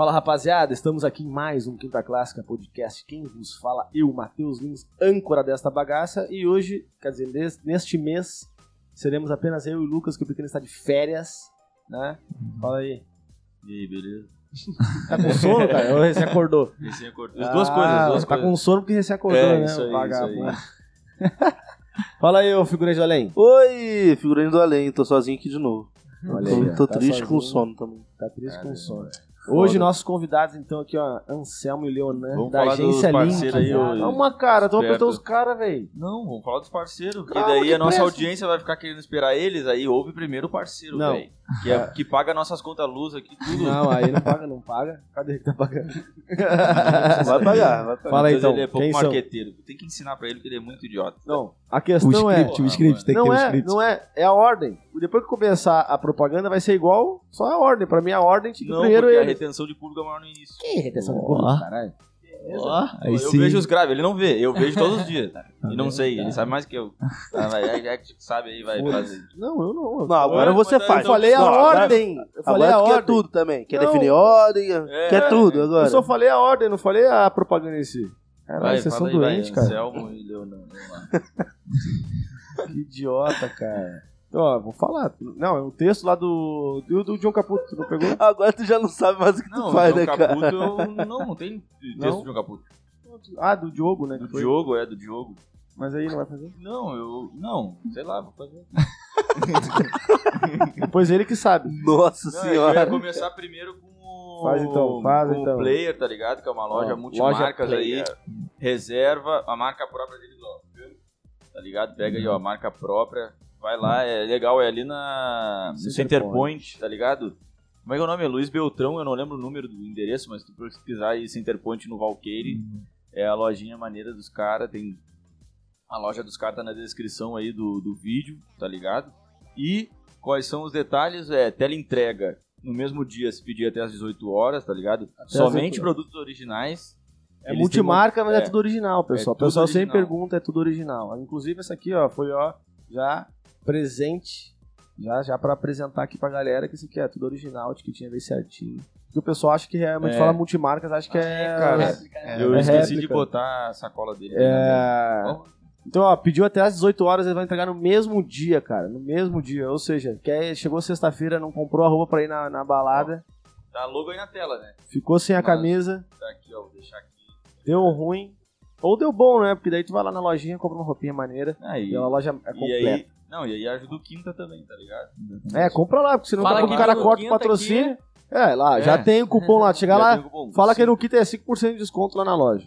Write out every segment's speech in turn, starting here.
Fala rapaziada, estamos aqui em mais um Quinta Clássica Podcast. Quem vos fala? Eu, Matheus Lins, âncora desta bagaça. E hoje, quer dizer, nes- neste mês, seremos apenas eu e o Lucas, que o pequeno está de férias, né? Fala aí. E aí, beleza? Tá com sono, cara? Ou recém acordou? Recém acordou. As duas coisas, as duas tá coisas. com sono porque recém acordou, É, né? isso aí, vagabundo. isso Fala aí, ô figurante do além. Oi, figurante do além, tô sozinho aqui de novo. Olha tô aí, tô tá triste com sozinho. sono também. Tá triste com Cara, sono. Foda. Hoje, nossos convidados, então, aqui, ó, Anselmo e Leonan, Vamos da agência Link. aí, Calma, cara, tô apertando os caras, velho. Não, vamos falar dos parceiros. Calma, daí que a nossa pressa. audiência vai ficar querendo esperar eles, aí ouve primeiro o parceiro, velho. Que, é, que paga nossas contas luz aqui, tudo. Não, aí não paga, não paga. Cadê que tá pagando? Vai pagar, vai pagar. Fala aí, então, ele é pouco quem são? marqueteiro. Tem que ensinar pra ele que ele é muito idiota. Não, a questão O é... script, o script, tem que Não ter o é, script. não é, é a ordem. Depois que começar a propaganda vai ser igual, só a ordem. Pra mim a ordem tinha que Não, primeiro porque a retenção de público é maior no início. Que retenção de Ó. público, caralho? Ó, aí eu sim. vejo os graves, ele não vê, eu vejo todos os dias. e não sei, Tá. ele sabe mais que eu. Ah, vai, é, é que sabe aí, vai fazer. Não, eu não. Não, agora você mas faz. Eu falei a ordem. Eu falei Agora a tu quer ordem. tudo também. Quer Não. definir ordem, É, quer tudo agora. Eu só falei a ordem, não falei a propaganda em si. Caralho, vocês são doentes, cara. Anselmo e Leonardo. Que idiota, cara. Então, ó, vou falar. Não, é um texto lá do, do, do John Caputo, tu não pegou? Agora tu já não sabe mais o que Não, tu faz, o né, John cara? Caputo, eu, não, não tem texto Não? de John Caputo. Ah, do Diogo, né? Do foi. Diogo, é, do Diogo. Mas aí não vai fazer. Não, eu. Não, sei lá, vou fazer. Depois ele que sabe. Nossa Não, é que eu ia senhora. começar primeiro com o. Faz então, faz com então. o Player, tá ligado? Que é uma loja Ó, multimarcas loja aí. Reserva, a marca própria deles, ó. Tá ligado? Pega aí, ó, a marca própria. Vai lá, é legal, é ali na. Center Center Point. Point, tá ligado? Como é que é o nome? É Luiz Beltrão, eu não lembro o número do endereço, mas se tu pesquisar aí Center Point no Valqueire, é a lojinha maneira dos caras, tem. A loja dos caras tá na descrição aí do, do vídeo, tá ligado? E quais são os detalhes? É teleentrega no mesmo dia, se pedir até às 18 horas, tá ligado? às Somente 18 produtos originais. É Eles multimarca, mas é, é. tudo original, pessoal. É o pessoal tudo sempre original. pergunta, é tudo original. Inclusive, essa aqui, ó, foi, ó, já presente, já, já pra apresentar aqui pra galera que isso aqui é tudo original, de que tinha ver certinho. Porque o pessoal acha que realmente É. fala multimarcas, acha que é... cara. É, eu é esqueci de réplica. botar a sacola dele. É... Vamos. Então, ó, pediu até às 18 horas, ele vai entregar no mesmo dia, cara. No mesmo dia. Ou seja, quer, chegou sexta-feira, não comprou a roupa pra ir na, na balada, Tá logo aí na tela, né? ficou sem a Mas- camisa, Tá aqui, ó, vou deixar aqui. deu ruim. Ou deu bom, né? Porque daí tu vai lá na lojinha, compra uma roupinha maneira. Aí, E a loja é e completa. aí, não, e aí ajuda o Quinta também, tá ligado? É, compra lá, porque senão Fala a pouco o que cara corta o quinta patrocínio. É, lá, É. já tem o cupom lá. Chega Já lá, fala que no kit é 5% de desconto lá na loja.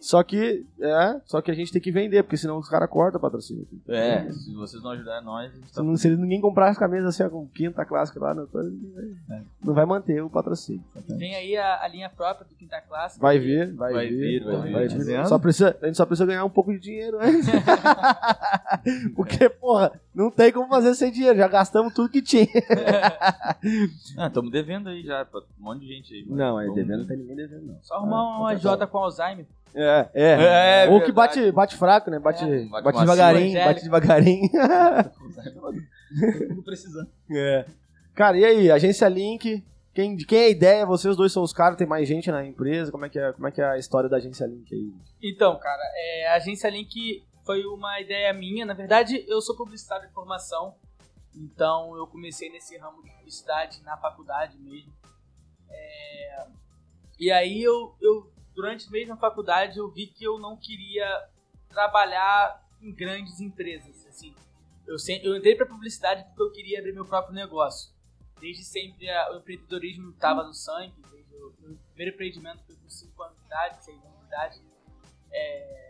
Só que, é, só que a gente tem que vender, porque senão os caras cortam o patrocínio. É, se vocês não ajudarem nós, a gente Se, tá não, se ninguém comprar as camisas assim, com quinta clássica lá, não, vai- não vai manter o patrocínio. Vem aí a, a linha própria do Quinta Classe. Vai vir, vai, Vai vir, vir, vai vir. Tá vendo? Só precisa, a gente só precisa ganhar um pouco de dinheiro, né? Porque, porra, não tem como fazer sem dinheiro, já gastamos tudo que tinha. Ah, estamos devendo aí já pra um monte de gente aí. mano. Não, é devendo, não tem ninguém devendo, não. Só arrumar uma J com Alzheimer. É, é. É, Ou que bate, bate fraco, né? Bate, É, bate, bate devagarinho, macio. bate devagarinho. Precisando. é. Cara, e aí, agência Link, quem, de quem é a ideia? Vocês dois são os caras, tem mais gente na empresa? Como é que é, como é, que é a história da agência Link aí? Então, cara, é, a agência Link foi uma ideia minha. Na verdade, eu sou publicitário de formação. Então, eu comecei nesse ramo de publicidade na faculdade mesmo. É, e aí, eu, eu, durante mesmo a faculdade, eu vi que eu não queria trabalhar em grandes empresas. Assim, eu, sempre, eu entrei para publicidade porque eu queria abrir meu próprio negócio. Desde sempre a- o empreendedorismo estava no sangue. Desde o meu primeiro empreendimento foi com 5 anos de idade, 6 anos de idade. É,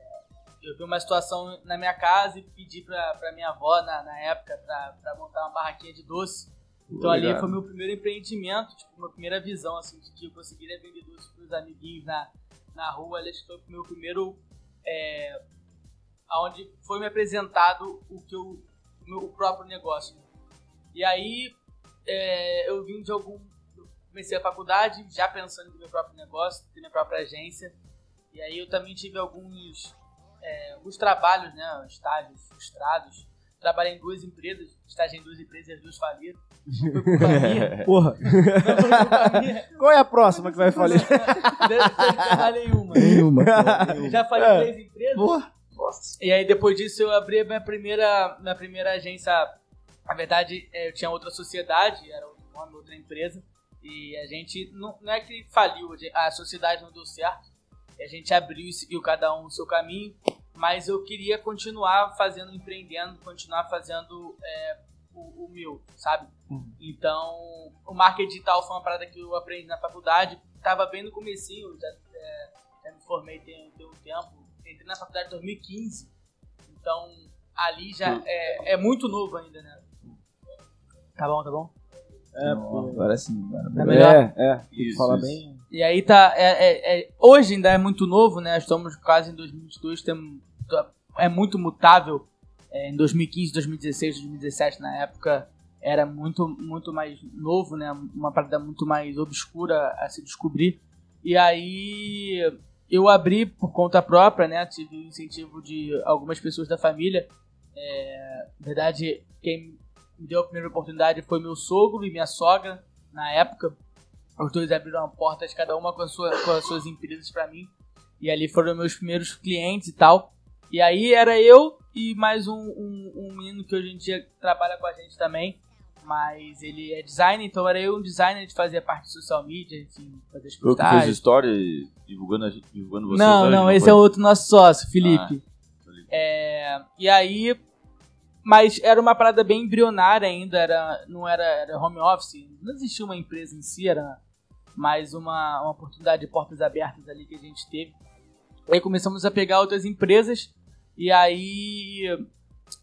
eu vi uma situação na minha casa e pedi pra, pra minha avó, na, na época, pra, pra montar uma barraquinha de doce. Então ali Obrigado. foi meu primeiro empreendimento, tipo, minha primeira visão, assim, de que eu conseguiria vender doces pros amiguinhos na, na rua. Ali acho que foi o meu primeiro... É, onde foi me apresentado o que eu... O meu próprio negócio. E aí, é, eu vim de algum... Comecei a faculdade já pensando no meu próprio negócio, ter minha própria agência. E aí eu também tive alguns, é, alguns trabalhos, né, estágios frustrados. Trabalhei em duas empresas, estagiei em duas empresas e as duas faliram. foi culpa minha. Porra. Não foi culpa minha. Qual é a próxima que vai falir? Eu falar nenhuma. Nenhuma. Já falei É. três empresas. Porra. E aí depois disso eu abri a minha primeira, minha primeira agência. Na verdade, eh, eu tinha outra sociedade, era outro nome, outra empresa. E a gente não, não é que faliu, a sociedade não deu certo. A gente abriu e seguiu cada um o seu caminho. Mas eu queria continuar fazendo, empreendendo, continuar fazendo eh, o, o meu, sabe? Então, o marketing digital foi uma parada que eu aprendi na faculdade. Tava bem no comecinho, já, eh, já me formei tem, tem um tempo. Entrei na faculdade em 2015. Então, ali já é, é muito novo ainda, né? Tá bom, tá bom? É, Agora sim. Agora Tá melhor? é, é. Isso, falar isso. bem. E aí tá. é- é- é- hoje ainda é muito novo, né? Estamos quase em 2022, tem, é muito mutável. É, em 2015, 2016, 2017, na época, era muito, muito mais novo, né? Uma parada muito mais obscura a se descobrir. E aí eu abri por conta própria, né? Tive o incentivo de algumas pessoas da família. É, na verdade, quem me deu a primeira oportunidade foi meu sogro e minha sogra, na época. Os dois abriram portas, cada uma com, sua- com as suas empresas pra mim. E ali foram meus primeiros clientes e tal. E aí era eu e mais um, um, um menino que hoje em dia trabalha com a gente também. Mas ele é designer, então era eu um designer de fazer a parte de social media, enfim, fazer as Eu que postagens. história divulgando, a gente- divulgando vocês. Não, hoje, não, esse foi? é outro nosso sócio, Felipe. ligado. É, e aí, mas era uma parada bem embrionária ainda, era, não era, era home office, não existia uma empresa em si, era mais uma, uma oportunidade de portas abertas ali que a gente teve. Aí começamos a pegar outras empresas e aí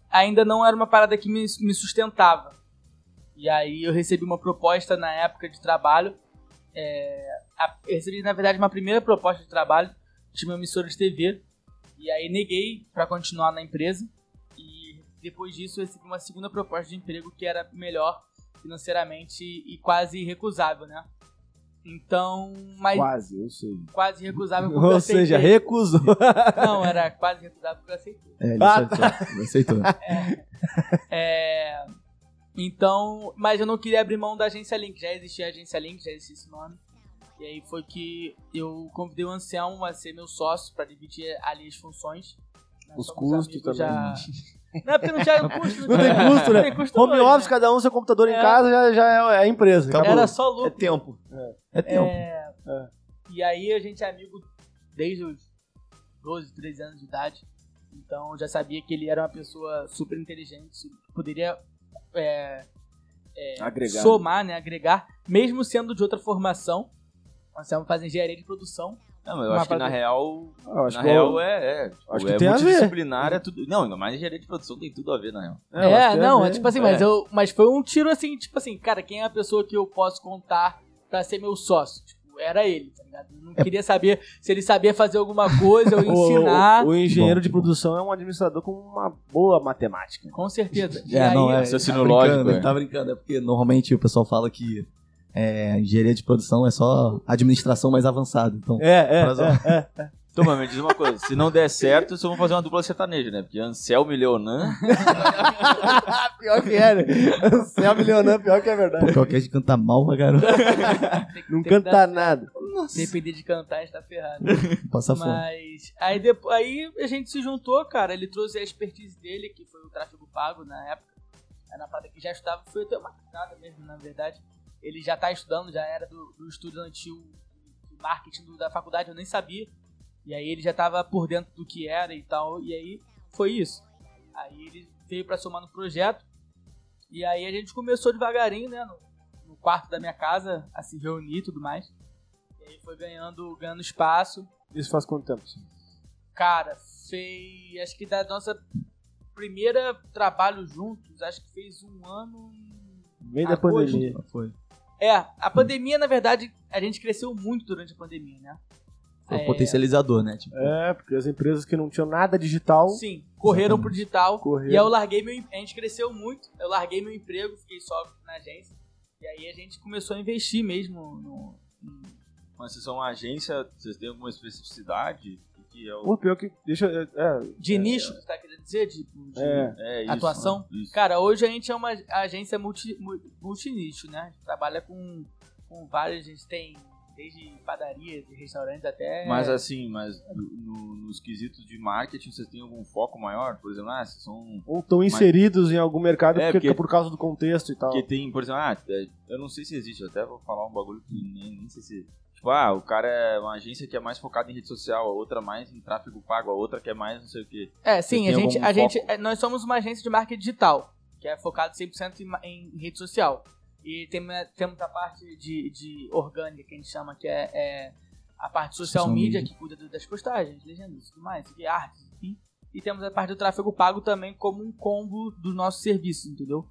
ainda não era uma parada que me, me sustentava. E aí eu recebi uma proposta na época de trabalho. é, a- recebi, na verdade, uma primeira proposta de trabalho de uma emissora de TV. E aí neguei para continuar na empresa. Depois disso eu recebi uma segunda proposta de emprego que era melhor financeiramente e quase irrecusável, né? Então, mas Quase, eu sei. quase irrecusável porque eu Ou seja, recusou. Não, era quase irrecusável porque eu aceitei. É, ele Ah, aceitou. Ele aceitou. É, então, mas eu não queria abrir mão da agência Link. Já existia a agência Link, já existia esse nome. E aí foi que eu convidei o Anselmo a ser meu sócio para dividir ali as funções. Nós Os custos amigos também. Já... Não, é porque não tinha custo. Não tem custo, né? Tem custo Home hoje, office, né? cada um seu computador em É. casa já, já é, é a empresa. Acabou. Era só É lucro. tempo. É tempo. É, E aí a gente é amigo desde os 12, 13 anos de idade. Então eu já sabia que ele era uma pessoa super inteligente, poderia é, Agregar. somar, né, agregar, mesmo sendo de outra formação. Anselmo faz engenharia de produção. Não, mas eu acho que na real. Acho na que real eu- é. é, tipo, acho que é tem multidisciplinar, é tudo. Não, ainda mais engenharia de produção tem tudo a ver, na real. É, É, não, é tipo assim, mas, eu, mas foi um tiro assim, tipo assim, cara, quem é a pessoa que eu posso contar pra ser meu sócio? Tipo, era ele, tá ligado? Eu não queria saber se ele sabia fazer alguma coisa ou O- ensinar. O, o engenheiro de produção é um administrador com uma boa matemática. Com certeza. E É, aí, não, é. raciocínio tá lógico, brincando, é. ele Tá brincando, é porque normalmente o pessoal fala que é, engenharia de produção é só administração mais avançada. Então, É, é, é, é. Então, mas me diz uma coisa: se não der certo, vocês vão fazer uma dupla sertaneja, né? Porque Anselmo e Leonan. pior que é, né? Céu milionando, pior que é verdade. qualquer de cantar mal pra que- Não canta nada. Se depender de cantar, a gente tá ferrado. passa fome. Mas aí, depois, aí a gente se juntou, cara. Ele trouxe a expertise dele, que foi o tráfego pago na época. Era uma parada que já estudava, foi até uma nada mesmo, na verdade. Ele já tá estudando, já era do, do estudantil de marketing do- da faculdade, eu nem sabia. E aí ele já tava por dentro do que era e tal. E aí foi isso. Aí ele veio pra somar no projeto. E aí a gente começou devagarinho, né? No, no quarto da minha casa, a se reunir e tudo mais. E aí foi ganhando, ganhando espaço. Isso faz quanto tempo? Cara, fez. Acho que da nossa primeira trabalho juntos, acho que fez um ano. No meio Ah, da pandemia. Foi. É, a pandemia, na verdade, a gente cresceu muito durante a pandemia, né? Foi É. o potencializador, né? Tipo, É, porque as empresas que não tinham nada digital. Sim, correram pro digital. Correram. E aí eu larguei meu. A gente cresceu muito. Eu larguei meu emprego, fiquei só na agência. E aí a gente começou a investir mesmo no. em- Mas vocês são uma agência, vocês têm alguma especificidade? O que é o. Pô, pior que. Deixa. É, é, De nicho, tu tá querendo dizer? De, de É. É isso, atuação? Isso. Cara, hoje a gente é uma agência multi, mu- multinicho, né? A gente trabalha com, com várias, a gente tem desde padarias e restaurantes até... Mas assim, mas no- no- nos quesitos de marketing, vocês têm algum foco maior? Por exemplo, ah, vocês são. Ou estão inseridos em algum mercado É, porque, porque- por causa do contexto e tal. Porque tem, por exemplo, ah, é, eu não sei se existe, eu até vou falar um bagulho que nem, nem sei se. Tipo, ah, o cara é uma agência que é mais focada em rede social, a outra mais em tráfego pago, a outra que é mais não sei o quê. É, sim, a gente, a gente, é, nós somos uma agência de marketing digital, que é focado 100% em, em rede social. E tem, temos a parte de, de orgânica, que a gente chama, que é, é a parte social, Social media, media. que cuida das postagens, legendas e tudo mais, e artes, enfim. E temos a parte do tráfego pago também como um combo dos nossos serviços, entendeu?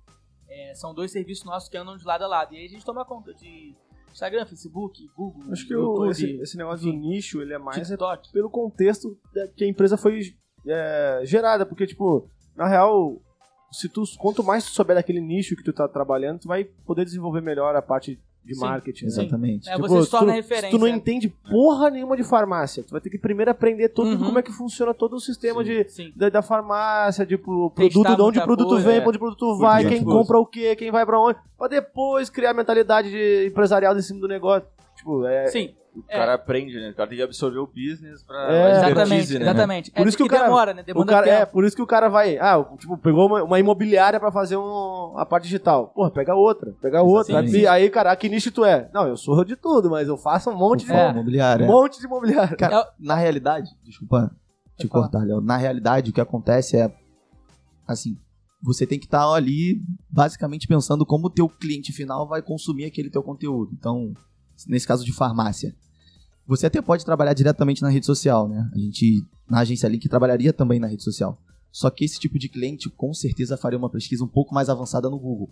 É, são dois serviços nossos que andam de lado a lado. E aí a gente toma conta de Instagram, Facebook, Google, Acho que o- YouTube, esse, esse negócio do nicho, ele é mais é pelo contexto que a empresa foi é, gerada. Porque, tipo, na real, se tu, quanto mais tu souber daquele nicho que tu tá trabalhando, tu vai poder desenvolver melhor a parte de Sim, marketing. né? Exatamente. É, Tipo, você se torna tu, referência. Se tu não entende porra nenhuma de farmácia, tu vai ter que primeiro aprender tudo Uhum. como é que funciona todo o sistema Sim. de, Sim. da, da farmácia, de pro- produto, de onde o produto coisa, vem, é. pra onde o produto vai, quem tipo, compra o quê, quem vai pra onde, pra depois criar a mentalidade de empresarial em cima do negócio. Tipo, é, Sim, O É. cara aprende, né? O cara tem que absorver o business pra É. exatamente, né? exatamente. Por é isso que o que cara- demora, né? O Demanda cara, é, tempo. por isso que o cara vai. Ah, tipo, pegou uma, uma imobiliária pra fazer um, a parte digital. Porra, pega outra, pega outra. Exatamente. Aí, aí, cara, que nicho tu é? Não, eu sou de tudo, mas eu faço um monte de, É. Imobiliária. um monte de imobiliária. Cara, É- na realidade, desculpa te cortar, Léo. Na realidade, o que acontece é assim, você tem que estar ali basicamente pensando como o teu cliente final vai consumir aquele teu conteúdo. Então, nesse caso de farmácia, você até pode trabalhar diretamente na rede social, né? A gente na agência Link trabalharia também na rede social. Só que esse tipo de cliente com certeza faria uma pesquisa um pouco mais avançada no Google.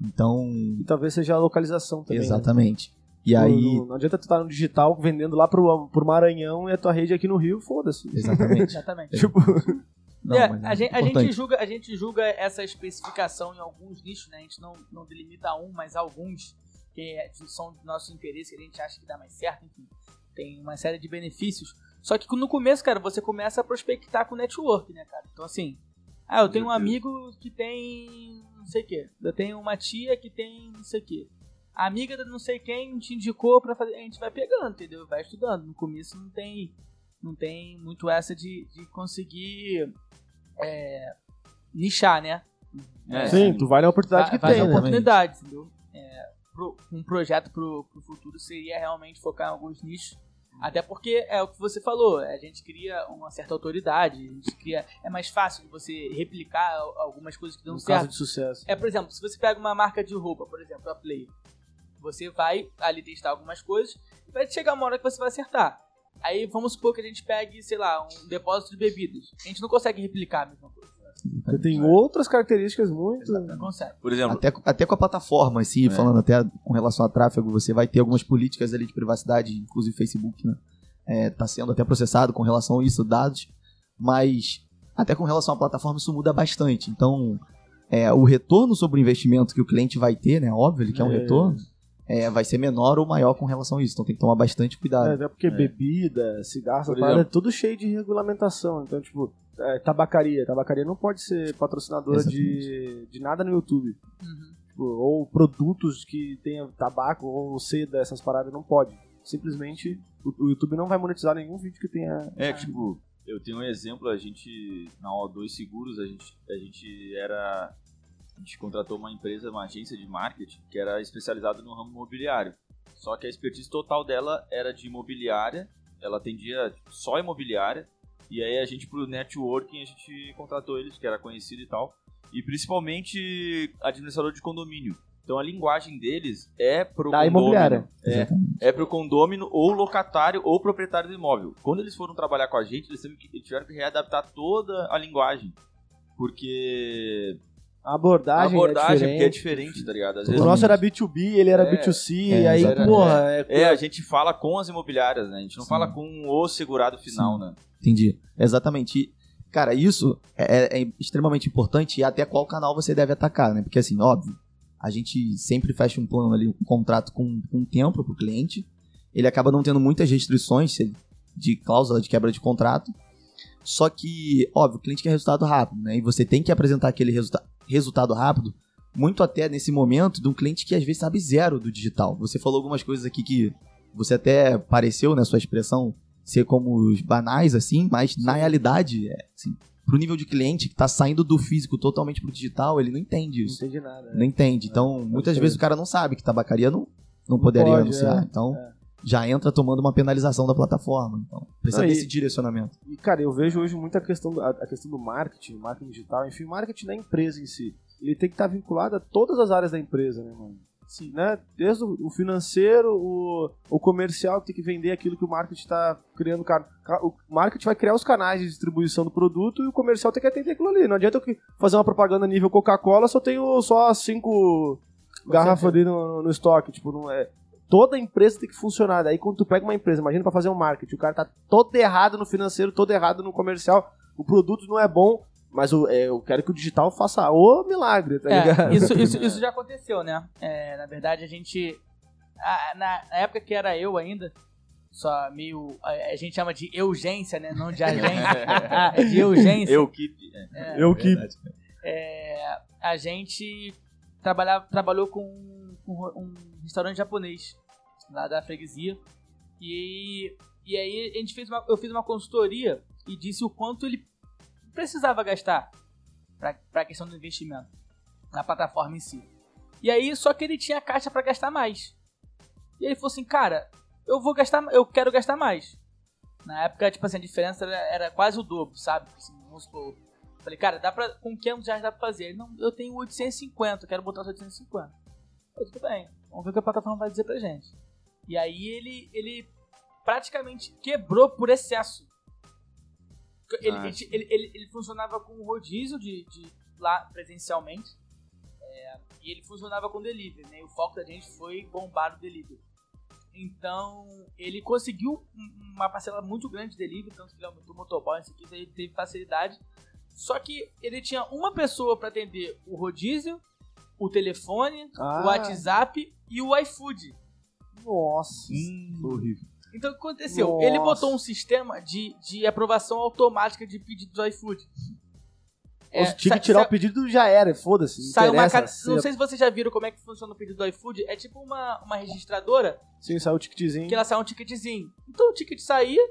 Então, E talvez seja a localização também. né? exatamente. E Não- aí, Não, não adianta tu estar no digital vendendo lá pro, pro Maranhão e a tua rede aqui no Rio, foda-se. exatamente. Exatamente. Tipo, Não, É, é a, gente, a, gente julga, a gente julga essa especificação em alguns nichos, né? A gente não, não delimita um, mas alguns que é- são do nosso interesse, que a gente acha que dá mais certo, enfim. Tem uma série de benefícios. Só que no começo, cara, você começa a prospectar com network, né, cara? Então, assim, ah, eu tenho um amigo que tem não sei o quê. Eu tenho uma tia que tem não sei o quê. A amiga da não sei quem te indicou pra fazer. A gente vai pegando, entendeu? Vai estudando. No começo não tem, não tem muito essa de, de conseguir é, nichar, né? É, sim, tu vai na oportunidade vai, que vai tem, na né? oportunidade, entendeu? É, pro- um projeto pro, pro futuro seria realmente focar em alguns nichos. Até porque é o que você falou, a gente cria uma certa autoridade, a gente cria. É mais fácil de você replicar al- algumas coisas que dão No certo. caso de sucesso. É, por exemplo, se você pega uma marca de roupa, por exemplo, a Play, você vai ali testar algumas coisas e vai chegar uma hora que você vai acertar. Aí vamos supor que a gente pegue, sei lá, um depósito de bebidas. A gente não consegue replicar a mesma coisa. Porque tem outras características muito. Consegue. Por exemplo, Até, até com a plataforma, assim, É. falando até com relação a tráfego, você vai ter algumas políticas ali de privacidade, inclusive Facebook, né? É, tá sendo até processado com relação a isso, dados, mas até com relação à plataforma isso muda bastante. Então, é, o retorno sobre o investimento que o cliente vai ter, né? Óbvio, ele quer um É. retorno, é, vai ser menor ou maior com relação a isso. Então tem que tomar bastante cuidado. É, até porque bebida, cigarro, é tudo cheio de regulamentação. Então, tipo, é, tabacaria. Tabacaria não pode ser patrocinadora de, de nada no YouTube. Uhum. Tipo, ou produtos que tenham tabaco ou seda, essas paradas, não pode. Simplesmente, o, o YouTube não vai monetizar nenhum vídeo que tenha... É, tipo, eu tenho um exemplo, a gente, na O2 Seguros, a gente, a gente era. A gente contratou uma empresa, uma agência de marketing, que era especializada no ramo imobiliário. Só que a expertise total dela era de imobiliária, ela atendia só imobiliária, e aí a gente, pro networking, a gente contratou eles, que era conhecido e tal, e principalmente administrador de condomínio. Então a linguagem deles é pro Da condômino. imobiliária. É, é pro condômino ou locatário ou proprietário do imóvel. Quando eles foram trabalhar com a gente, eles tiveram que, eles tiveram que readaptar toda a linguagem. Porque A abordagem, a abordagem é porque é diferente. tá ligado? Às O vezes, nosso era B2B, ele era É, B2C, é, e aí, era- porra, é, é, a gente fala com as imobiliárias, né? A gente não Sim. fala com o segurado final, né? Entendi. Exatamente. Cara, isso é, é extremamente importante e até qual canal você deve atacar, né? Porque, assim, óbvio, a gente sempre fecha um plano ali, um contrato com, um tempo pro cliente. Ele acaba não tendo muitas restrições de cláusula de quebra de contrato. Só que, óbvio, o cliente quer resultado rápido, né? E você tem que apresentar aquele resulta resultado rápido, muito até nesse momento, de um cliente que às vezes sabe zero do digital. Você falou algumas coisas aqui que você até pareceu, né, sua expressão, ser como os banais, assim, mas na realidade, é, assim, pro nível de cliente que tá saindo do físico totalmente pro digital, ele não entende Não isso. entendi nada. né? Não entende. Então, muitas ser. vezes o cara não sabe que tabacaria não, não poderia pode, anunciar. é, então, é. já entra tomando uma penalização da plataforma. Então, precisa Não, e- desse direcionamento. E, cara, eu vejo hoje muita questão, a, a questão do marketing, marketing digital, enfim, marketing da empresa em si. Ele tem que estar vinculado a todas as áreas da empresa, né, mano? Sim. Né? Desde o financeiro, o, o comercial que tem que vender aquilo que o marketing está criando. O marketing vai criar os canais de distribuição do produto e o comercial tem que atender aquilo ali. Não adianta eu fazer uma propaganda nível Coca-Cola, só tenho só cinco garrafas ali no, no estoque. Tipo, não é. Toda empresa tem que funcionar. Daí quando tu pega uma empresa, imagina pra fazer um marketing, o cara tá todo errado no financeiro, todo errado no comercial, o produto não é bom, mas o- é, eu quero que o digital faça o milagre, tá ligado? É, isso, isso, isso já aconteceu, né? É, na verdade, a gente. a- na, na época que era eu ainda, só meio. A, a gente chama de urgência, né? Não de agência. é de urgência. Eu que. É, Eu que. é, a gente trabalhava, trabalhou com, com um restaurante japonês lá da freguesia. E, e aí a gente fez uma, eu fiz uma consultoria e disse o quanto ele precisava gastar para a questão do investimento na plataforma em si. E aí só que ele tinha caixa para gastar mais. E ele falou assim, cara, eu vou gastar, eu quero gastar mais. Na época, tipo assim, a diferença era, era quase o dobro, sabe? Assim, vamos supor, Falei, cara, dá pra, com 500 reais dá pra fazer. Ele, não, eu tenho 850, eu quero botar os 850. Eu, tudo bem, vamos ver o que a plataforma vai dizer pra gente. E aí ele, ele praticamente quebrou por excesso. Ele, Ah, ele, ele, ele- funcionava com rodízio de, de lá presencialmente. é, e ele funcionava com delivery, né? E o foco da gente foi bombar o delivery. Então, ele conseguiu um- uma parcela muito grande de delivery, tanto que ele aumentou o motoboy, isso aqui, ele teve facilidade. Só que ele tinha uma pessoa para atender o rodízio, o telefone, Ah. o WhatsApp e o iFood. Nossa. Horrível. Então o que aconteceu? Nossa. Ele botou um sistema de, de aprovação automática de pedidos do iFood. É, Tinha que tirar sa- o pedido já era, foda-se. não Saiu uma ca- Não se- sei se vocês já viram como é que funciona o pedido do iFood. É tipo uma, uma registradora Sim, saiu o ticketzinho. que ela sai um ticketzinho. Então o ticket saía,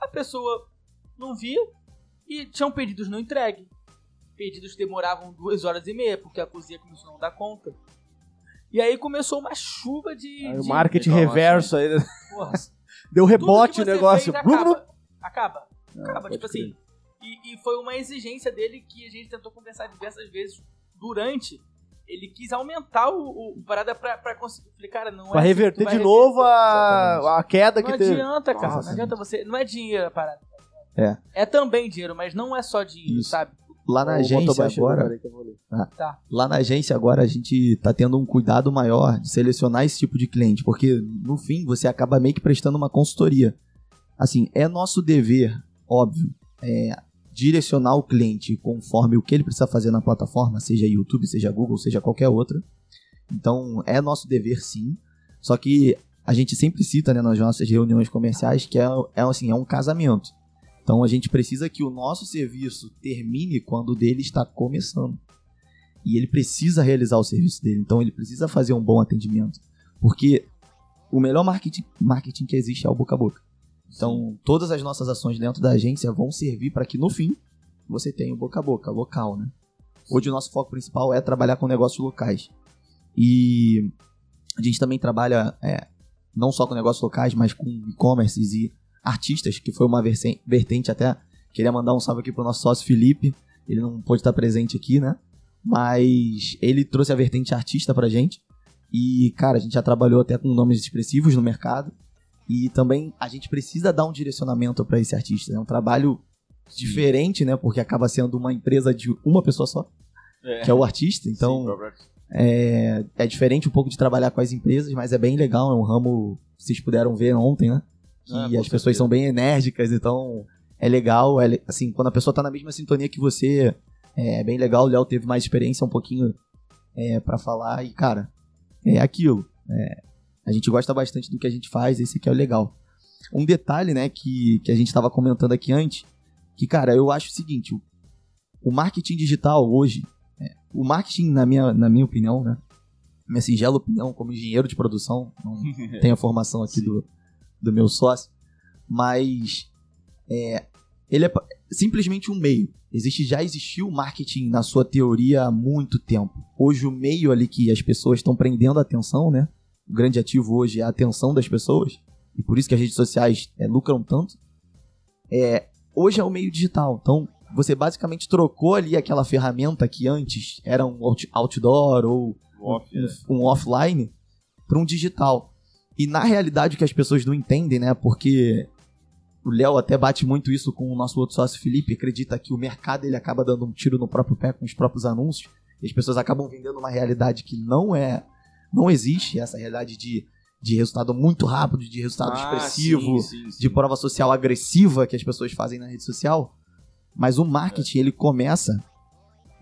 a pessoa não via e tinham pedidos não entregue. Pedidos que demoravam duas horas e meia, porque a cozinha começou a não dar conta. E aí começou uma chuva de. Aí o de- marketing reclamações. reverso aí. né? Porra, Deu rebote o negócio. fez acaba. Acaba. Acaba, tipo crer. assim. E, e foi uma exigência dele que a gente tentou conversar diversas vezes durante. Ele quis aumentar o, o parada pra, pra conseguir. Falei, cara, não Pra é. assim reverter de novo a, a queda Não que teve. adianta, cara. Nossa. não adianta você. Não é dinheiro a parada. É. É também dinheiro, mas não é só dinheiro, Isso. sabe? Lá na O agência agora, vou ler. lá na agência agora a gente tá tendo um cuidado maior de selecionar esse tipo de cliente, porque no fim você acaba meio que prestando uma consultoria. Assim, é nosso dever, óbvio, é direcionar o cliente conforme o que ele precisa fazer na plataforma, seja YouTube, seja Google, seja qualquer outra. Então, é nosso dever sim. Só que a gente sempre cita né, nas nossas reuniões comerciais que é, é, assim, é um casamento. Então a gente precisa que o nosso serviço termine quando o dele está começando. E ele precisa realizar o serviço dele. Então ele precisa fazer um bom atendimento. Porque o melhor marketing, marketing que existe é o boca a boca. Então todas as nossas ações dentro da agência vão servir para que no fim você tenha o boca a boca, local, né? Hoje o nosso foco principal é trabalhar com negócios locais. E a gente também trabalha é, não só com negócios locais, mas com e-commerces e artistas, que foi uma vertente até. Queria mandar um salve aqui pro nosso sócio Felipe. Ele não pôde estar presente aqui, né? Mas ele trouxe a vertente artista pra gente. E, cara, a gente já trabalhou até com nomes expressivos no mercado. E também a gente precisa dar um direcionamento para esse artista. É um trabalho diferente, né? Porque acaba sendo uma empresa de uma pessoa só, que é o artista. Então, Sim, é, é diferente um pouco de trabalhar com as empresas, mas é bem legal. É um ramo, vocês puderam ver ontem, né? Que Ah, as pessoas são bem enérgicas, então é legal. É, assim, quando a pessoa tá na mesma sintonia que você, é bem legal. O Léo teve mais experiência um pouquinho é, para falar e, cara, é aquilo. É, a gente gosta bastante do que a gente faz, esse aqui é o legal. Um detalhe, né, que, que a gente estava comentando aqui antes, Que, cara, eu acho o seguinte: o, o marketing digital hoje, é, o marketing, na minha, na minha opinião, né? Minha singela opinião, como engenheiro de produção, não tenho a formação aqui do, do meu sócio, mas é, ele é simplesmente um meio. Existe, já existiu marketing na sua teoria há muito tempo. Hoje o meio ali que as pessoas estão prendendo a atenção, né? O grande ativo hoje é a atenção das pessoas, e por isso que as redes sociais é, lucram tanto. É, hoje é o meio digital. Então, você basicamente trocou ali aquela ferramenta que antes era um out- outdoor ou Off, um, é. um offline para um digital. E na realidade o que as pessoas não entendem, né? Porque o Léo até bate muito isso com o nosso outro sócio Felipe, acredita que o mercado ele acaba dando um tiro no próprio pé com os próprios anúncios, e as pessoas acabam vendendo uma realidade que não é não existe essa realidade de, de resultado muito rápido, de resultado Ah, expressivo, sim, sim, sim. de prova social agressiva que as pessoas fazem na rede social. Mas o marketing, ele começa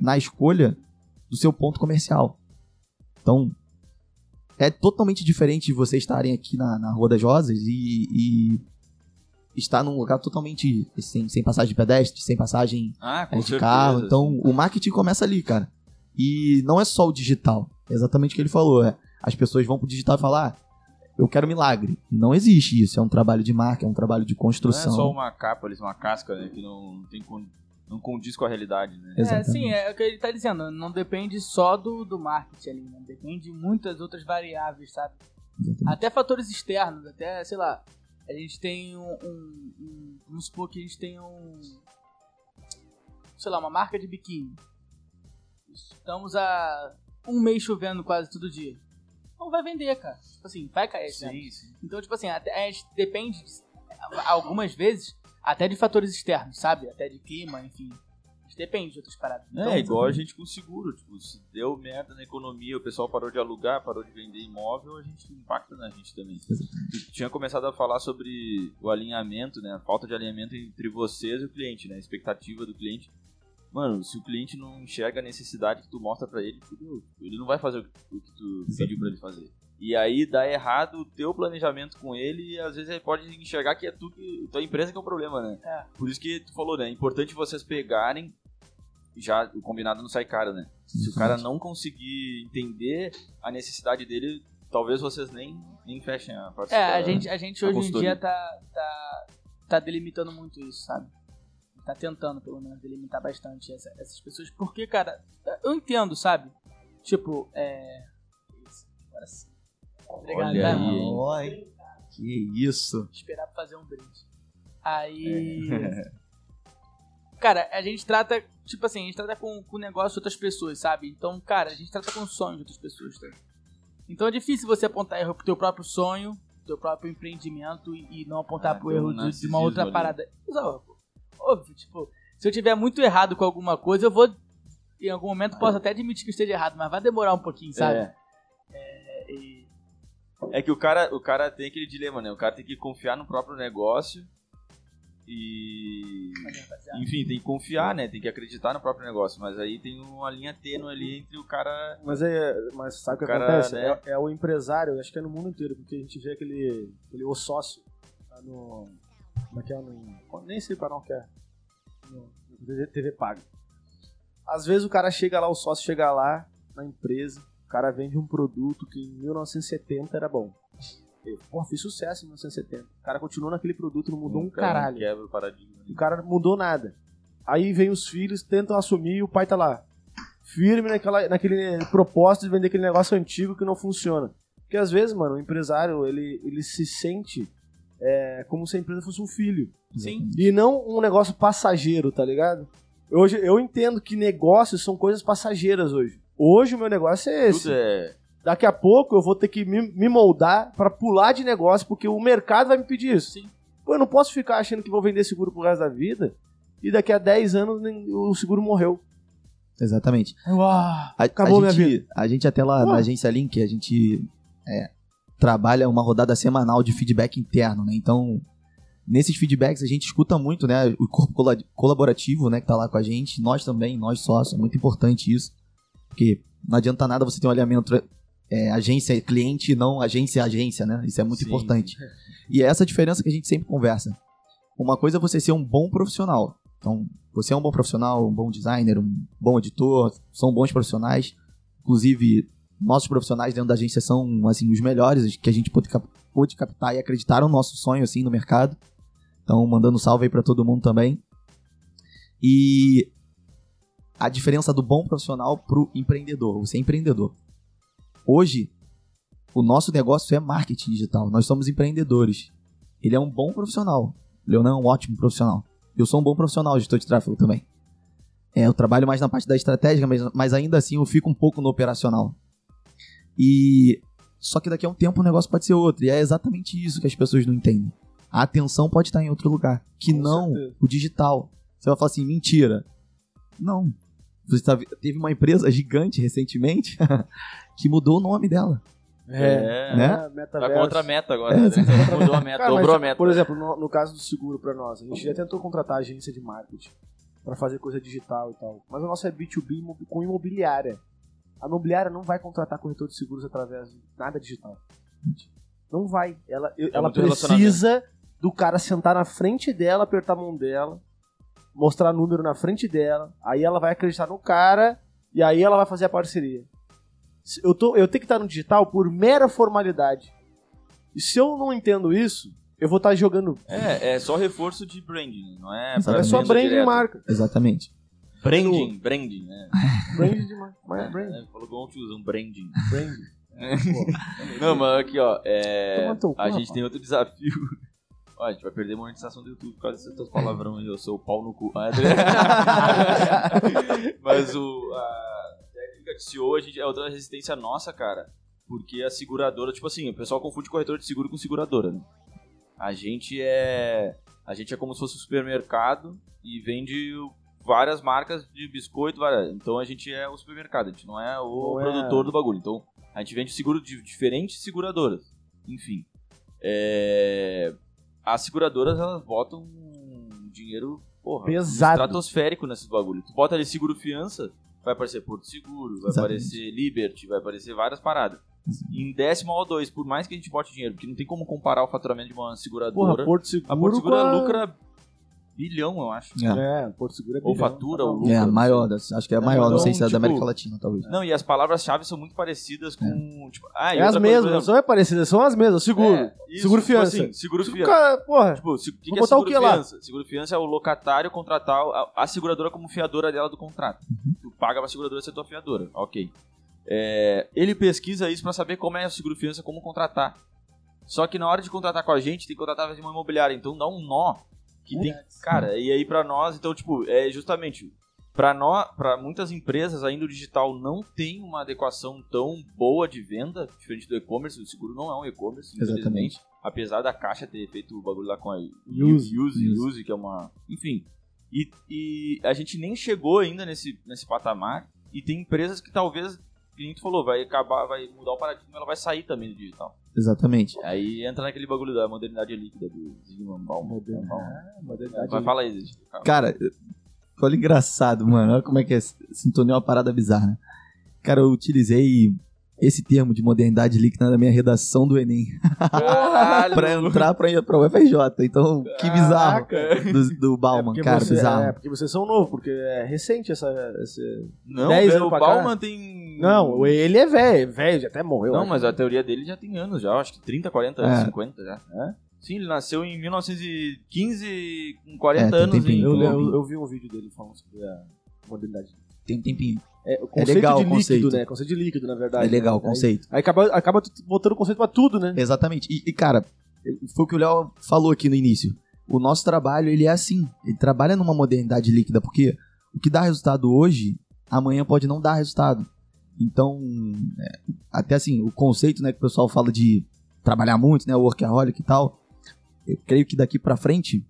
na escolha do seu ponto comercial. Então, é totalmente diferente de vocês estarem aqui na, na Rua das Rosas e, e estar num lugar totalmente sem, sem passagem de pedestre, sem passagem Ah, é, de certeza, carro. Então, o marketing começa ali, cara. E não é só o digital. É exatamente o que ele falou. É, as pessoas vão pro digital e falar, ah, eu quero milagre. Não existe isso. É um trabalho de marca, é um trabalho de Não é construção. só uma capa, uma casca, né? Que não, tem não condiz com a realidade, né? É, Exatamente. sim, é o que ele tá dizendo. Não depende só do, do marketing ali, né? Depende de muitas outras variáveis, sabe? Exatamente. Até fatores externos, até, sei lá, a gente tem um, um- um- Vamos supor que a gente tem um. Sei lá, uma marca de biquíni. Estamos há um mês chovendo quase todo dia. Não vai vender, cara. Tipo assim, vai cair esse ano. Sim, sim. Então, tipo assim, até, a gente depende, de- algumas vezes, até de fatores externos, sabe? Até de clima, enfim. Depende de outras paradas. Então, É, igual a gente com seguro, tipo, se deu merda na economia, o pessoal parou de alugar, parou de vender imóvel, a gente impacta na gente também. Tu tinha começado a falar sobre o alinhamento, né, a falta de alinhamento entre vocês e o cliente, né, a expectativa do cliente. Mano, se o cliente não enxerga a necessidade que tu mostra pra ele, ele não vai fazer o que, o que tu pediu pra ele fazer. E aí dá errado o teu planejamento com ele e às vezes ele pode enxergar que é tu que, tua empresa que é o problema, né? É. Por isso que tu falou, né? É importante vocês pegarem já o combinado não sai caro, né? Se o cara não conseguir entender a necessidade dele, talvez vocês nem, nem fechem a parte É, a gente, a gente a hoje em dia tá, tá, tá delimitando muito isso, sabe? Tá tentando, pelo menos, delimitar bastante essa- essas pessoas. Porque, cara, eu entendo, sabe? Tipo, é. Agora sim. Obrigado, Olha aí, mano? Oi. Que isso. Esperar pra fazer um brinde. Aí. É. Cara, a gente trata, tipo assim, a gente trata com, o negócio de outras pessoas, sabe? Então, cara, a gente trata com o sonho de outras pessoas, tá? Então é difícil você apontar erro pro teu próprio sonho, teu próprio empreendimento e, não apontar É, pro erro de, de uma outra ali. parada. Óbvio, tipo, se eu tiver muito errado com alguma coisa, eu vou. Em algum momento posso até admitir que eu esteja errado, mas vai demorar um pouquinho, sabe? É. É, É que o cara, o cara tem aquele dilema, né? O cara tem que confiar no próprio negócio e. rapaziada, Enfim, tem que confiar, né? Tem que acreditar no próprio negócio. Mas aí tem uma linha tênue ali entre o cara. Mas, é, mas sabe o que cara, acontece? né? É, é o empresário, acho que é no mundo inteiro, porque a gente vê aquele, aquele o sócio lá no. Como é que é? No, nem sei qual canal que é. No, no TV, TV Paga. Às vezes o cara chega lá, o sócio chega lá na empresa, cara vende um produto que em 1970 era bom. Ele, Pô, fiz sucesso em 1970. O cara continuou naquele produto, não mudou um cara caralho. Quebra o paradigma. ali. O cara não mudou nada. Aí vem os filhos, tentam assumir e o pai tá lá. Firme naquela, naquele propósito de vender aquele negócio antigo que não funciona. Porque às vezes, mano, o empresário, ele, ele se sente é, como se a empresa fosse um filho. Sim. E não um negócio passageiro, tá ligado? Hoje, eu entendo que negócios são coisas passageiras hoje. Hoje o meu negócio é esse. Tudo é. Daqui a pouco eu vou ter que me, me moldar pra pular de negócio, porque o mercado vai me pedir isso. Sim. Pô, eu não posso ficar achando que vou vender seguro pro resto da vida e daqui a 10 anos o seguro morreu. Exatamente. Uau, A, Acabou a minha gente, vida. A gente até lá Pô. na agência Link, a gente é, trabalha uma rodada semanal de feedback interno, né? Então, nesses feedbacks a gente escuta muito, né? O corpo cola- colaborativo, né, que tá lá com a gente, nós também, nós sócios, é muito importante isso. Porque não adianta nada você ter um alinhamento é, agência cliente e não agência agência, né? Isso é muito Sim. importante. E é essa diferença que a gente sempre conversa. Uma coisa é você ser um bom profissional. Então, você é um bom profissional, um bom designer, um bom editor, são bons profissionais. Inclusive, nossos profissionais dentro da agência são, assim, os melhores que a gente pôde, pôde captar e acreditaram no nosso sonho, assim, no mercado. Então, mandando salve aí pra todo mundo também. E a diferença do bom profissional pro empreendedor. Você é empreendedor. Hoje, o nosso negócio é marketing digital. Nós somos empreendedores. Ele é um bom profissional. Leonan é um ótimo profissional. Eu sou um bom profissional, gestor de tráfego também. É, eu trabalho mais na parte da estratégia, mas, mas ainda assim eu fico um pouco no operacional. E só que daqui a um tempo o negócio pode ser outro. E é exatamente isso que as pessoas não entendem. A atenção pode estar em outro lugar, que Com não certeza. o digital. Você vai falar assim, mentira. Não. Você tá- teve uma empresa gigante recentemente que mudou o nome dela. É, né? Tá metaverso. contra a meta agora. É, né? Mudou a meta, Cara, dobrou a mas, meta. Por exemplo, no, no caso do seguro pra nós, a gente já tentou contratar agência de marketing pra fazer coisa digital e tal. Mas o nosso é B2B imobi- com imobiliária. A imobiliária não vai contratar corretor de seguros através de nada digital. Não vai. Ela, eu- ela precisa do cara sentar na frente dela, apertar a mão dela, mostrar número na frente dela, aí ela vai acreditar no cara e aí ela vai fazer a parceria. Eu, tô, eu tenho que estar no digital por mera formalidade. E se eu não entendo isso, eu vou estar jogando. É, é só reforço de branding, não é? É só venda brand de direta. marca. Exatamente. Branding, branding, né? Brand de marca. É, Brand. é, falou igual um tiozão, branding. Brand. Não, mas aqui, ó, é, a gente tem outro desafio. Ó, a gente vai perder a monetização do YouTube por causa desses teus palavrão aí, eu sou o pau no cu. Ah, é. mas o, a técnica de CEO a gente, é outra resistência nossa, cara. Porque a seguradora, tipo assim, o pessoal confunde corretor de seguro com seguradora, né? A gente é. A gente é como se fosse um supermercado e vende várias marcas de biscoito, várias. Então a gente é o supermercado, a gente não é o é- produtor do bagulho. Então a gente vende seguro de diferentes seguradoras. Enfim. É, As seguradoras, elas botam dinheiro, porra, Pesado. estratosférico nesses bagulhos. Tu bota ali seguro fiança, vai aparecer Porto Seguro, vai Exatamente. aparecer Liberty, vai aparecer várias paradas. Em décimo ou dois, por mais que a gente bote dinheiro, porque não tem como comparar o faturamento de uma seguradora. Porra, Porto Seguro. a Porto Seguro lucra bilhão, eu acho. É, É, Porto Seguro é Ou bilhão. fatura, ou é lucro. a não maior, acho que é a É, maior, não sei se é da tipo, América Latina, talvez. Não, e as palavras-chave são muito parecidas com. Tipo, ah, e É as mesmas, não são é parecidas, são as mesmas. Seguro. é, isso, seguro tipo fiança. assim, seguro Tipo, fiança. cara, porra. Tipo, se- o que, que é botar o seguro que lá? fiança? Seguro fiança é o locatário contratar a, a seguradora como fiadora dela do contrato. Uhum. Tu paga pra seguradora ser tua fiadora. Ok. É, ele pesquisa isso pra saber como é o seguro fiança, como contratar. Só que na hora de contratar com a gente, tem que contratar de uma imobiliária. Então dá um nó que tem. Cara, e aí pra nós, então, tipo, é justamente. Pra, nós, pra muitas empresas, ainda o digital não tem uma adequação tão boa de venda, diferente do e-commerce. O seguro não é um e-commerce, Exatamente. infelizmente. Apesar da caixa ter feito o bagulho lá com a Use. Use, Use, Use, que é uma. Enfim. E, e a gente nem chegou ainda nesse, nesse patamar. E tem empresas que talvez, que nem tu falou, vai acabar, vai mudar o paradigma, ela vai sair também do digital. Exatamente. Aí entra naquele bagulho da modernidade líquida do Zygmunt Bauman. Modern- Bauman. Modernidade. Vai, fala aí. Cara, olha engraçado, mano. Olha como é que é. Sintonia é uma parada bizarra, né? Cara, eu utilizei esse termo de modernidade líquida na minha redação do Enem Caralho! pra entrar pra, pra UFRJ. Então, que bizarro. Do, do É Bauman, porque cara, você- bizarro. É, porque vocês são novos, porque é recente essa. esse- Não, 10 velho, anos o pra cá. Bauman tem. Não, ele é velho, velho, já até morreu. Não, mas a teoria dele já tem anos já, acho que 30, 40, É. 50 já. Sim, ele nasceu em 1915, com 40 É, tem anos. tempinho. eu, em... eu, eu vi um vídeo dele falando sobre a modernidade. Tem um tempinho. É, o conceito legal de o líquido, conceito. né? Conceito de líquido, na verdade. É legal o né? conceito. Aí, aí acaba, acaba botando o conceito pra tudo, né? Exatamente. E, e, cara, foi o que o Léo falou aqui no início. O nosso trabalho, ele é assim. Ele trabalha numa modernidade líquida, porque o que dá resultado hoje, amanhã pode não dar resultado. Então, é, até assim, o conceito, né, que o pessoal fala de trabalhar muito, né, workaholic e tal, eu creio que daqui pra frente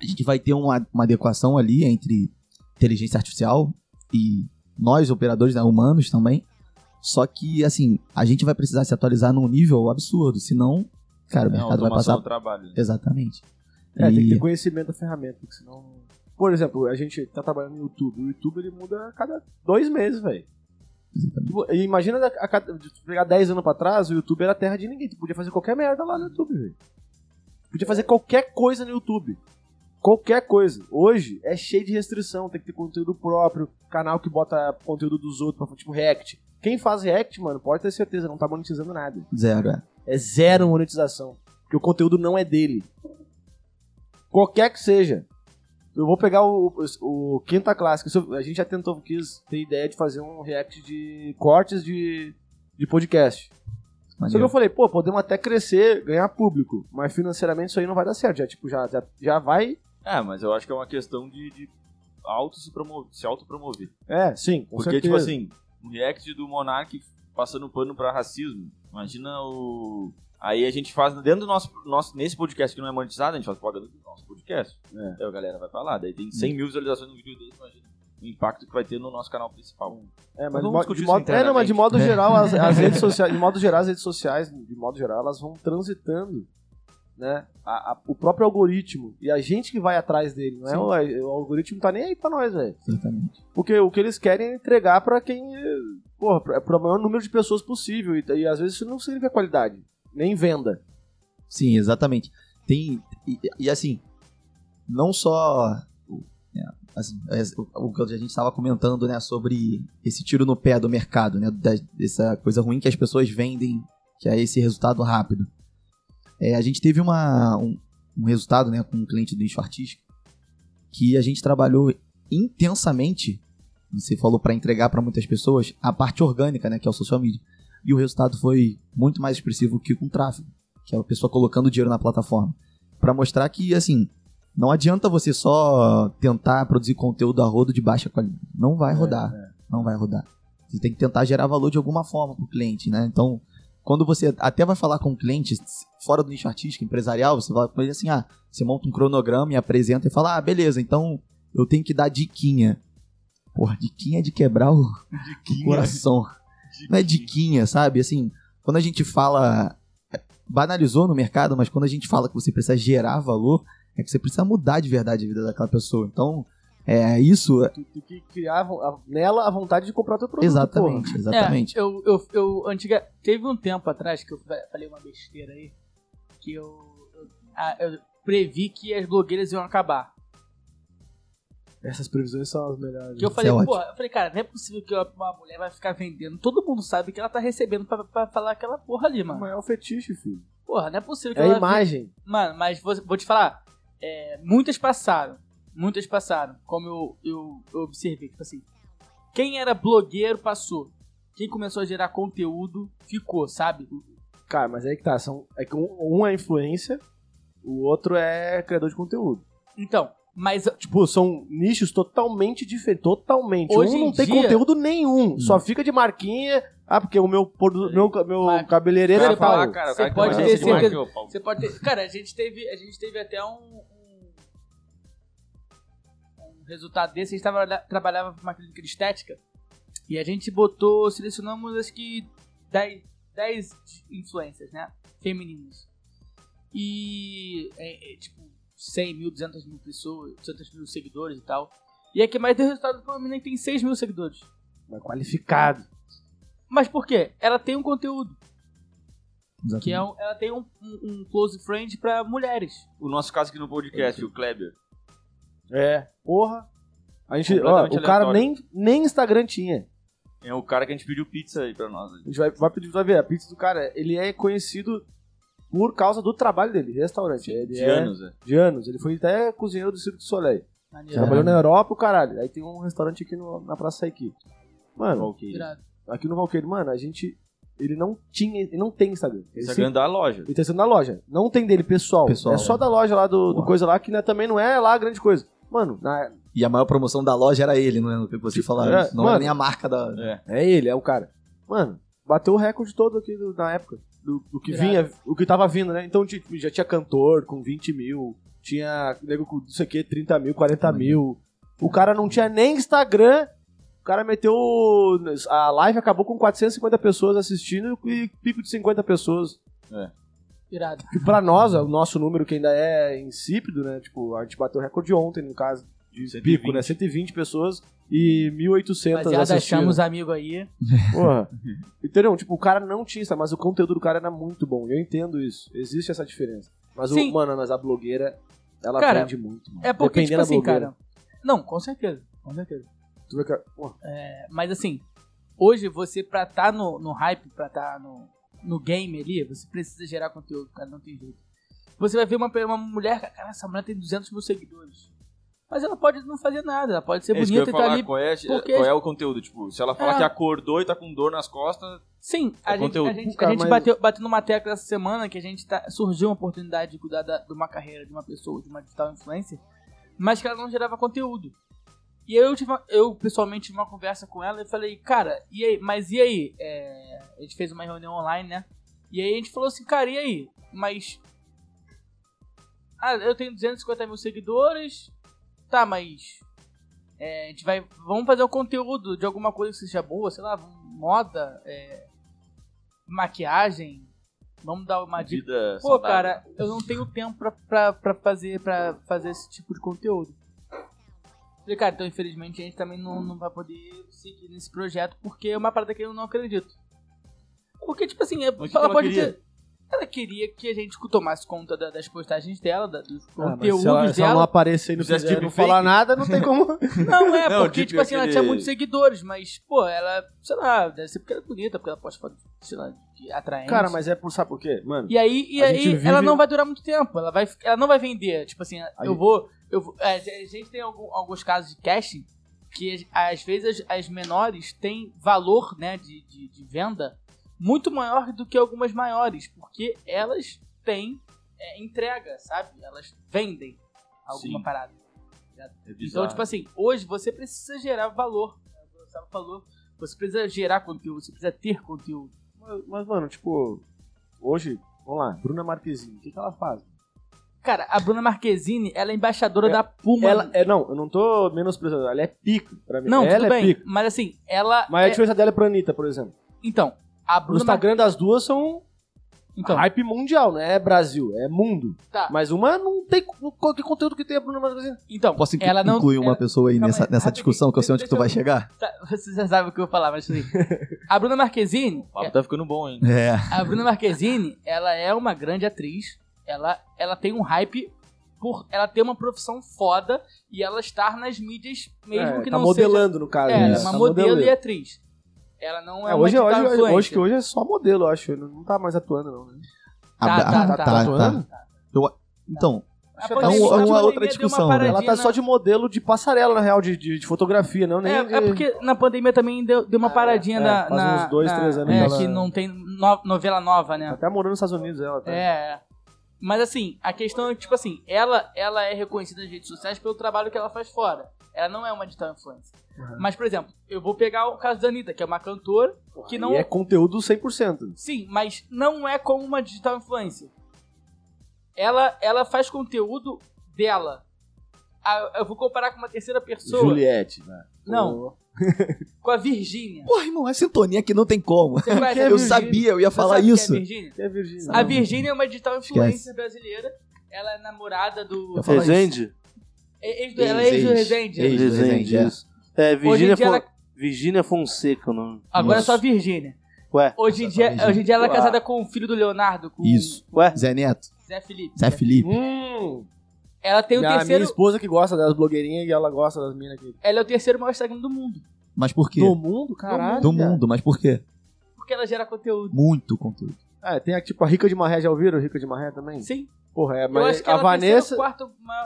a gente vai ter uma, uma adequação ali entre inteligência artificial e nós, operadores né, humanos também. Só que, assim, a gente vai precisar se atualizar num nível absurdo, senão, cara, o É, mercado vai passar. trabalho. Exatamente. É, tem que E- ter conhecimento da ferramenta, porque senão. Por exemplo, a gente tá trabalhando no YouTube. O YouTube ele muda a cada dois meses, velho. Tipo, e Imagina a cada, pegar 10 anos pra trás, o YouTube era terra de ninguém. Tu podia fazer qualquer merda lá no YouTube, velho. Podia fazer qualquer coisa no YouTube. Qualquer coisa. Hoje é cheio de restrição, tem que ter conteúdo próprio, canal que bota conteúdo dos outros, pra, tipo react. Quem faz react, mano, pode ter certeza, não tá monetizando nada. Zero, é. É zero monetização. Porque o conteúdo não é dele. Qualquer que seja. Eu vou pegar o, o, o Quinta Clássica. A gente já tentou, quis ter ideia de fazer um react de cortes de, de podcast. Só que eu Maneiro. falei, pô, podemos até crescer, ganhar público. Mas financeiramente isso aí não vai dar certo. Já, tipo, já, já, já vai. É, mas eu acho que é uma questão de, de auto se, promover, se autopromover. É, sim, com Porque, certeza. tipo assim, um react do Monark passando pano pra racismo. Imagina o. Aí a gente faz dentro do nosso, nosso. Nesse podcast que não é monetizado, a gente faz propaganda do nosso podcast. É. Aí a galera vai pra lá. Daí tem 100 mil visualizações no vídeo dele, imagina. O impacto que vai ter no nosso canal principal. É, Mas mas de, vamos mo- discutir de modo, é, não, mas de modo geral, as, as redes sociais, de modo geral, as redes sociais, de modo geral, elas vão transitando, né? A- a- o próprio algoritmo e a gente que vai atrás dele, não é? O, o algoritmo tá nem aí pra nós, velho. Exatamente. Porque o que eles querem é entregar pra quem, porra, pra, pra maior número de pessoas possível e, e às vezes isso não significa qualidade, nem venda. Sim, exatamente. Tem. E, e, assim, não só. é, assim, o, o que a gente estava comentando, né, sobre esse tiro no pé do mercado, né, dessa coisa ruim que as pessoas vendem, que é esse resultado rápido. É, a gente teve uma, um, um resultado, né, com um cliente do nicho artístico, que a gente trabalhou intensamente, você falou para entregar para muitas pessoas, a parte orgânica, né, que é o social media. E o resultado foi muito mais expressivo que com tráfego que é a pessoa colocando dinheiro na plataforma, Pra mostrar que assim, não adianta você só tentar produzir conteúdo a rodo de baixa qualidade, não vai rodar, não vai rodar. Você tem que tentar gerar valor de alguma forma pro cliente, né? Então, quando você até vai falar com o cliente fora do nicho artístico, empresarial, você vai com ele assim, ah, você monta um cronograma e apresenta e fala, ah, beleza, então eu tenho que dar diquinha. Porra, diquinha é de quebrar o coração. Não é diquinha, sabe? Assim, quando a gente fala. Banalizou no mercado, mas quando a gente fala que você precisa gerar valor, é que você precisa mudar de verdade a vida daquela pessoa. Então, é isso. Tu tem que criar vo- a- nela a vontade de comprar teu produto. Exatamente, exatamente. É, eu, eu, eu antiga, teve um tempo atrás que eu fa- falei uma besteira aí, que eu, eu, eu previ que as blogueiras iam acabar. Essas previsões são as melhores. Que eu falei, é pô, eu falei, cara, não é possível que uma mulher vai ficar vendendo. Todo mundo sabe que ela tá recebendo pra, pra falar aquela porra ali, O mano. maior fetiche, filho. Porra, não é possível que É a ela. imagem. Mano, mas vou, vou te falar, é, muitas passaram. Muitas passaram, como eu, eu, eu observei. Tipo assim, quem era blogueiro passou. Quem começou a gerar conteúdo ficou, sabe? Cara, mas aí que tá. São, é que um, um é influência, o outro é criador de conteúdo. Então, mas Tipo, são nichos totalmente diferentes. Totalmente. Hoje um não tem dia- conteúdo nenhum. Só fica de marquinha. Ah, porque o meu, produ- meu, meu Mas- cabeleireiro Você é cara, você pode ter certeza-. Você pode ter. Cara, a gente teve, a gente teve até um resultado desse. A gente tava, trabalhava com uma clínica de estética e a gente botou, selecionamos acho que 10, 10 influencers, né? Femininos. E, é, é, tipo, 100 mil, 200 mil pessoas, 200 mil seguidores e tal. E a que mais deu resultado foi uma menina que tem 6 mil seguidores. Mas qualificado. Mas por quê? Ela tem um conteúdo. Exatamente. Que é um, ela tem um, um, um close friend pra mulheres. O nosso caso aqui no podcast, o Kleber. É. Porra. A gente, ó, o cara aleatório. nem, nem Instagram tinha. É o cara que a gente pediu pizza aí pra nós. A gente vai, vai pedir, vai ver. A pizza do cara, ele é conhecido por causa do trabalho dele, restaurante. Ele De é- anos, é. De anos. Ele foi até cozinheiro do Circo du Soleil. Maneiro. Trabalhou na Europa, o caralho. Aí tem um restaurante aqui no- na Praça aqui. Mano. Irado. aqui no Valqueire, mano, a gente. Ele não tinha. Ele não tem Instagram. Ele Instagram da loja. Ele tá sendo da loja. Não tem dele, pessoal. Pessoal, é só é. da loja lá do, do coisa lá, que né, também não é lá grande coisa. Mano, na- E a maior promoção da loja era ele, não é o que você falava. É, não mano. era nem a marca da. É. é ele, é o cara. Mano, bateu o recorde todo aqui do- na época. Do, do que vinha, o que tava vindo, né? Então tipo, já tinha cantor com 20 mil, tinha nego com não sei o que, 30 mil, 40 mil. O cara não tinha nem Instagram. O cara meteu. A live acabou com 450 pessoas assistindo e pico de 50 pessoas. Irado. Que pra nós, o nosso número que ainda é insípido, né? Tipo, a gente bateu o recorde ontem, no caso, de 120. pico, né? 120 pessoas e 1.800 Rapaziada, assistindo. achamos amigo aí. Porra. Entendeu? Tipo, o cara não tinha, mas o conteúdo do cara era muito bom. Eu entendo isso. Existe essa diferença. Mas, o, mano, mas a blogueira ela Cara, vende muito. Mano. É porque, Dependendo tipo assim, blogueira. cara. Não, com certeza. Com certeza. Tu pô, É, mas assim, hoje você pra estar no, no hype, pra estar no, no game ali, você precisa gerar conteúdo, cara, não tem jeito. Você vai ver uma, uma mulher, cara, essa mulher tem 200 mil seguidores. Mas ela pode não fazer nada, ela pode ser É isso que eu bonita e tá ali. qual, é, porque- qual é o conteúdo? Tipo, se ela falar É. que acordou e tá com dor nas costas, Sim, É a gente, conteúdo. a gente, Cara, a gente mas- bateu, bateu numa tecla essa semana que a gente tá, surgiu uma oportunidade de cuidar da- de uma carreira de uma pessoa, de uma digital influencer, mas que ela não gerava conteúdo. E eu, tive uma- eu pessoalmente tive uma conversa com ela e falei, cara, e aí, mas e aí? É, a gente fez uma reunião online, né? E aí a gente falou assim, cara, e aí? Mas. Ah, eu tenho 250 mil seguidores. Tá, mas. é, a gente vai. Vamos fazer um conteúdo de alguma coisa que seja boa, sei lá, moda, é, maquiagem. Vamos dar uma dica. vida Pô, saudável. cara, eu não tenho tempo pra, pra, pra, fazer, pra fazer esse tipo de conteúdo. Falei, cara, então infelizmente a gente também não, não vai poder seguir nesse projeto porque é uma parada que eu não acredito. Porque, tipo assim, é- o que ela ela pode queria? ter. Ela queria que a gente tomasse conta da- das postagens dela, da- dos ah, conteúdos se ela, se ela não dela. aparecer e não fizer, tipo não falar nada, não tem como. Não, é, Não, porque, tipo tipo assim, ela tinha muitos seguidores, mas, pô, ela, sei lá, deve ser porque ela é bonita, porque ela posta foto, sei lá, atraente. Cara, mas é por sabe por quê? Mano, E aí, e aí vive- ela não vai durar muito tempo. Ela, vai, ela não vai vender. Tipo assim, eu gente- vou. Eu é, a gente tem algum- alguns casos de casting que às vezes as, as menores têm valor né, de, de, de venda muito maior do que algumas maiores, porque elas têm é, entrega, sabe? Elas vendem alguma Sim. parada. É Então, tipo assim, hoje você precisa gerar valor. né? O Gustavo falou, você precisa gerar conteúdo, você precisa ter conteúdo. mas, mas, mano, tipo, hoje, vamos lá, Bruna Marquezine, o que, que ela faz? Cara, a Bruna Marquezine, ela é embaixadora É- da Puma. Ela é, não, eu não tô menosprezando, ela é pica pra mim. Não, ela tudo é bem. pica. Mas assim, ela. Mas a é- diferença dela é pra Anitta, por exemplo. Então, a No Bruna. Instagram das duas são Então, hype mundial, não é Brasil, é mundo. tá. Mas uma não tem qualquer conteúdo que tenha a Bruna Marquezine. Então, Posso inclu- ela não. incluir uma ela- pessoa aí Calma nessa, aí, nessa discussão que eu sei onde que tu vai deixa chegar? tá, você já sabe o que eu vou falar, mas assim. A Bruna Marquezine. O papo tá ficando bom, hein? É. A Bruna Marquezine, ela é uma grande atriz. Ela, ela tem um hype por ela ter uma profissão foda e ela estar nas mídias, mesmo É, que tá não modelando, no seja. caso. É, ela é né? uma Tá modelo modelando. e atriz. Ela não é, É, uma hoje, hoje, influencer. hoje, que hoje é só modelo, eu acho. Ele não tá mais atuando, não. Né? A- Tá, a- tá, tá, tá, tá atuando? Eu- então, A É uma- uma outra discussão, uma né? Ela tá só de modelo de passarela, na real, de, de, de fotografia, não nem É, de... é porque na pandemia também deu, deu uma paradinha é, na, faz na- uns dois, na- três anos é, que ela- que não tem no- novela nova, né? Até morando nos Estados Unidos, ela tá. É, é. Mas assim, a questão é tipo assim, ela, ela é reconhecida nas redes sociais pelo trabalho que ela faz fora. Ela não é uma digital influencer. Uhum. Mas, por exemplo, eu vou pegar o caso da Anitta, que é uma cantora que não. E é conteúdo 100%. Sim, mas não é como uma digital influencer. Ela, ela faz conteúdo dela. Ah, Eu vou comparar com uma terceira pessoa. Juliette, né? Não. Com a Virgínia. porra, irmão, é sintonia que não tem como. Você conhece a Eu Virgínia? sabia, eu ia Você falar sabe quem isso. É a Virgínia? Que é Virgínia. A Virgínia é uma digital Esquece. influencer brasileira. Ela é namorada do. Eu falo Resende? É ex do- Ela é ex do Resende. Ex- Resende, Resende, é. isso. É, Virgínia, dia Fon- ela- Virgínia Fonseca o nome. Agora é Isso. só Virgínia. Ué, Hoje em, dia, Virgínia. hoje em dia ela é casada com o filho do Leonardo, com Isso. ué. Zé Neto, Zé Felipe. Zé Felipe. Hum, Ela tem o minha, minha terceiro. esposa que gosta das blogueirinhas e ela gosta das minas aqui. Ela é o terceiro maior Instagram do mundo. Mas por quê? Do mundo, caralho. Do mundo, mas por quê? Porque ela gera conteúdo. Muito conteúdo. É, tem a, tipo a Rica de Marré, já ouviram? Rica de Marré também? Sim. Porra, é, Eu mas acho que a Vanessa, maior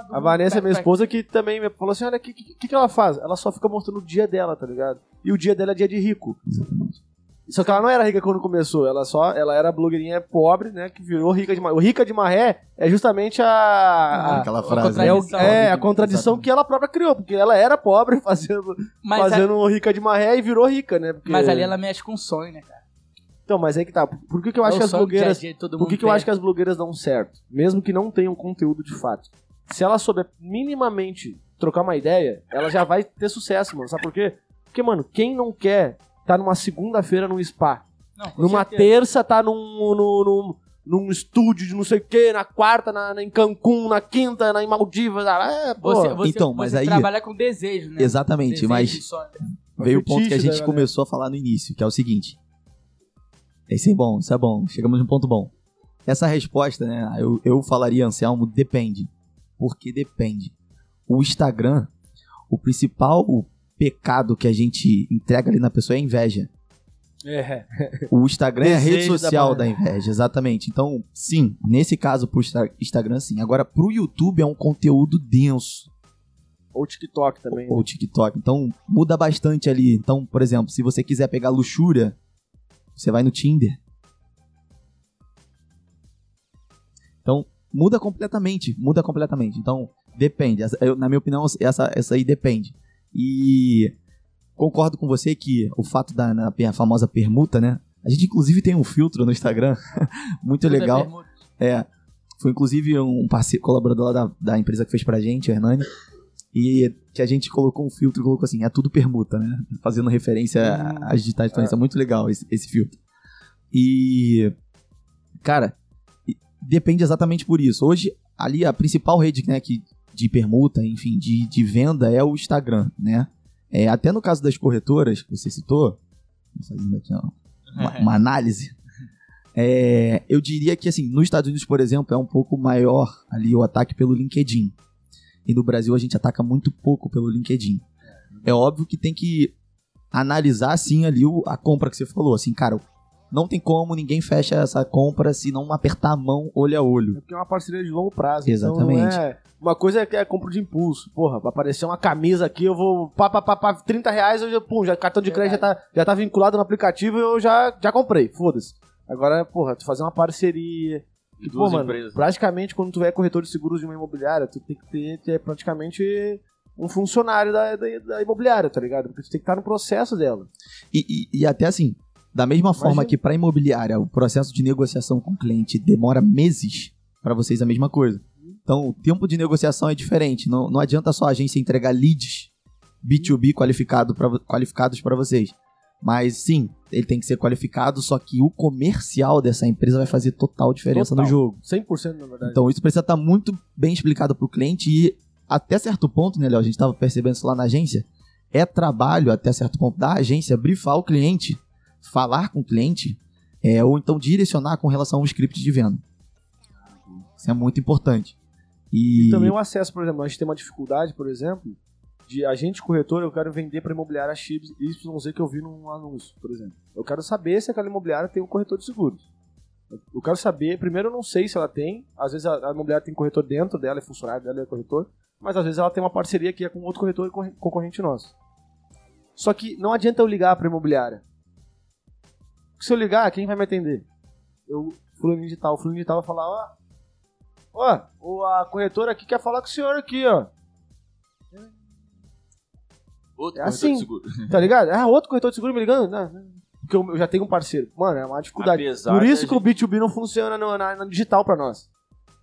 do a. Vanessa é minha esposa que também me falou assim, olha, o que, que, que que ela faz? Ela só fica mostrando o dia dela, tá ligado? E o dia dela é dia de rico. Exatamente. Só que ela não era rica quando começou, ela só, ela era blogueirinha pobre, né, que virou rica de marré. O rica de marré é justamente a... a- Aquela o frase. é, o- contradição. é, a contradição que ela própria criou, porque ela era pobre fazendo, Mas, a- fazendo um rica de marré e virou rica, né? Porque... mas ali ela mexe com sonho, né, cara? Então, mas aí que tá. Por que, que eu É acho o que as a blogueiras todo Por mundo que, que eu acho que as blogueiras dão certo? Mesmo que não tenham conteúdo de fato. Se ela souber minimamente trocar uma ideia, ela já vai ter sucesso, mano. Sabe por quê? Porque, mano, quem não quer tá numa segunda-feira num spa? Não, Numa certeza. terça tá num, num, num, num estúdio de não sei o quê, na quarta na, na- em Cancún, na quinta na, em Maldivas. ah, É. Você, você, Então, mas você aí- trabalha com desejo, né? Exatamente, Desejo mas veio o ponto que a gente galera. começou a falar no início, que é o seguinte. Isso é bom, isso é bom. Chegamos num ponto bom. Essa resposta, né? Eu, eu falaria, Anselmo, depende. porque depende. O Instagram, o principal pecado que a gente entrega ali na pessoa é a inveja. É. O Instagram é a rede da social da, banana. inveja, exatamente. Então, sim, nesse caso pro Insta- Instagram, sim. Agora, pro YouTube é um conteúdo denso. Ou TikTok também. né? Ou TikTok. Então, muda bastante ali. Então, por exemplo, se você quiser pegar luxúria, você vai no Tinder. Então, muda completamente. Muda completamente. Então, depende. Eu- na minha opinião, essa, essa aí depende. E concordo com você que o fato da na, famosa permuta, né? A gente, inclusive, tem um filtro no Instagram muito Tudo é legal. permuta. É. Foi inclusive um parceiro, colaborador lá da, da empresa que fez pra gente, o Hernani. E que a gente colocou um filtro e colocou assim, é tudo permuta, né? Fazendo referência às digitais de. É muito legal esse, esse filtro. E. Cara, depende exatamente por isso. Hoje, ali a principal rede né, que, de permuta, enfim, de, de venda é o Instagram, né? É, até no caso das corretoras, que você citou, fazendo aqui uma, uma análise. É, eu diria que, assim, nos Estados Unidos, por exemplo, é um pouco maior ali o ataque pelo LinkedIn. E no Brasil a gente ataca muito pouco pelo LinkedIn. É óbvio que tem que analisar, assim, ali o- a compra que você falou. Assim, cara, não tem como ninguém fecha essa compra se não apertar a mão olho a olho. É porque é uma parceria de longo prazo. Exatamente. Então, não é... Uma coisa é que é compra de impulso. Porra, vai aparecer uma camisa aqui, eu vou. Pá, pá, pá, pá, 30 reais, eu já, pum, já, cartão de crédito já tá, já tá vinculado no aplicativo e eu já, já comprei. Foda-se. Agora, porra, tu fazer uma parceria. Que, pô, Duas mano, empresas. praticamente quando tu é corretor de seguros de uma imobiliária, tu tem que ter, ter praticamente um funcionário da, da, da imobiliária, tá ligado? Porque tu tem que estar no processo dela. E, e- e até assim, da mesma forma Imagina. que para imobiliária o processo de negociação com o cliente demora meses, para vocês a mesma coisa. Então, o tempo de negociação é diferente. Não, não adianta só a agência entregar leads B2B qualificado pra, qualificados para vocês. Mas sim, ele tem que ser qualificado, só que o comercial dessa empresa vai fazer total diferença Total. no jogo. 100% na verdade. Então isso precisa estar muito bem explicado para o cliente e até certo ponto, né, Léo? A gente estava percebendo isso lá na agência. É trabalho, até certo ponto, da agência brifar o cliente, falar com o cliente, é, ou então direcionar com relação ao script de venda. Isso é muito importante. E, E também o acesso, por exemplo, a gente tem uma dificuldade, por exemplo, de agente corretor, eu quero vender para imobiliária X, YZ que eu vi num anúncio, por exemplo. Eu quero saber se aquela imobiliária tem um corretor de seguros. Eu quero saber, primeiro eu não sei se ela tem, às vezes a, a imobiliária tem corretor dentro dela, é funcionário dela, é corretor, mas às vezes ela tem uma parceria que é com outro corretor corre- concorrente nosso. Só que não adianta eu ligar para imobiliária. Porque se eu ligar, quem vai me atender? Eu, fulano de tal, fulano de tal vai falar, ó, Ó, o- a corretora aqui quer falar com o senhor aqui, ó. Outro É assim. Tá ligado? Ah, outro corretor de seguro me ligando? Não. Porque eu já tenho um parceiro. Mano, é uma dificuldade. Apesar Por isso que o B2B não funciona no, na, na digital pra nós.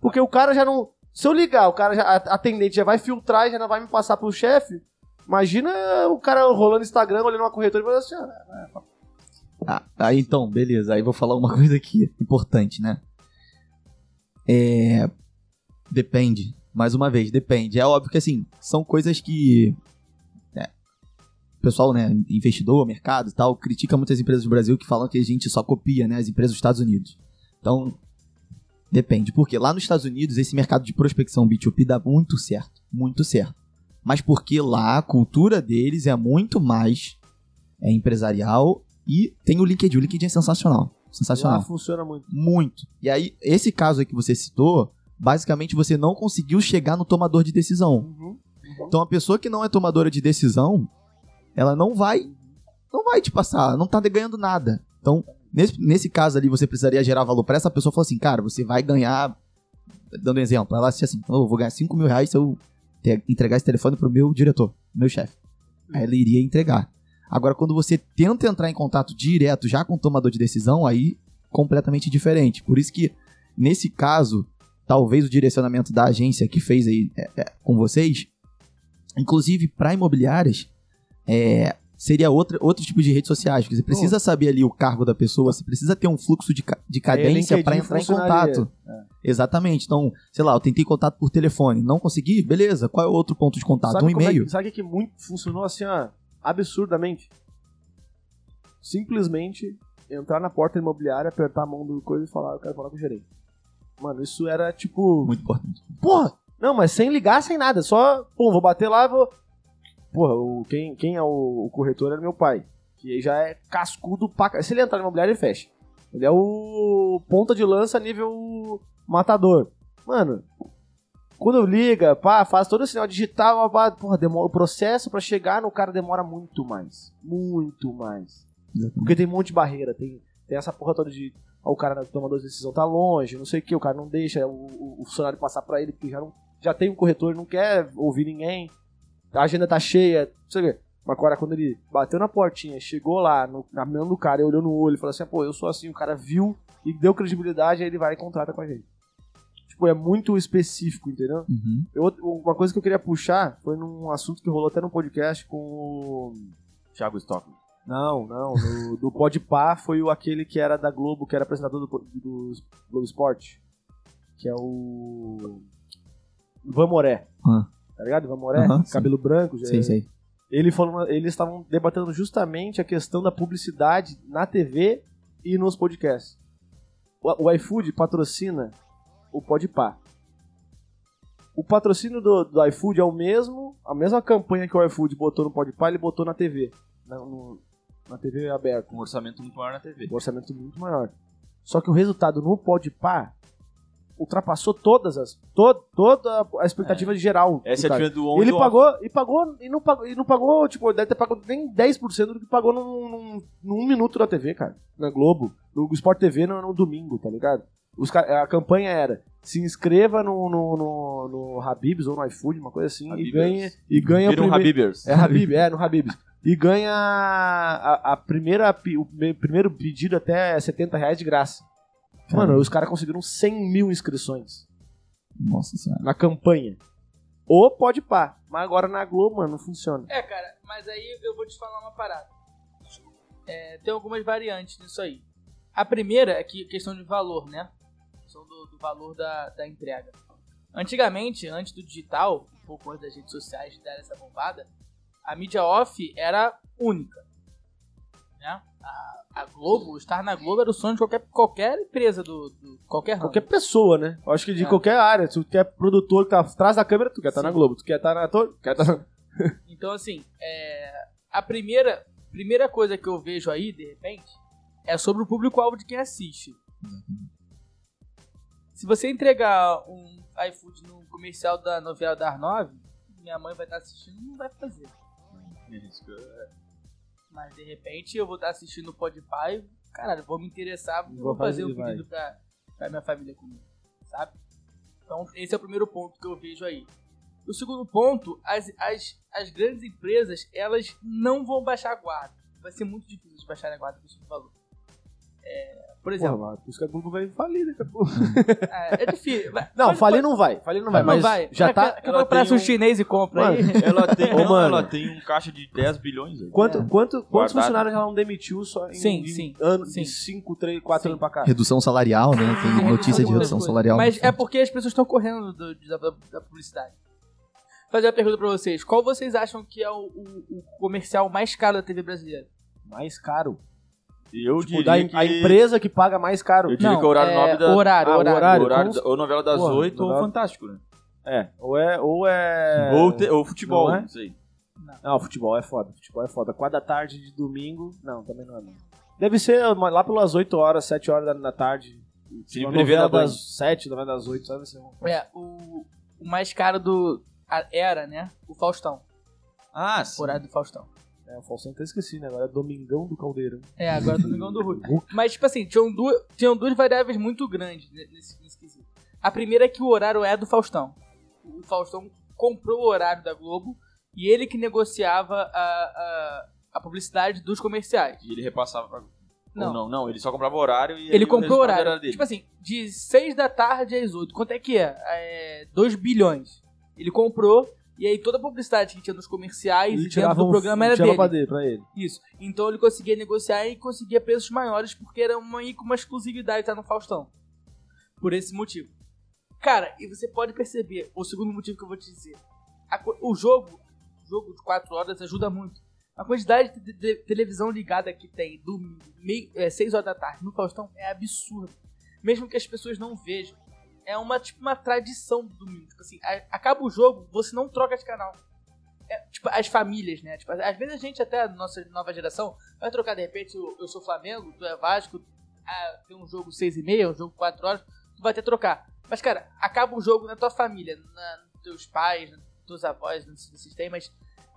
Porque o cara já não. Se eu ligar, o cara já. Atendente já vai filtrar e já não vai me passar pro chefe. Imagina o cara rolando Instagram, olhando uma corretora e falando assim, ah, Ah, aí então, beleza. Aí vou falar uma coisa aqui importante, né? É. Depende. Mais uma vez, depende. É óbvio que assim, são coisas que. é, o pessoal, né, investidor, mercado e tal, critica muitas empresas do Brasil que falam que a gente só copia, né, as empresas dos Estados Unidos. Então, depende. Porque lá nos Estados Unidos, esse mercado de prospecção B2B dá muito certo. Muito certo. Mas porque lá a cultura deles é muito mais é, empresarial e tem o LinkedIn. O LinkedIn é sensacional. Sensacional. lá funciona muito. Muito. E aí, esse caso aí que você citou, basicamente você não conseguiu chegar no tomador de decisão. Uhum. Então a pessoa que não é tomadora de decisão, ela não vai não vai te passar, não tá ganhando nada. Então, nesse, nesse caso ali, você precisaria gerar valor pra essa pessoa e falar assim, cara, você vai ganhar. Dando um exemplo, ela disse assim: "Oh, eu vou ganhar 5 mil reais se eu entregar esse telefone pro meu diretor, meu chefe. Aí ela iria entregar. Agora, quando você tenta entrar em contato direto já com o tomador de decisão, aí completamente diferente. Por isso que, nesse caso, talvez o direcionamento da agência que fez aí é, é, com vocês, inclusive para imobiliárias, é, seria outra, outro tipo de redes sociais. Porque você precisa saber ali o cargo da pessoa, você precisa ter um fluxo de, de cadência LinkedIn para entrar em contato. Exatamente. Então, sei lá, eu tentei contato por telefone, não consegui, beleza. Qual é o outro ponto de contato? Sabe um é e-mail. que- sabe o que muito funcionou assim, ó, absurdamente? Simplesmente entrar na porta imobiliária, apertar a mão do coisa e falar, eu quero falar com o gerente. Mano, isso era tipo. Muito importante. Porra! Não, mas sem ligar, sem nada. Só, pô, vou bater lá, vou. Porra, o, quem, quem é o, o corretor era meu pai. Que já é cascudo pra. Se ele entrar no imobiliário, ele fecha. Ele é o ponta de lança nível matador. Mano, quando liga, pá, faz todo esse sinal digital, pá, porra, demora, o processo pra chegar no cara demora muito mais. Muito mais. Porque tem um monte de barreira, tem, tem essa porra toda de. ó, o cara tomador de decisão tá longe, não sei o que, o cara não deixa o, o, o funcionário passar pra ele, porque já, não, já tem um corretor, não quer ouvir ninguém, a agenda tá cheia, não sei o que. Mas agora, quando ele bateu na portinha, chegou lá, no, na mão do cara, e olhou no olho e falou assim: pô, eu sou assim, o cara viu e deu credibilidade, aí ele vai e contrata com a gente. Tipo, é muito específico, entendeu? Uhum. Eu- uma coisa que eu queria puxar foi num assunto que rolou até no podcast com o. Thiago Stockman. Não, não. No, do Podpah foi o aquele que era da Globo, que era apresentador do, do Globo Esporte. Que é o. Ivan Moré. Ah. Tá ligado? Ivan Moré? Aham, sim. cabelo branco. já- Sei, sei. Ele falou, eles estavam debatendo justamente a questão da publicidade na TV e nos podcasts. O, o iFood patrocina o Podpah. O patrocínio do, do iFood é o mesmo, a mesma campanha que o iFood botou no Podpah, ele botou na TV. Na, no- na TV aberta. Com um orçamento muito maior na TV. Um orçamento muito maior. Só que o resultado no Podpah ultrapassou todas as. To, toda a expectativa geral. Essa é a do on Ele do off. pagou, e pagou, e não pagou, e não pagou, tipo, deve ter pago nem 10% do que pagou num, num, num minuto da TV, cara. Na Globo, no Sport TV no, no domingo, tá ligado? Os, a campanha era se inscreva no, no, no, no Habibs ou no iFood, uma coisa assim, e Habibers. ganha, e ganha Vira um primeiro- Habibers. é Habib, é, no Habibs. E ganha a, a primeira, o me- primeiro pedido até 70 reais de graça. Mano, os caras conseguiram 100 mil inscrições Nossa senhora. na campanha. Ou pode pá. Mas agora na Globo, mano, não funciona. É, cara, mas aí eu vou te falar uma parada. É, tem algumas variantes nisso aí. A primeira é que questão de valor, né? Do, do valor da, da entrega. Antigamente, antes do digital, um pouco antes das redes sociais darem essa bombada, a mídia off era única. Né? A, a Globo, estar na Globo era o sonho de qualquer, qualquer empresa do, do qualquer ramo. Qualquer pessoa, né? Eu acho que de É. qualquer área. Se tu quer produtor que tá atrás da câmera, tu quer estar Sim. na Globo. Tu quer estar na ator, quer estar na... Então, assim, é, a primeira, primeira coisa que eu vejo aí, de repente, é sobre o público-alvo de quem assiste. Se você entregar um iFood no comercial da novela da Arnove, minha mãe vai estar assistindo não vai fazer. Mas, de repente, eu vou estar assistindo o Podpah e, caralho, vou me interessar Vou vou fazer fazer um e pedido pra, pra minha família comer, sabe? Então, esse é o primeiro ponto que eu vejo aí. O segundo ponto, as, as, as grandes empresas, elas não vão baixar a guarda. Vai ser muito difícil de baixar a guarda com esse valor. É, por Porra, exemplo, mano, por isso que a Globo vai falir daqui a pouco. é, é difícil. Vai- Não, falir não vai. Falir não vai, não mas vai. já tá... Daqui a pouco aparece tem um um- chinês e compra aí. Ela tem, Ô, mano. ela tem um caixa de 10 bilhões. aí. Quanto, É. quanto, quantos funcionários ela não demitiu só em, Sim, em sim, anos, sim. de 5, 3, 4 Sim. anos pra cá? Redução salarial, né? Tem notícia de redução salarial. Mas é porque as pessoas estão correndo do- da, da- da publicidade. Vou fazer uma pergunta pra vocês. Qual vocês acham que é o, o- o comercial mais caro da TV brasileira? Mais caro. Eu Tipo, diria que... a empresa que paga mais caro. Eu diria que é o horário nobre da... Horário, Ah, o horário. horário. horário como- da- ou novela das 8 ou Fantástico, né? É, ou é... Ou é... Ou, te- ou futebol, Não é? não sei. Não, futebol é foda. Futebol é foda. 4 da tarde de domingo... Não, também não é não. Deve ser lá pelas 8 horas, 7 horas da, da tarde. Cine Uma novela das 7, novela das 8, sabe? Assim, um- É, o, o mais caro do. a- Era, né? O Faustão. Ah, O sim. horário do Faustão. É, o Falsão até esqueci, né? Agora é Domingão do Caldeirão. É, agora é Domingão do Rui. Mas, tipo assim, tinham duas, tinham duas variáveis muito grandes ne- nesse, nesse quesito. A primeira é que o horário é do Faustão. O Faustão comprou o horário da Globo e ele que negociava a, a, a publicidade dos comerciais. E ele repassava pra... Não. Ou não, não, ele só comprava horário e... Ele comprou o horário. dele. Tipo assim, de 6 da tarde às 8. Quanto é que é? É 2 bilhões. Ele comprou e aí toda a publicidade que tinha nos comerciais e dentro do programa era dele. dele, pra ele. Isso. Então ele conseguia negociar e conseguia preços maiores porque era uma, meio uma exclusividade estar no Faustão. Por esse motivo. Cara, e você pode perceber, o segundo motivo que eu vou te dizer. a o jogo, o jogo de 4 horas ajuda muito. A quantidade de, de- televisão ligada que tem domingo, 6 horas da tarde no Faustão é absurda. Mesmo que as pessoas não vejam. É uma, tipo, uma tradição do domingo. Tipo assim, acaba o jogo, você não troca de canal. É, tipo, as famílias, né? Tipo, às vezes a gente, até a nossa nova geração, vai trocar de repente, eu, eu sou Flamengo, tu é Vasco, ah, tem um jogo 6 e meia, um jogo 4 horas, tu vai que trocar. Mas, cara, acaba o jogo na tua família, na, nos teus pais, nos teus avós, não sei se têm, mas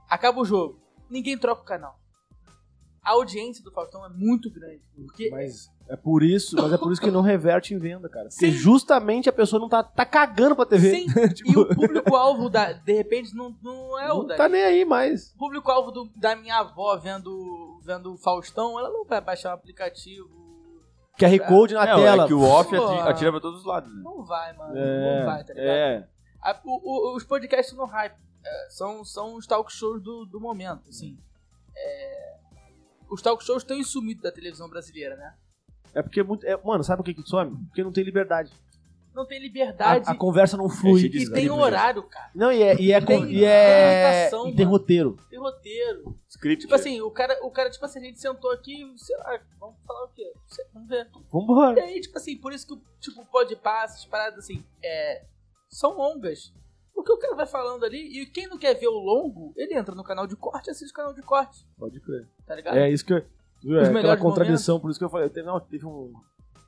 acaba o jogo. Ninguém troca o canal. A audiência do Faustão é muito grande. Porque Mas é por isso, mas é por isso que não reverte em venda, cara. Porque Sim. justamente a pessoa não tá, tá cagando pra TV. Sim, Tipo, e o público-alvo, da, de repente, não, não é o não da tá nem aí mais. O público-alvo da minha avó vendo, vendo o Faustão, ela não vai baixar o aplicativo. QR Code na É, tela. é que o off Pô. ati- atira pra todos os lados. Né? Não vai, mano. É, não vai, tá ligado? é. A- o- o- os podcasts no hype é, são, são os talk shows do, do momento, assim. É, os talk shows têm sumido da televisão brasileira, né? É porque é muito. é- mano, sabe por que que some? Porque não tem liberdade. Não tem A, liberdade a conversa não flui. É e tem script, horário, cara. Não, e é. E é, Tem e é, e tem roteiro. Tem roteiro. Script. Tipo assim, o cara, o cara, tipo assim, a gente sentou aqui, sei lá, vamos falar o quê? Vamos ver. E Vambora. aí, tipo assim, por isso que o tipo, pode passar, essas paradas assim, é, são longas. Porque o cara vai falando ali, e quem não quer ver o longo, ele entra no canal de corte e assiste o canal de corte, Pode crer. tá ligado? É isso que eu. Viu? É Os aquela contradição, por isso que eu falei. Teve, não, teve um,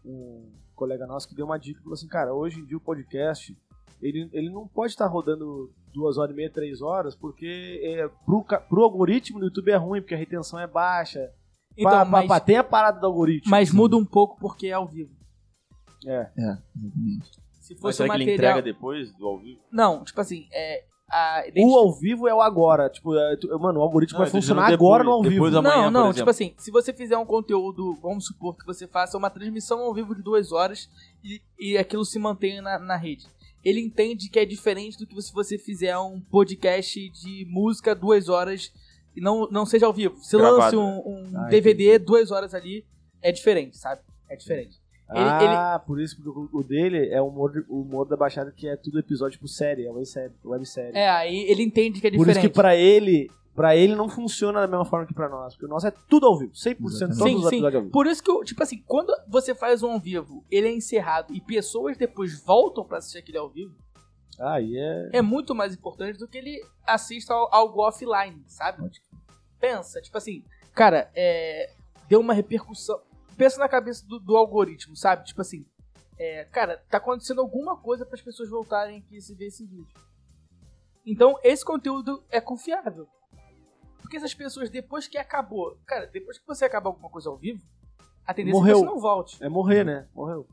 um colega nosso que deu uma dica, falou assim, cara, hoje em dia o podcast, ele, ele não pode estar rodando duas horas e meia, três horas, porque é, pro, ca- pro algoritmo do YouTube é ruim, porque a retenção é baixa. Então, pá, mas, pá, tem a parada do algoritmo. mas muda um pouco porque é ao vivo. É. É, exatamente. Se Mas fosse será um que ele material... entrega depois do ao vivo? Não, tipo assim, é... A O ao vivo é o agora. Tipo, é, tu- mano, o algoritmo Não, vai funcionar dizendo agora depois- no ao vivo. depois da manhã, não, por não, tipo assim, se você fizer um conteúdo, vamos supor que você faça uma transmissão ao vivo de duas horas e, e aquilo se mantenha na, na rede. Ele entende que é diferente do que se você fizer um podcast de música duas horas e não, não seja ao vivo. Se Gravado, lance um, um Ah, DVD duas horas ali, é diferente, sabe? É diferente. Ele- ah, por isso que o, o dele é o humor, o humor da Baixada que é tudo episódio tipo série, é websérie. websérie. É, aí ele entende que é Por diferente. isso que pra ele, pra ele não funciona da mesma forma que pra nós. Porque o nosso é tudo ao vivo. 100% todos Exatamente. Sim, os sim. episódios ao vivo. Por isso que, eu, tipo assim, quando você faz um ao vivo, ele é encerrado e pessoas depois voltam pra assistir aquele ao vivo, Aí é... é muito mais importante do que ele assista ao- algo offline, sabe? Pensa, tipo assim, cara, é, deu uma repercussão. Pensa na cabeça do, do algoritmo, sabe? Tipo assim, é, cara, tá acontecendo alguma coisa para as pessoas voltarem aqui e se ver esse vídeo. Então, esse conteúdo é confiável. Porque essas pessoas, depois que acabou, cara, depois que você acabar alguma coisa ao vivo, a tendência é Morreu. que você não volte. É morrer, né? Morreu.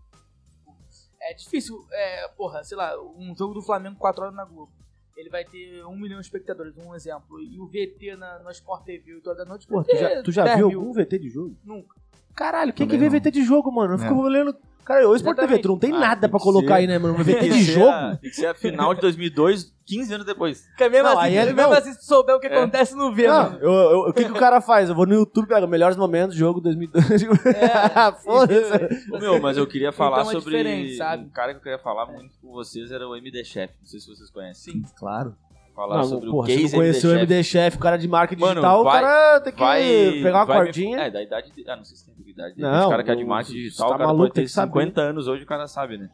É difícil, é, porra, sei lá, um jogo do Flamengo 4 horas na Globo. Ele vai ter um milhão de espectadores, um exemplo. E o VT na, na Sport TV 8 horas da noite vai tu já, tu já 10 viu mil. algum VT de jogo? Nunca. Caralho, quem que não. VT de jogo, mano? Eu fico É. olhando... Cara, o Sport TV, tu não tem Ah, nada tem pra que colocar ser. aí, né, mano? VT de que jogo? a- Tem que ser a final de 2002, 15 anos depois. Porque mesmo, Não, assim, aí é- mesmo não. assim, se tu souber o que É. acontece, não vê, Não, mano. eu, eu- o que, que o cara faz? Eu vou no YouTube, pego melhores momentos do jogo 2002. É. Foda-se. Meu, mas eu queria falar Então é sobre sabe? um cara que eu queria falar muito com vocês era o MD Chef. Não sei se vocês conhecem. Sim. Claro. Falar Não, sobre porra, o se case não conheceu o MD Chef. O cara de marca Mano, digital, vai- o cara tem que Vai pegar uma vai me- cordinha. É, da idade. de- Ah, não sei se tem idade. Não, Não, cara que é de marketing você digital, tá o cara maluco, pode ter que saber. 50 anos hoje, o cara sabe, né?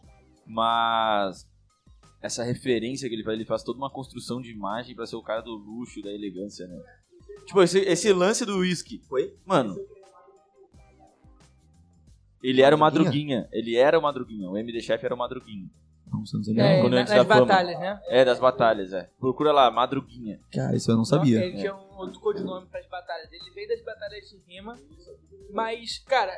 Mas essa referência que ele faz, ele faz toda uma construção de imagem pra ser o cara do luxo, da elegância, né? Tipo, esse, esse lance do whisky. Oi? Mano. Ele era o? Madruguinha. Ele era o Madruguinha. O MD Chef era o Madruguinha. É, quando antes nas da fama. batalhas, né? É, das batalhas, é. Procura lá, Madruguinha. Cara, isso eu não sabia. Ele tinha um outro codinome pras batalhas. Ele veio das batalhas de rima, mas, cara,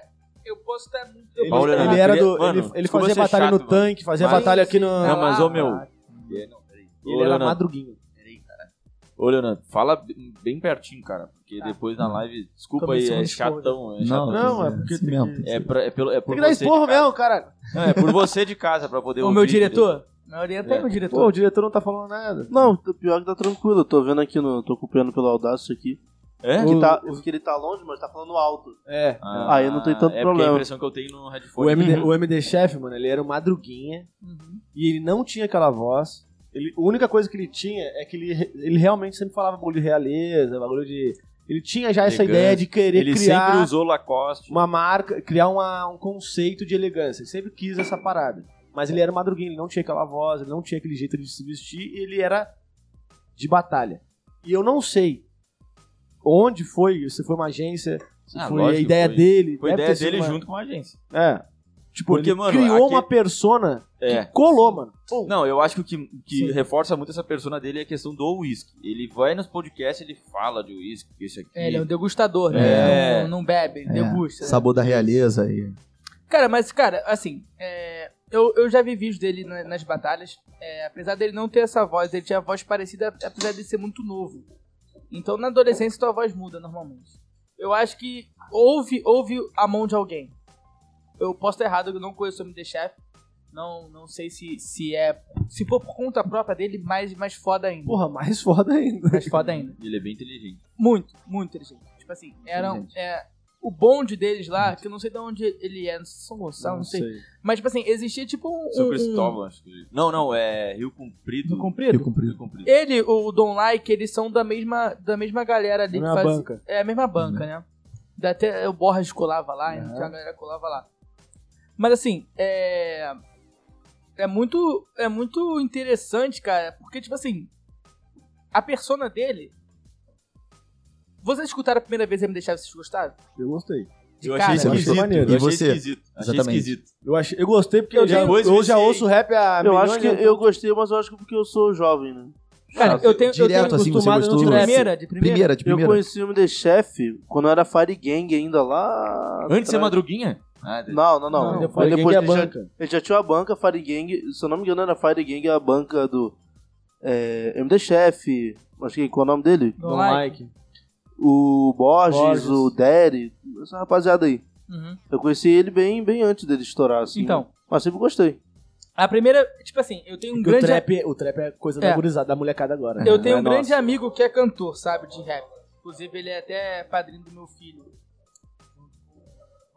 eu posso estar muito... eu Ele, posso Paulo estar- Leonardo, ele era do. mano, ele ele fazia batalha chato, no mano. tanque, fazia Mas- batalha aqui no. Não, mas, ô, Ah, meu. não, peraí. Ô, Ele era Leonardo, madruguinha. Ô, Leonardo, fala bem pertinho, cara. Porque Tá. depois na live. Desculpa aí, a é chatão. É, Não, chatão. Não, é é porque tem mesmo. que- É, pra, é, pelo, é por Tem que dar esporro casa. mesmo, cara. Não, é por você de casa, pra poder O ouvir. meu diretor? Me orienta aí, É. meu Pô, diretor. o diretor não tá falando nada. Não, o pior é que tá tranquilo. Eu tô vendo aqui no. tô acompanhando pelo Audacity aqui. É? Que, O- tá, que ele tá longe, mas tá falando alto. É. Ah, Aí não tem tanto é porque problema. a impressão que eu tenho no O headphone. MD, o MD Chef, mano, ele era o madruguinha Uhum. e ele não tinha aquela voz. Ele, a única coisa que ele tinha é que ele, ele realmente sempre falava bagulho de realeza, bagulho de. Ele tinha já essa Elegância. ideia de querer Ele criar sempre usou Lacoste. uma marca, criar uma, um conceito de elegância. Ele sempre quis essa parada. Mas ele era madruguinho, ele não tinha aquela voz, ele não tinha aquele jeito de se vestir, ele era de batalha. E eu não sei onde foi, se foi uma agência, se Ah, foi a lógico que ideia foi. dele. Foi deve ideia ter sido dele uma- junto com a agência. É. Tipo, Porque, ele mano, criou aqui- uma persona É. que colou, mano. Pum. Não, eu acho que o que, que reforça muito essa persona dele é a questão do uísque. Ele vai nos podcasts, ele fala de uísque, isso aqui. É, ele é um degustador, né? É. Não, não bebe, É, degusta. né? Sabor da realeza e. Cara, mas, cara, assim, é, eu, eu já vi vídeos dele na- nas batalhas. É, apesar dele não ter essa voz, ele tinha a voz parecida, apesar de ser muito novo. Então, na adolescência, tua voz muda normalmente. Eu acho que houve, houve a mão de alguém. Eu posso estar errado, eu não conheço o MD Chef. Não, não sei se, se é. Se for por conta própria dele, mais, mais foda ainda. Porra, mais foda ainda. Mais foda ainda. Ele é bem inteligente. Muito, muito inteligente. Tipo assim, eram. É, o bonde deles lá, que eu não sei de onde ele é, não sei se São Gonçalo, não, sei. Mas, tipo assim, existia tipo um. São um- Cristóvão, acho que. Não, não, é Rio Comprido. um, comprido? Rio Comprido. Rio Comprido. Ele, o Don Like, eles são da mesma, da mesma galera ali. Na que faz, banca. É a mesma banca, né? Da Até o Borges colava lá, É. então tinha uma galera colava lá. Mas assim, é. É muito, é muito interessante, cara, porque, tipo assim, a persona dele. Vocês escutaram a primeira vez e me deixaram vocês gostaram? Eu gostei. De Eu cara, achei eu achei maneiro. Eu E achei você? esquisito. Achei Exatamente. esquisito. Eu, achei, eu gostei porque Eu eu, já, eu já ouço rap há Eu acho que de eu gostei, mas eu acho que porque eu sou jovem, né? Cara, eu tenho. eu Direto tenho assim, você acostumado gostou? de primeira, de primeira. Primeira, de Eu primeira. conheci o MD Chef quando eu era Fire Gang ainda lá. Antes de ser madruguinha? Ah, de- Não, não, não. Não, depois é ele, já, ele já tinha uma banca, Fire Gang. Se eu não me engano, era Fire Gang, a banca do é, MD Chef. Acho que qual é o nome dele? Like. like. O Borges, Borges. o Derry, essa rapaziada aí. Uhum. Eu conheci ele bem, bem antes dele estourar, assim. Então, Mas sempre gostei. a primeira. Tipo assim, eu tenho um Porque grande. o, trap, o trap é coisa É. da gurizada, da molecada agora. Eu tenho Não um é grande nossa. amigo que é cantor, sabe, de rap. Inclusive, ele é até padrinho do meu filho.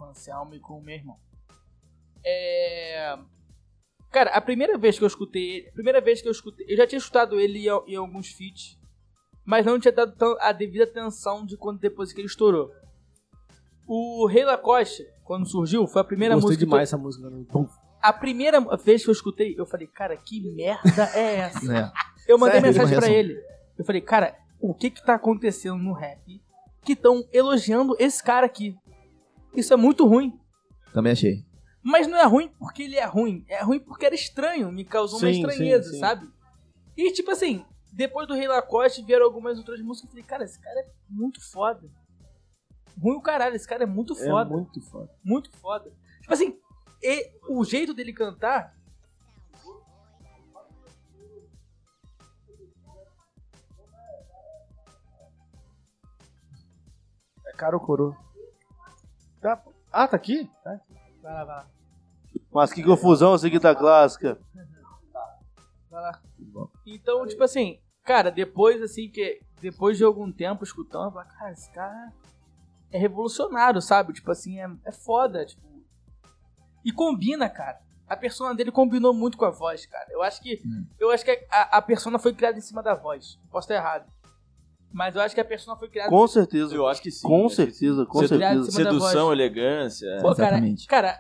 Com o Anselmo e com o meu irmão. É... Cara, a primeira vez que eu escutei ele... A primeira vez que eu escutei... Eu já tinha escutado ele em, em alguns feats. Mas não tinha dado tão- a devida atenção de quando depois que ele estourou. O Rei Lacoste, quando surgiu, foi a primeira Gostei música... que demais essa música. né? Eu- A primeira vez que eu escutei, eu falei, cara, que merda é essa? É. Eu mandei Sério? mensagem reação. ele. Eu falei, cara, o que que tá acontecendo no rap que estão elogiando esse cara aqui? Isso é muito ruim. Também achei. Mas não é ruim porque ele é ruim. É ruim porque era estranho. Me causou uma Sim, estranheza, sim, sim. sabe? E tipo assim, depois do Rei Lacoste vieram algumas outras músicas. Eu falei, cara, esse cara é muito foda. Ruim o caralho, esse cara é muito É foda. muito foda. Muito foda. Tipo assim, e o jeito dele cantar. É caro? Tá. Ah, tá aqui? Tá. Vai lá, vai lá. Mas que confusão essa guitarra clássica. Vai lá. Então, tipo assim, cara, depois assim que. Depois de algum tempo escutando, eu falei, cara, esse cara é revolucionário, sabe? Tipo assim, é, é foda, tipo. E combina, cara. A persona dele combinou muito com a voz, cara. Eu acho que. Eu acho que a, a persona foi criada em cima da voz. Posso estar errado. Mas eu acho que a persona foi criada. Com certeza. Eu acho que sim. Com sim. certeza, com certeza. Sedução, elegância. Pô, cara, Exatamente. cara,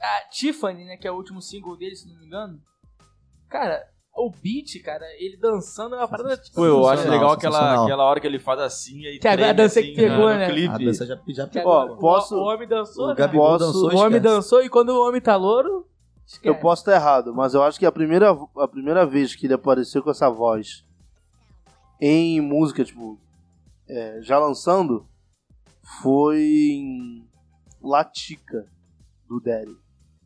a Tiffany, né, que é o último single dele, se não me engano. Cara, o beat, cara, ele dançando é uma parada tipo. Pô, eu acho legal aquela, aquela hora que ele faz assim e Que agora a dança que pegou, né? clipe. A dança já, já que pegou. Ó, posso- O, o homem dançou, O né? Posso- dançou, O homem esquece. dançou e quando o homem tá louro. esquece. Eu posso estar errado, mas eu acho que a primeira, a primeira vez que ele apareceu com essa voz em música, tipo, é, já lançando, foi em Latica, do Daddy,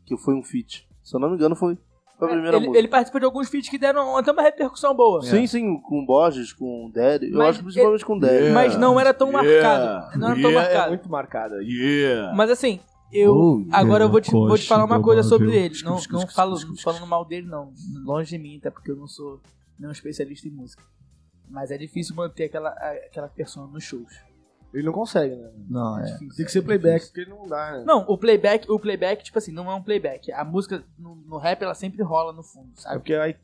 que foi um feat. Se eu não me engano, foi, foi a primeira É, ele, música. ele participou de alguns feats que deram até uma repercussão boa. Sim, sim, com Borges, com Daddy. Eu acho que principalmente com Daddy. Yeah. Mas não era tão Yeah. marcado. Não era tão Yeah, É marcado. muito marcada. Yeah! Mas assim, eu. Oh, agora eu vou te, vou te falar uma coisa sobre ele. Não, não falo não falando mal dele, não. Longe de mim, até porque eu não sou nenhum especialista em música. Mas é difícil manter aquela, aquela persona nos shows. Ele não consegue, né? Não, é. Tem que ser playback, porque ele não dá, né? Não, o playback, o playback, tipo assim, não é um playback. A música no, no rap ela sempre rola no fundo, É sabe? porque é, é,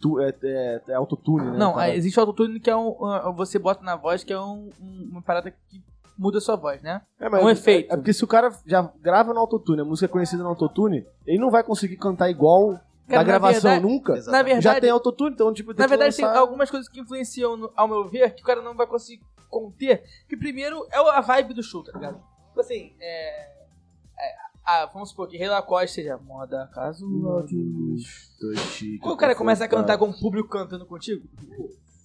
é, é autotune, né? Não, Cara, aí existe autotune que é um. Você bota na voz que é um- um- uma parada que muda a sua voz, né? é, mas um é- efeito. É porque se o cara já grava no autotune, a música é conhecida no autotune, ele não vai conseguir cantar igual Cara, da na gravação verdade- nunca. Na verdade, Já tem autotune, então tipo... tem Na verdade, tem lançar- algumas coisas que influenciam, no- ao meu ver, que o cara não vai conseguir conter. Que primeiro é a vibe do show, tá ligado? Tipo assim, é. é, ah, vamos supor que Rei Lacoste seja moda casual de luz. Quando o cara começa a cantar com o público cantando contigo,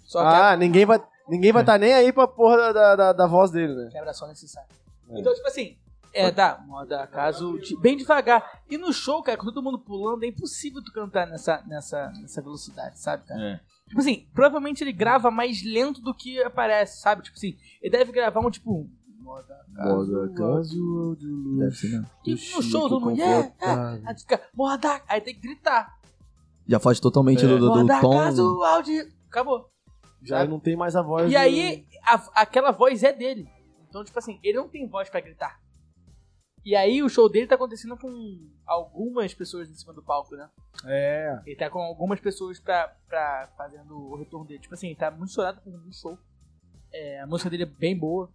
só que Ah, ninguém vai ninguém vai estar nem aí pra porra da, da, da- da voz dele, né? quebra só necessário. É. Então, tipo assim, é, tá, moda caso de- bem devagar. E no show, cara, com todo mundo pulando, é impossível tu cantar nessa, nessa, nessa velocidade, sabe, cara? É. Tipo assim, provavelmente ele grava mais lento do que aparece, sabe? Tipo assim, ele deve gravar um tipo. Moda casual de luz. Deve ser mesmo. E no show, todo mundo. Yeah, yeah. Aí fica, moda. Aí tem que gritar. Já foge totalmente É. do, do, do Moda tom. casual de. Acabou. Já não tem mais a voz E do- aí, a- aquela voz é dele. Então, tipo assim, ele não tem voz pra gritar. E aí, o show dele tá acontecendo com algumas pessoas em cima do palco, né? É. Ele tá com algumas pessoas pra, pra fazendo o retorno dele. Tipo assim, ele tá muito estourado com um show. É, a música dele é bem boa.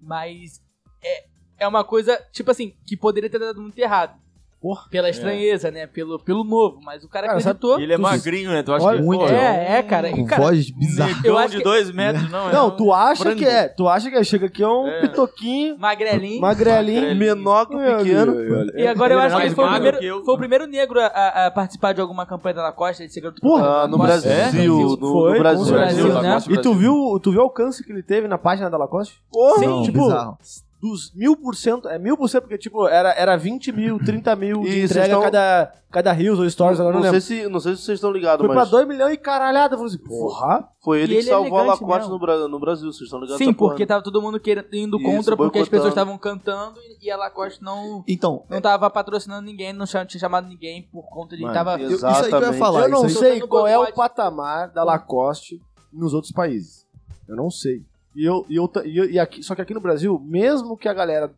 Mas é, é uma coisa, tipo assim, que poderia ter dado muito errado. Porra. Pela estranheza, né? Pelo, pelo novo. Mas o cara Cara, sabe- acreditou. E ele é Tu- magrinho, né? Tu acha Olha, que muito. É, é, cara. Com cara voz bizarra. Eu acho de que- dois metros, não. é Não, um tu acha frango. que é. Tu acha que é. Chega aqui é um É. pitoquinho, magrelinho. magrelinho, Magrelinho. Menor que o pequeno. E agora eu é acho que ele foi o, primeiro, eu. foi o primeiro negro a, a- a participar de alguma campanha da Lacoste, de ser garoto Porra, Ah, no. Brasil, É? no, no Foi, Brasil. com Brasil, né? E tu viu, tu viu o alcance que ele teve na página da Lacoste? Sim, Não, tipo, bizarro. Dos mil por cento, é mil por cento, porque tipo, era, era 20 mil, 30 mil de E entrega tão- cada, cada Reels ou Stories, agora Não, não, sei se, não sei se vocês estão ligados, Foi pra mas 2 milhões e caralhada. Eu falei assim, porra. foi ele ele que é salvou a elegante Lacoste no, no Brasil. Vocês estão ligados Sim, porra, porque né? tava todo mundo querendo, indo Isso, contra porque as pessoas estavam cantando e- a Lacoste não, Então, não tava patrocinando ninguém, não tinha chamado ninguém por conta de Mano, tava. eu- isso aí que eu ia falar. eu não sei qual é o patamar da Lacoste nos outros países. Eu não sei. E eu, e eu, e eu- e aqui, só que aqui no Brasil, mesmo que a galera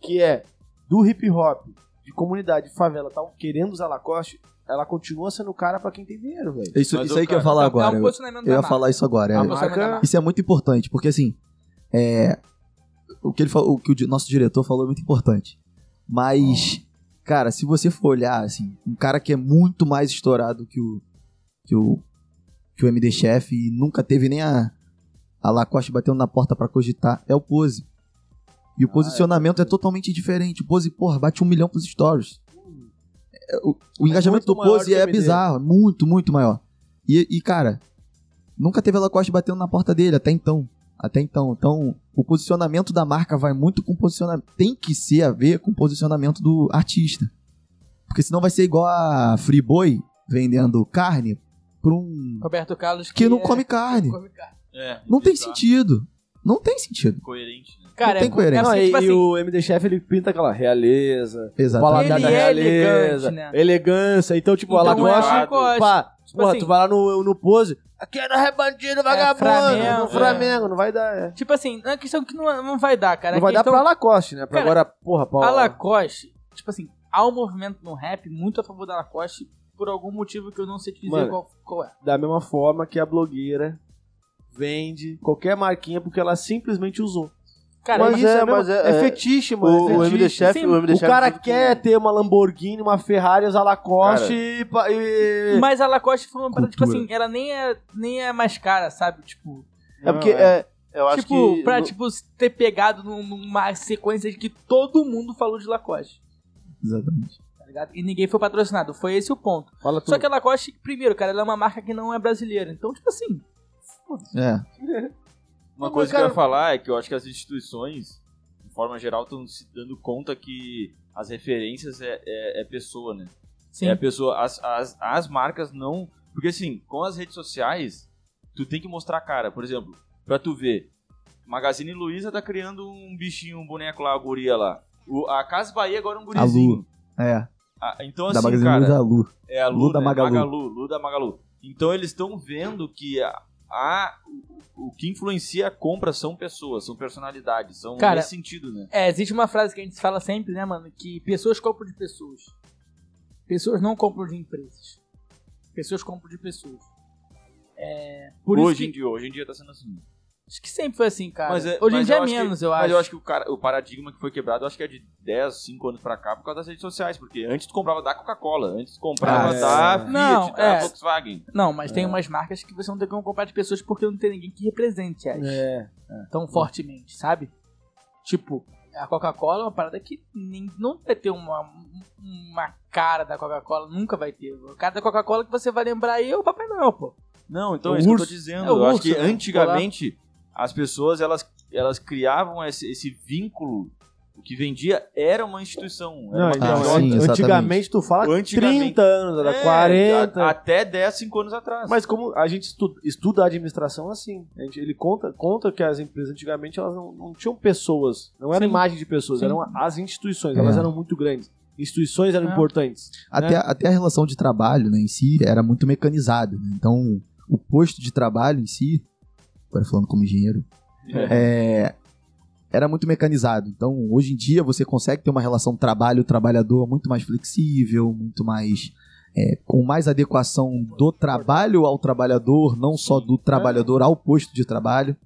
que é do hip hop, de comunidade, de favela, tal, querendo usar Lacoste, ela continua sendo cara pra quem tem dinheiro, velho. Isso, Mas isso aí que eu ia cara- falar é agora. um eu- Eu ia falar isso agora. É marca. Isso é muito importante, porque assim, é, o, que ele falou, o que o nosso diretor falou é muito importante. Mas, cara, se você for olhar, assim, um cara que é muito mais estourado que o que o, que o MD Chef e nunca teve nem a, a Lacoste batendo na porta pra cogitar, é o Pose. E o posicionamento é, totalmente diferente. O Pose, porra, bate um milhão pros stories. É, O, o engajamento do Pose que é bizarro, muito, muito maior. E, e, cara, nunca teve a Lacoste batendo na porta dele, até então. Até então. Então, o posicionamento da marca vai muito com o posicionamento. Tem que ser a ver com o posicionamento do artista. Porque senão vai ser igual a Friboi vendendo carne pra um. Roberto Carlos que não é- come carne. come carne. É, Não tem bizarro, sentido. Não tem sentido. Coerente, né? Cara, tem é, coerência. é Não, e, tipo e assim, o MD Chef ele pinta aquela realeza, Exatamente. paladar da é realeza, elegante, né? elegância. Então, tipo, Então a é Lacoste, Lacoste. pá, Tipo porra, assim- tu vai lá no, no pose, aqui é no rebandido vagabundo, Flamengo, no é. Flamengo, não vai dar, é. tipo assim, é uma questão que não, não vai dar, cara. Não vai dar questão- pra Lacoste, né? Pra Cara, agora, porra, pra... A Lacoste, tipo assim, há um movimento no rap muito a favor da Lacoste por algum motivo que eu não sei te dizer Mano, qual, qual é. Da mesma forma que a blogueira vende qualquer marquinha porque ela simplesmente usou. Cara, mas isso é- é, mesmo- mas é- é é- fetiche, mano. O, é o fetiche. MD Chef, Sim, o MD O Chef cara quer ter uma Lamborghini, uma Ferrari, usar Lacoste Cara, e, e... Mas a Lacoste foi uma parada, tipo assim, ela nem é, nem é mais cara, sabe? Tipo, É porque Não, é, eu acho tipo que pra no- tipo, ter pegado num- numa sequência de que todo mundo falou de Lacoste, Exatamente. tá ligado? E ninguém foi patrocinado, foi esse o ponto. Fala tudo. Só que a Lacoste, primeiro, cara, ela é uma marca que não é brasileira. Então, tipo assim, É. Uma Mas, coisa cara- que eu ia falar é que eu acho que as instituições, de forma geral, estão se dando conta que as referências é, é, é pessoa, né? sim. É a pessoa. As, as, as marcas não. Porque assim, com as redes sociais, tu tem que mostrar a cara. Por exemplo, pra tu ver, Magazine Luiza tá criando um bichinho, um boneco lá, a guria lá. O, a Casa Bahia agora é um gurizinho. É. Ah, então da assim, Magazine cara, Luiza Lu. é a Lu, Lu da né? Magalu. Lu da Magalu. Então eles estão vendo que a, a- o, que influencia a compra são pessoas, são personalidades, são Cara, nesse sentido, né? É, existe uma frase que a gente fala sempre, né, mano? Que pessoas compram de pessoas. Pessoas não compram de empresas. Pessoas compram de pessoas. É, por hoje isso em que, dia, hoje em dia tá sendo assim. Acho que sempre foi assim, cara. Mas é- Hoje em mas dia eu é acho que- menos, eu Mas acho. eu acho que o, cara, o paradigma que foi quebrado, eu acho que é de 10, 5 anos pra cá por causa das redes sociais. Porque antes tu comprava da Coca-Cola, antes tu comprava Ah, é. da Fiat, Não, da é. Volkswagen. Não, mas tem umas marcas que você não tem como comprar de pessoas porque não tem ninguém que represente elas É. tão fortemente, sabe? Tipo, a Coca-Cola é uma parada que nem, não vai ter uma, uma cara da Coca-Cola, nunca vai ter. O cara da Coca-Cola que você vai lembrar aí é o Papai Noel, pô. Não, então O é isso que eu tô urso. dizendo. É eu acho urso, que né? antigamente as pessoas elas, elas criavam esse, esse vínculo. O que vendia era uma instituição. Era Não, uma então, Ah, sim, antigamente tu fala Antigamente. 30 anos, era É, 40. a- Até 10, 5 anos atrás. Mas como a gente estuda, estuda a administração assim, a gente- ele conta, conta que as empresas antigamente elas não, não tinham pessoas, não era Sim. imagem de pessoas, Sim. eram as instituições, É. elas eram muito grandes. Instituições eram É. importantes. Até, até a relação de trabalho né, em si era muito mecanizada. né? Então, o posto de trabalho em si, agora falando como engenheiro, é, era muito mecanizado. Então, hoje em dia, você consegue ter uma relação trabalho-trabalhador muito mais flexível, muito mais. é, com mais adequação do trabalho ao trabalhador, não só do trabalhador ao posto de trabalho.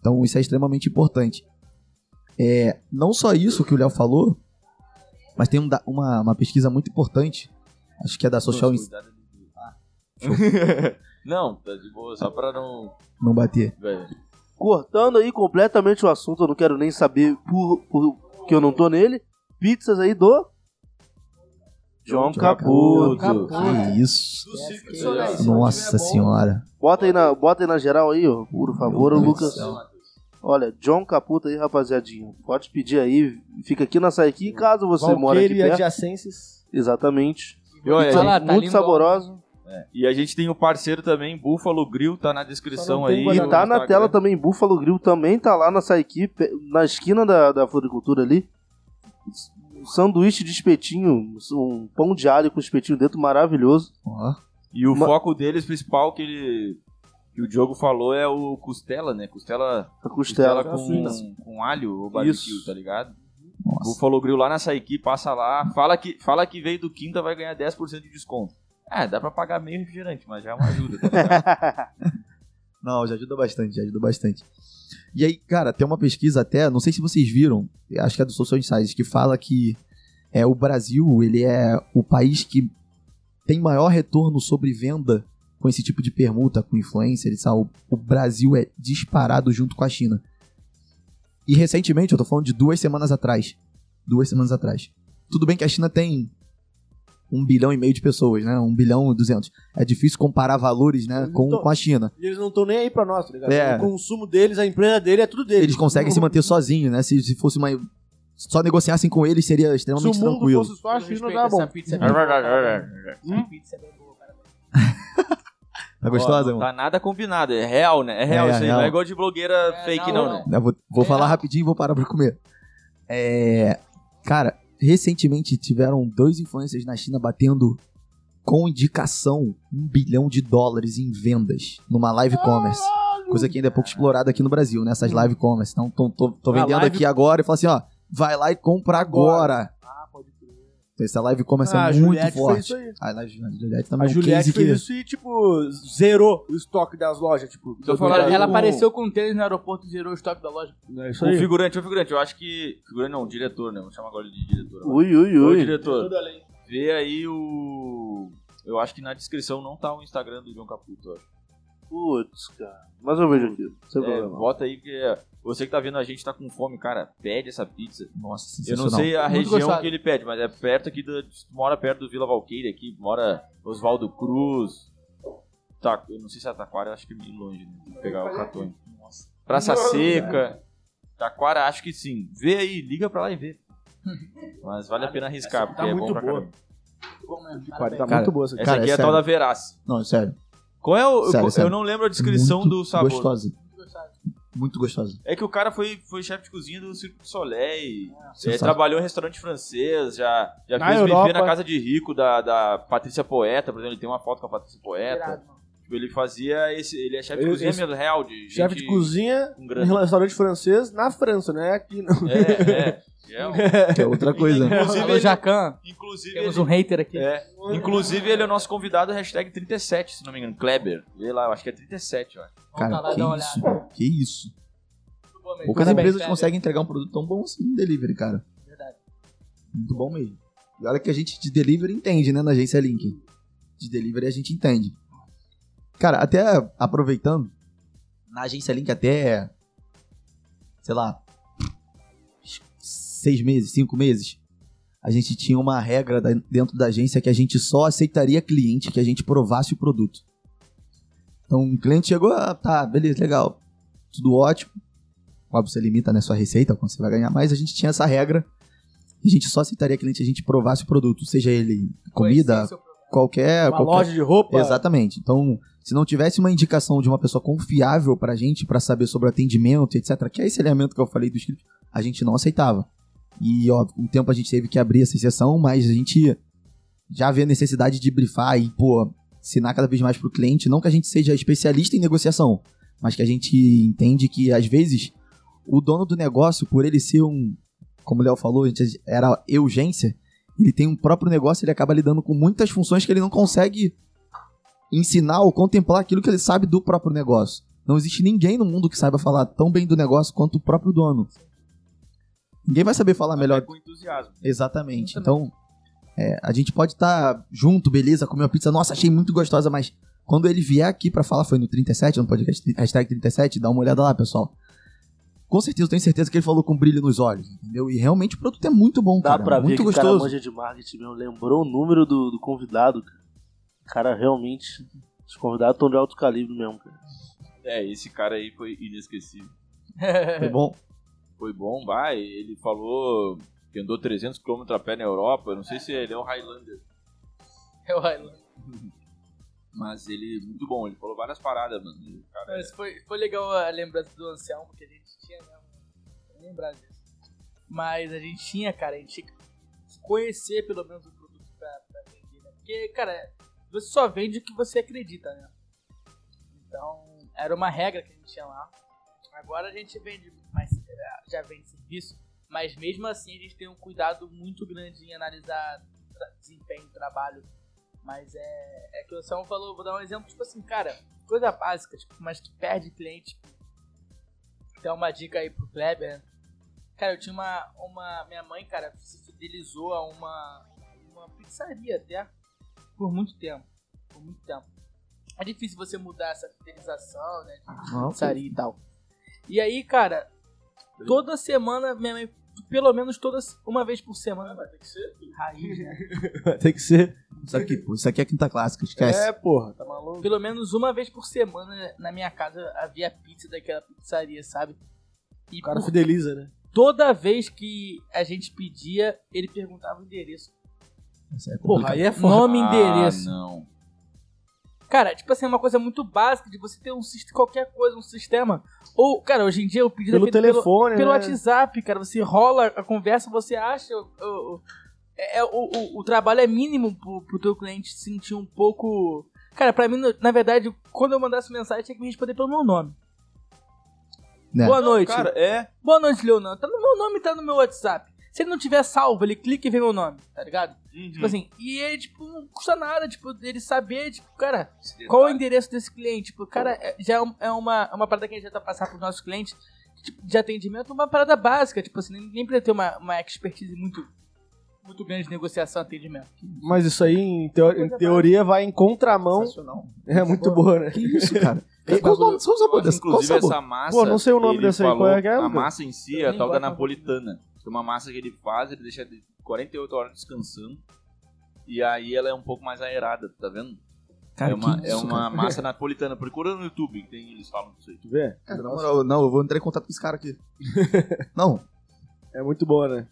Então, isso é extremamente importante. É, não só isso que o Léo falou, mas tem um uma, uma pesquisa muito importante, acho que é da Social ali. não, tá de boa, só pra não. não bater. velho. Cortando aí completamente o assunto, eu não quero nem saber por, por que eu não tô nele. Pizzas aí do. João João Caputo. Caputo. Que isso. Sonéis. Nossa senhora. Bota aí, na, bota aí na geral aí, ó, por favor, Lucas. Olha, John Caputo aí, rapaziadinho. Pode pedir aí, fica aqui na Saiki, caso você mora aqui Valqueire e perto. adjacências. Exatamente. E olha, Pizza Vai lá, tá muito lindo. Saborosa. E a gente tem o parceiro também, Buffalo Grill, tá na descrição aí. E tá na tela também, Buffalo Grill também tá lá na Saiki, pe- na esquina da, da floricultura ali. Um sanduíche de espetinho, um pão de alho com espetinho dentro maravilhoso. Ó, E o Uma- foco deles principal que ele. Que o Diogo falou é o costela, né? Costela, A costela costela. com, com alho ou barbecue, Isso. tá ligado? nossa. Buffalo Grill lá na Saiki, passa lá, fala que, fala que veio do Quinta, vai ganhar 10% de desconto. É, dá pra pagar meio refrigerante, mas já é uma ajuda. Tá? Não, já ajuda bastante, já ajuda bastante. E aí, cara, tem uma pesquisa até, não sei se vocês viram, acho que é do Social Insights, que fala que é, o Brasil, ele é o país que tem maior retorno sobre venda com esse tipo de permuta, com influencer e tal. O Brasil é disparado junto com a China. E recentemente, eu tô falando de duas semanas atrás. Duas semanas atrás. Tudo bem que a China tem um bilhão e meio de pessoas, né? Um bilhão e duzentos. É difícil comparar valores, né, com, Então- com a China. E eles não estão nem aí pra nós, tá ligado? É. O consumo deles, a empresa dele é tudo deles. Eles conseguem se manter sozinhos, né? Se, se fosse uma. Só negociassem com eles seria Se o extremamente mundo tranquilo. fosse só a China, dá bom. Essa pizza é bem boa. Essa pizza é bem boa, cara. Tá gostosa, irmão? tá nada combinado, é real, né? É real É, isso aí, real. não é igual de blogueira É, fake, não, não, não. né? Vou vou É. falar rapidinho e vou parar pra comer. É. Cara, recentemente tiveram dois influencers na China batendo com indicação um bilhão de dólares em vendas numa live commerce. Coisa que ainda é pouco explorada aqui no Brasil, né? Essas live commerce. Então, tô, tô, tô vendendo aqui agora e falo assim, ó, vai lá e compra agora. Essa live commerce Ah, é muito Juliette fez forte. isso aí. A live- a Juliette também A é um Juliette fez que... isso e, tipo, zerou o estoque das lojas. Tipo, Tô falando Ela, com- apareceu com um tênis no aeroporto e zerou o estoque da loja. É isso O aí. figurante, o figurante, eu acho que. Figurante não, diretor, né? Vamos chamar agora de diretor. Ui, ui, ui. diretor, vê aí o. Eu acho que na descrição não tá o Instagram do John Caputo, eu acho. Putz, cara. Mas eu vejo aqui, sem É, problema. bota aí, porque você que tá vendo a gente tá com fome, cara, pede essa pizza. Nossa, Eu não sei a região gostado. que ele pede, mas é perto aqui do. Mora perto do Vila Valqueira aqui, mora Oswaldo Cruz. Tá, eu não sei se é Taquara, eu acho que é meio longe, né? Que pegar o cartão. Praça Seca. Taquara, acho que sim. Vê aí, liga pra lá e vê. Mas vale a pena arriscar, porque tá é bom muito pra boa. caramba. Bom mesmo, Tá. Cara, muito boa essa aqui. Essa Cara, aqui é é a tal da Veraz. Não, sério. Qual é o. Sério, eu, sério. eu não lembro a descrição Muito do sabor. Gostosa. Muito gostosa. É que o cara foi, foi chefe de cozinha do Circo du Soleil. É, Sensacional. trabalhou em restaurante francês, já, já Na fez Europa. buffet na casa de rico da, da Patrícia Poeta, por exemplo, ele tem uma foto com a Patrícia Poeta. Irado, mano. Tipo, ele fazia esse. Ele é chefe de cozinha mesmo, real, de Chefe gente de cozinha com em restaurante francês na França, né? Aqui não. É, é. é um- Que é outra coisa. né? Inclusive, Alô, Jacan. inclusive, Temos ele, um hater aqui. é, inclusive ele é o nosso convidado, hashtag 37, se não me engano. Kleber. Vê lá, eu acho que é 37, ó. Vamos lá Cara, que isso? Que isso? Poucas empresas Kleber. conseguem entregar um produto tão bom assim em delivery, cara. Verdade. Muito bom mesmo. E olha que a gente de delivery entende, né, na agência Link. De delivery a gente entende. Cara, até aproveitando, na agência Link até, sei lá, seis meses, cinco meses, a gente tinha uma regra dentro da agência que a gente só aceitaria cliente que a gente provasse o produto. Então, um cliente chegou, ah, tá, beleza, legal, tudo ótimo. Óbvio, você limita né, sua receita, quando você vai ganhar mais, a gente tinha essa regra. E a gente só aceitaria cliente se a gente provasse o produto, seja ele comida, o qualquer. Uma qualquer... loja de roupa. Exatamente. Então, se não tivesse uma indicação de uma pessoa confiável pra gente, pra saber sobre o atendimento, etc., que é esse elemento que eu falei do script, a gente não aceitava. E, ó, com o tempo a gente teve que abrir essa exceção, mas a gente já vê a necessidade de brifar e, pô, ensinar cada vez mais pro cliente. Não que a gente seja especialista em negociação, mas que a gente entende que, às vezes, o dono do negócio, por ele ser um, como o Léo falou, era urgência, ele tem um próprio negócio, ele acaba lidando com muitas funções que ele não consegue ensinar ou contemplar aquilo que ele sabe do próprio negócio. Não existe ninguém no mundo que saiba falar tão bem do negócio quanto o próprio dono. Ninguém vai saber falar melhor. Até com entusiasmo. Exatamente. Então, é, a gente pode estar junto, beleza, comer uma pizza, nossa, achei muito gostosa, mas quando ele vier aqui pra falar, foi no 37, no podcast hashtag 37, dá uma olhada lá, pessoal. Com certeza, eu tenho certeza que ele falou com brilho nos olhos, entendeu? E realmente o produto é muito bom, Dá cara. pra ver muito que o cara gostoso. manja de marketing mesmo. Lembrou o número do, do convidado, cara. Cara realmente. Os convidados estão de alto calibre mesmo, cara. É, esse cara aí foi inesquecível. Foi bom. Foi bom, vai. Ele falou que andou 300 km a pé na Europa. Eu não sei se ele é um Highlander, É o Highland. mas ele é muito bom. Ele falou várias paradas, mano. Cara é- Mas foi, foi legal a lembrança do Anselmo, que a gente tinha, né? Lembrar disso. Mas a gente tinha, cara, a gente tinha que conhecer pelo menos o produto pra, pra vender, né? Porque, cara, você só vende o que você acredita, né? Então, era uma regra que a gente tinha lá. Agora a gente vende, mas já vende serviço, mas mesmo assim a gente tem um cuidado muito grande em analisar desempenho, trabalho. Mas é, é que o Anselmo falou, vou dar um exemplo, tipo assim, cara, coisa básica, tipo, mas que perde cliente. Dá uma dica aí pro Kleber. né? Cara, eu tinha uma, uma. Minha mãe, cara, se fidelizou a uma, uma pizzaria até por muito tempo. Por muito tempo. É difícil você mudar essa fidelização, né? De Não, pizzaria e tal. E aí, cara, toda semana, minha mãe, pelo menos todas, uma vez por semana. Vai ter que ser raiz, né? Tem que ser. Isso aqui, pô, isso aqui é quinta clássica, esquece. É, porra, tá maluco. Pelo menos uma vez por semana na minha casa havia pizza daquela pizzaria, sabe? E O cara por fideliza, né? toda vez que a gente pedia, ele perguntava o endereço. Isso é Porra, aí é foda. Nome e endereço. Ah, não. Cara, tipo assim, é uma coisa muito básica de você ter um qualquer coisa, um sistema. Ou, cara, hoje em dia o pedido Pelo é telefone, pelo né? WhatsApp, cara. Você rola a conversa, você acha. o- o- é, é- o, o, o trabalho é mínimo pro, pro teu cliente se sentir um pouco. Cara, pra mim, na verdade, quando eu mandasse mensagem, tinha que me responder pelo meu nome. Né? Boa noite. Cara, é. Boa noite, Leonardo. Tá no meu nome, tá no meu WhatsApp. Se ele não tiver salvo, ele clica e vê meu nome, tá ligado? Uhum. Tipo assim, e ele, tipo, não custa nada, tipo, ele saber, tipo, cara, qual é o endereço desse cliente? Tipo, cara, é- já é é uma, é uma parada que a gente já tá passando pros nossos clientes tipo, de atendimento, uma parada básica, tipo assim, nem, nem precisa ter uma, uma expertise muito, muito grande de negociação e atendimento. Mas isso aí, em, teo- em teoria, vai em contramão. É muito boa, né? Que isso, cara? Qual? Qual? Qual Inclusive, essa massa. Pô, não sei o nome ele dessa aí, falou, qual é que é, A massa em si é a tal da napolitana. Que é uma massa que ele faz, ele deixa de 48 horas descansando. E aí ela é um pouco mais aerada, tá vendo? Cara, é uma, que é isso, uma cara? massa napolitana. Procura no YouTube, que tem, eles falam disso aí. Tu vê? Cara, na moral, não, eu vou entrar em contato com esse cara aqui. não. É muito boa, né?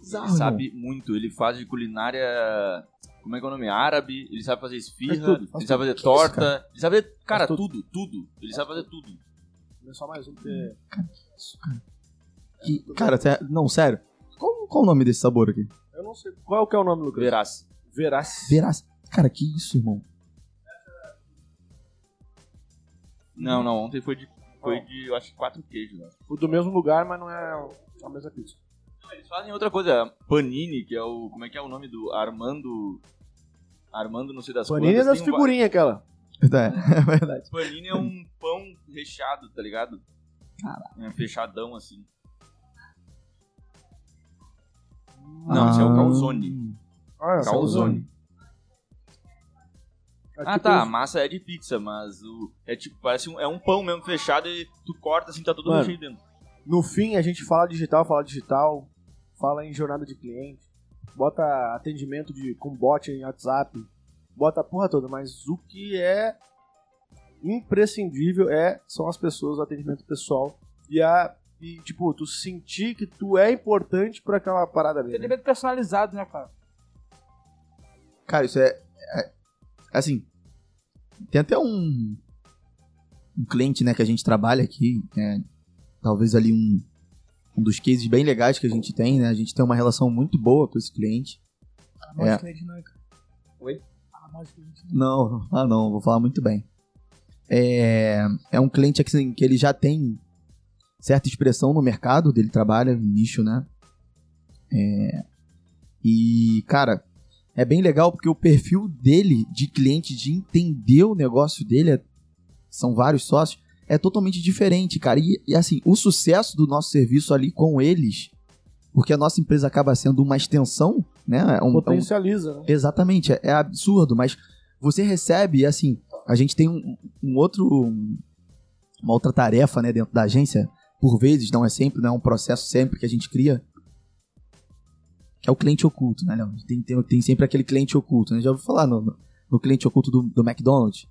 Bizarro, Ele sabe muito, ele faz de culinária. Como é que é o nome? Árabe, ele sabe fazer esfirra, Faz tudo, faz ele sabe fazer Que torta, isso, ele sabe fazer. Cara, Faz tudo, tudo. Ele sabe fazer tudo. É só mais um porque... Isso, cara. Que- cara, sé- não, sério. Qual, qual o nome desse sabor aqui? Eu não sei. Qual que é o nome, Lucas? Verás. Verás. Verás. Cara, que isso, irmão? Não, não, ontem foi de. Foi de, eu acho que quatro queijos. Né? O do mesmo lugar, mas não é a mesma pizza. Eles fazem outra coisa, Panini, que é o. Como é que é o nome do Armando. Armando, não sei das Panini é quantas, das tem um va- figurinhas aquela. É, é verdade. Panini é um pão recheado, tá ligado? É fechadão assim. Não, esse é o Ah. calzone. Ah, Calzone. Aqui Ah, tá. A massa é de pizza, mas o é tipo, parece um, é um pão mesmo fechado e tu corta assim, tá tudo Mano. recheio dentro. No fim, a gente fala digital, fala digital, fala em jornada de cliente, bota atendimento de, com bot em WhatsApp, bota a porra toda, mas o que é imprescindível é são as pessoas, o atendimento pessoal e a e, tipo, tu sentir que tu é importante pra aquela parada ali. né? Atendimento personalizado, né, cara? Cara, isso é, é- Assim. Tem até um. Um cliente, né, que a gente trabalha aqui. é, talvez ali um. Um dos cases bem legais que a gente tem, né? A gente tem uma relação muito boa com esse cliente. Mal É. de cliente não, cara. Oi? Fala mal de cliente não. Não, ah não, vou falar muito bem. É, é um cliente assim, que ele já tem certa expressão no mercado, dele trabalha, no nicho, né? É, e, cara, é bem legal porque o perfil dele, de cliente, de entender o negócio dele, é- são vários sócios, é totalmente diferente, cara. E, e, assim, o sucesso do nosso serviço ali com eles, porque a nossa empresa acaba sendo uma extensão, né? É um- é um, Potencializa, né? Exatamente, é, é absurdo, mas você recebe, assim, a gente tem um, um outro, um- uma outra tarefa, né, dentro da agência, por vezes, não é sempre, não é um processo sempre que a gente cria, que é o cliente oculto, né, Léo? Tem, tem, tem sempre aquele cliente oculto, né? Já ouviu falar no, no- no cliente oculto do, do McDonald's?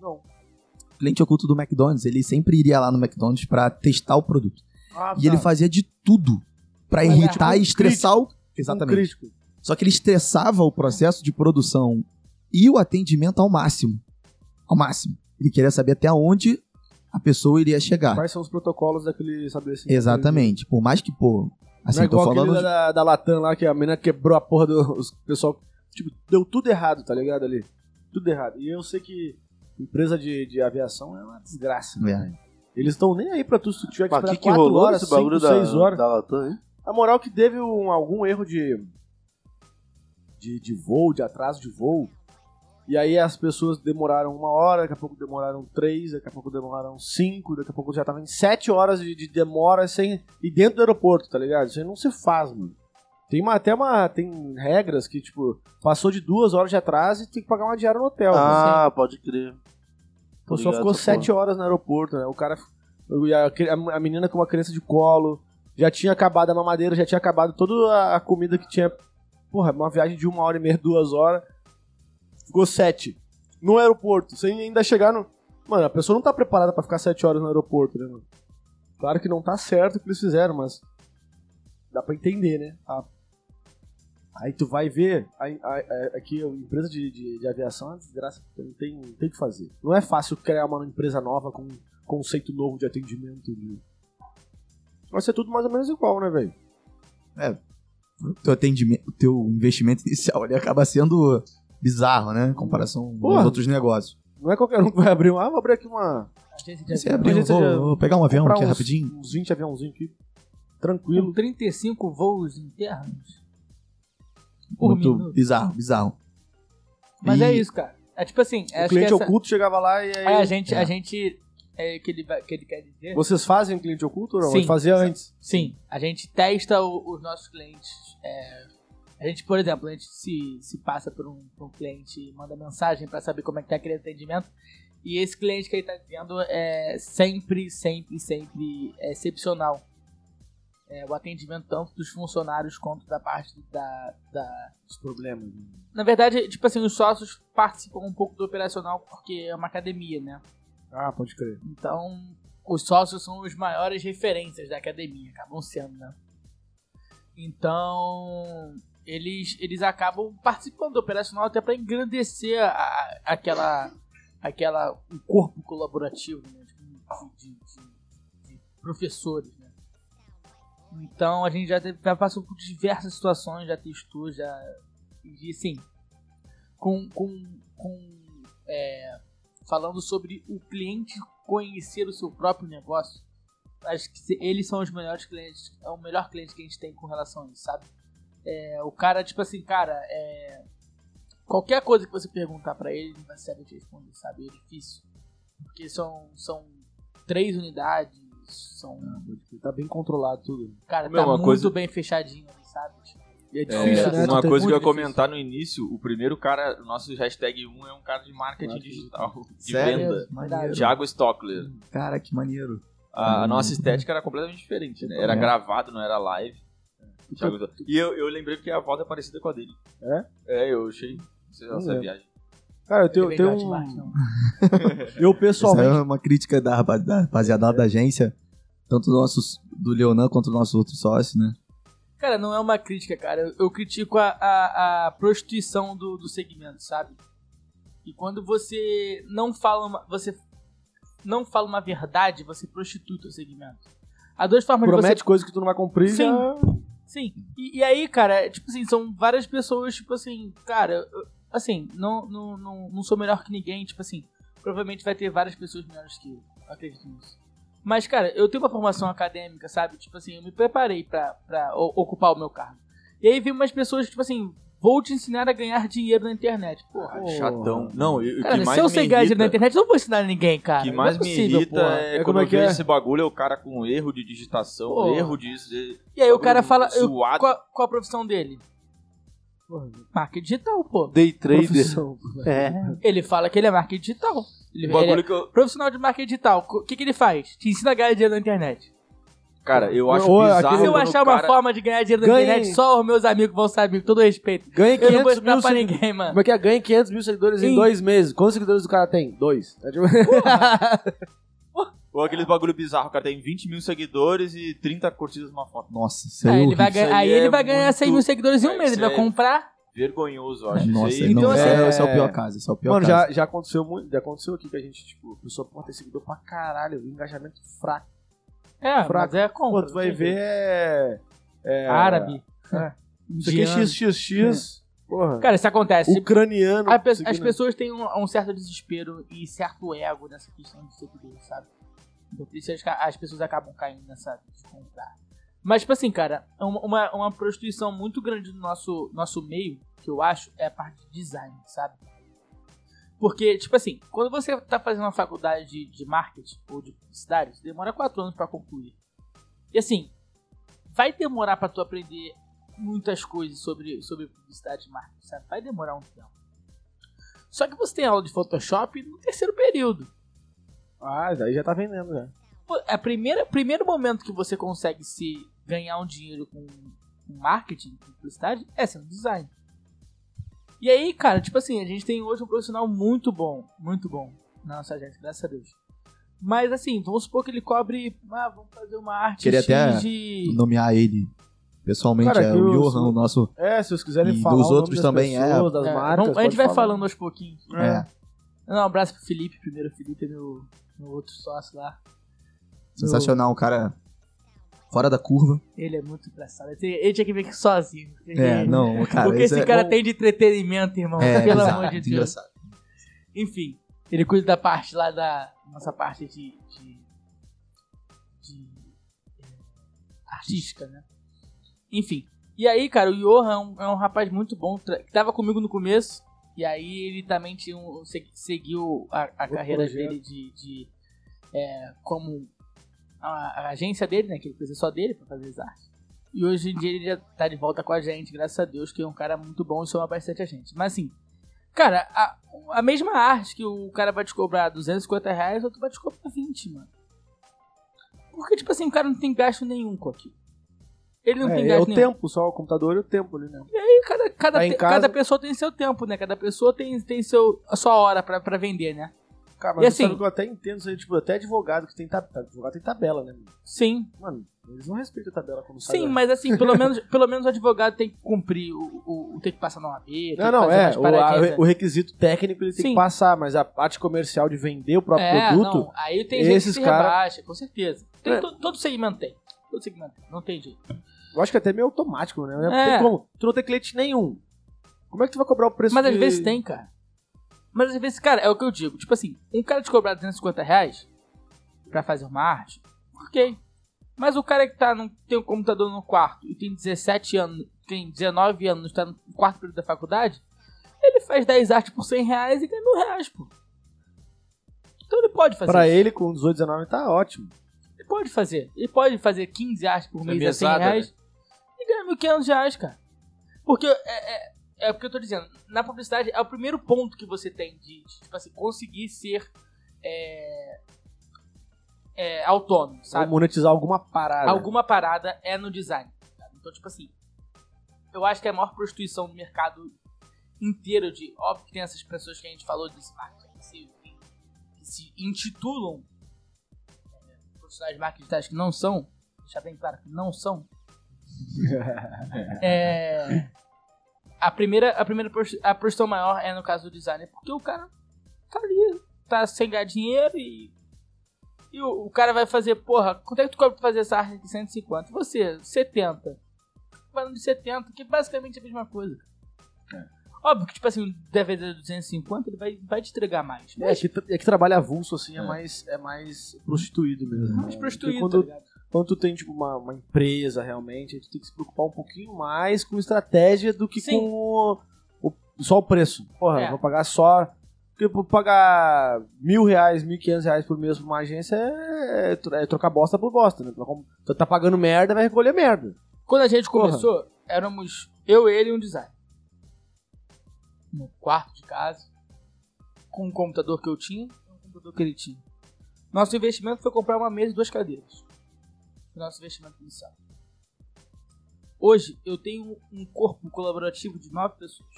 Não. O cliente oculto do McDonald's, ele sempre iria lá no McDonald's pra testar o produto. Ah, E ele fazia de tudo pra Mas é irritar tipo e um estressar o... Um Exatamente. crítico. Só que ele estressava o processo de produção e o atendimento ao máximo. Ao máximo. Ele queria saber até onde a pessoa iria chegar. Quais são os protocolos daquele estabelecimento? Exatamente. Por mais que, pô. Assim, não é tô igual falando. aquele de- da, da Latam lá, que a menina quebrou a porra do os pessoal. Tipo, deu tudo errado, tá ligado ali? Tudo errado. E eu sei que empresa de, de aviação é uma desgraça. É. né? Eles estão nem aí pra tu, se tu tiver que esperar que, que 4 rolou horas, esse bagulho 5, 6 da, horas. da Latam, hein? A moral que teve um- algum erro de, de, de voo, de atraso de voo. E aí as pessoas demoraram uma hora, daqui a pouco demoraram três, daqui a pouco demoraram cinco, daqui a pouco já tava em sete horas de, de demora sem. E dentro do aeroporto, tá ligado? Isso aí não se faz, mano. Tem uma, até uma. Tem regras que, tipo, passou de duas horas de atraso e tem que pagar uma diária no hotel. né? Ah, pode crer. O Tô pessoal ligado ficou sete horas no aeroporto, né? O cara. e A, a menina com uma criança de colo. Já tinha acabado a mamadeira, já tinha acabado toda a, a comida que tinha. Porra, uma viagem de uma hora e meia, duas horas. Ficou sete. No aeroporto. Sem ainda chegar no. Mano, a pessoa não tá preparada pra ficar sete horas no aeroporto, né, mano? Claro que não tá certo o que eles fizeram, mas. Dá pra entender, né? A- Aí tu vai ver. a- a- a- Aqui, a empresa de, de, de aviação é desgraça. Tem, tem, tem que fazer. Não é fácil criar uma empresa nova com um conceito novo de atendimento. De... Vai ser tudo mais ou menos igual, né, velho? O teu atendimento, o teu investimento inicial ele acaba sendo bizarro, né? Em comparação Porra. aos outros negócios. Não é qualquer um que vai abrir um. Ah, vou abrir aqui uma. Agência de Você abriu, vou, de- vou pegar um avião aqui uns, rapidinho. Uns 20 aviãozinhos aqui. Com Tranquilo. 35 voos internos por Muito minuto. bizarro, bizarro. Mas E- é isso, cara. É tipo assim, O acho que cliente essa... oculto chegava lá e aí. É, a gente, É. a gente, é, que ele, que ele quer dizer. Vocês fazem cliente oculto ou não? Sim. Fazia antes. Sim, a gente testa o- os nossos clientes. é, a gente, por exemplo, a gente se, se passa por um, por um cliente e manda mensagem para saber como é que tá aquele atendimento. E esse cliente que ele tá dizendo é sempre, sempre, sempre é excepcional. É, o atendimento tanto dos funcionários quanto da parte da, da... Os problemas. Na verdade, tipo assim, os sócios participam um pouco do operacional porque é uma academia, né? Ah, pode crer. Então, os sócios são os maiores referências da academia, acabam sendo, né? Então, eles, eles acabam participando do operacional até para engrandecer a- a- aquela, aquela um corpo colaborativo né? de, de- de- professores, né? Então, a gente já, teve, já passou por diversas situações, já testou, já... E, assim, com... com, com é, falando sobre o cliente conhecer o seu próprio negócio. Acho que eles são os melhores clientes, é o melhor cliente que a gente tem com relação a isso, sabe? É, o cara, tipo assim, cara, é, qualquer coisa que você perguntar pra ele, ele vai saber te responder, sabe? É difícil. Porque são, são três unidades, são. Tá bem controlado tudo. Cara, Meu, tá muito coisa- bem fechadinho, sabe? Tipo, E é É, difícil, né? uma coisa que eu ia comentar no início, o primeiro cara, o nosso hashtag 1 é um cara de marketing digital, de Sério? venda. Maneiro. Thiago Stockler. Cara, que maneiro. A, a Hum. nossa estética era completamente diferente, né? Era É. gravado, não era live. Thiago Stockler. E eu, eu lembrei porque a voz é parecida com a dele. É? É, eu achei. Não essa lembro. viagem. Cara, eu tenho, tenho é de um... marketing, não. Eu Essa pessoalmente... é uma crítica da, da rapaziada da agência, tanto do, nossos, do Leonan quanto do nosso outro sócio, né? Cara, não é uma crítica, cara. Eu, eu critico a, a, a prostituição do, do segmento, sabe? E quando você não fala uma, você não fala uma verdade, você prostitui o segmento. Há duas formas de Promete coisa que tu não vai cumprir, Sim. já... Sim. E, e aí, cara, tipo assim, são várias pessoas, tipo assim, cara, assim, não, não, não, não sou melhor que ninguém, tipo assim, provavelmente vai ter várias pessoas melhores que eu, acredito nisso. Mas, cara, eu tenho uma formação acadêmica, sabe? Tipo assim, eu me preparei pra, ocupar o meu cargo. E aí vi umas pessoas, tipo assim, vou te ensinar a ganhar dinheiro na internet. Porra. Ah, chatão. Não, e o Cara, que mais se eu me sei ganhar dinheiro na internet, eu não vou ensinar ninguém, cara. que Não mais é me possível, irrita porra. é, É quando como é eu que vejo é? esse bagulho, é o cara com erro de digitação, Porra. erro disso. de- E aí o cara fala, eu- qual, qual a profissão dele? Marketing digital, pô. Day trader. Profissão. É. Ele fala que ele é marketing digital. Ele, O ele bagulho é que eu... profissional de marketing digital. O que, que ele faz? Te ensina a ganhar dinheiro na internet. Cara, eu acho Ou bizarro Se eu achar o cara... uma forma de ganhar dinheiro na Ganhe- internet, só os meus amigos vão saber, com todo respeito. Ganha Eu não vou 500 mil pra seguidores. ninguém, mano. Como é que é? Ganha 500 mil seguidores em Sim. dois meses. Quantos seguidores o cara tem? Dois. É tipo- Ou aqueles bagulho bizarro, o cara tem 20 mil seguidores e 30 curtidas numa foto. Nossa, isso é Aí ele horrível. vai, Isso aí aí ele é vai ganhar muito- 100 mil seguidores em um É, mês. Ele vai é- comprar. Vergonhoso, eu acho. Nossa, Isso aí, Então, esse, é, é- esse é o pior caso. Esse é o pior Mano, caso. já, já aconteceu muito. Já aconteceu aqui que a gente, tipo, a pessoa pode ter seguidor pra caralho, engajamento fraco. É, Fraco. mas é compra. Pô, tu vai ver é. é Árabe. É. Isso aqui é. XXX. Porra. Cara, isso acontece. ucraniano. A as seguindo- pessoas têm um, um certo desespero e certo ego nessa questão de seguidor, sabe? Então por isso as, as pessoas acabam caindo nessa de comprar. Mas, tipo assim, cara, uma, uma, uma prostituição muito grande no nosso, nosso meio, que eu acho, é a parte de design, sabe? Porque, tipo assim, quando você tá fazendo uma faculdade de, de marketing ou de publicidade, demora quatro anos pra concluir. E assim, vai demorar pra tu aprender muitas coisas sobre, sobre publicidade e marketing, sabe? Vai demorar um tempo. Só que você tem aula de Photoshop no terceiro período. Ah, daí já tá vendendo, já. É o primeiro, primeiro momento que você consegue se ganhar um dinheiro com, com marketing, com publicidade, é sendo design. E aí, cara, tipo assim, a gente tem hoje um profissional muito bom, muito bom na nossa agência, graças a Deus. Mas assim, vamos supor que ele cobre, ah, vamos fazer uma arte Queria X até de... Nomear ele pessoalmente, Cara, é o eu Johan, o nosso. É, se vocês quiserem E falar. dos outros das também, é. pessoas, Das É, marcas, vamos- a gente vai falar. falando aos pouquinhos. É. Não, um abraço pro Felipe, primeiro. O Felipe é meu, meu outro sócio lá. Sensacional, um cara fora da curva. Ele é muito engraçado. Ele, ele tinha que vir aqui sozinho. É, não, cara. o que isso esse é cara bom. tem de entretenimento, irmão. É, pelo bizarro, amor de Deus. engraçado. Enfim, ele cuida da parte lá da nossa parte de. de, de, é, artística, né? Enfim. E aí, cara, o Johan é um, é um rapaz muito bom, que tava comigo no começo. E aí ele também tinha um, se- seguiu a, a carreira projeto. dele de. de é, como a, a agência dele, né? Que ele fez só dele pra fazer as artes. E hoje em dia ele já tá de volta com a gente, graças a Deus, que é um cara muito bom e soma bastante a gente. Mas assim, cara, a, a mesma arte que o cara vai te cobrar 250 reais, o outro vai te cobrar 20, mano. Porque, tipo assim, o cara não tem gasto nenhum com aquilo. Ele não É, tem é gasto o nenhum. tempo, só o computador e o tempo ali, né? E cada, cada, Tá em te- casa- cada pessoa tem seu tempo, né? Cada pessoa tem, tem seu, a sua hora pra, pra vender, né? Cara, E mas assim- sabe que eu até entendo tipo, até advogado que tem, tab... advogado tem tabela, né? mano? Sim, Mano, eles não respeitam a tabela sai. sim, mas assim, pelo menos, pelo menos o advogado tem que cumprir o, o, o tem que passar na OAB, tem Não, não, é. O, a- o requisito técnico ele tem Sim. que passar, mas a parte comercial de vender o próprio é, produto. não, aí tem gente esses que se cara- rebaixa, com certeza. Tem, É. to- todo segmento tem. Todo segmento tem, não tem jeito. Eu acho que até meio automático, né? Não É. tem como. Tu não tem cliente nenhum. Como é que tu vai cobrar o preço Mas às de- vezes tem, cara. Mas às vezes, cara, é o que eu digo. Tipo assim, um cara te cobrar 250 reais pra fazer uma arte, ok. Mas o cara que tá no, tem um computador no quarto e tem 17 anos, tem 19 anos, tá no quarto período da faculdade, ele faz 10 artes por 100 reais e ganha mil reais, pô. Então ele pode fazer Pra isso. ele, com 18, 19, tá ótimo. Ele pode fazer. Ele pode fazer 15 artes por mês a 100 mesada, reais e ganhar 1.500 reais, cara. Porque é, é, é o que eu tô dizendo. Na publicidade é o primeiro ponto que você tem de, de, tipo assim, conseguir ser é, é, autônomo, Ou sabe? monetizar alguma parada. Alguma parada é no design. sabe? Então, tipo assim, eu acho que é a maior prostituição do mercado inteiro de. Óbvio que tem essas pessoas que a gente falou de marketing que se, que se intitulam é, profissionais de marketing digitais que não são, deixar bem claro que não são. é, a primeira, a primeira a prostituição maior é no caso do designer, porque o cara tá ali, tá sem ganhar dinheiro e e o, o cara vai fazer, porra, quanto é que tu cobra pra fazer essa arte aqui? 150. Você, 70. Vai de 70, que basicamente é a mesma coisa. Óbvio que, tipo assim, o DVD 250 ele vai, vai te entregar mais. É que, é que trabalho avulso, assim, é, mais, é mais prostituído mesmo. mais né? prostituído, Porque quando, tá ligado? Quando tu tem, tipo, uma, uma empresa, realmente, a gente tem que se preocupar um pouquinho mais com estratégia do que Sim. com o, o- só o preço. Porra, É. vou pagar só... Porque por pagar mil reais, mil e quinhentos reais por mês pra uma agência é, tro- é trocar bosta por bosta, né? Tu tá pagando merda, vai recolher merda. Quando a gente Porra. começou, éramos eu, ele e um designer. No quarto de casa. Com um computador que eu tinha e um computador que ele tinha. Nosso investimento foi comprar uma mesa e duas cadeiras. Foi Nosso investimento inicial. Hoje, eu tenho um corpo colaborativo de nove pessoas.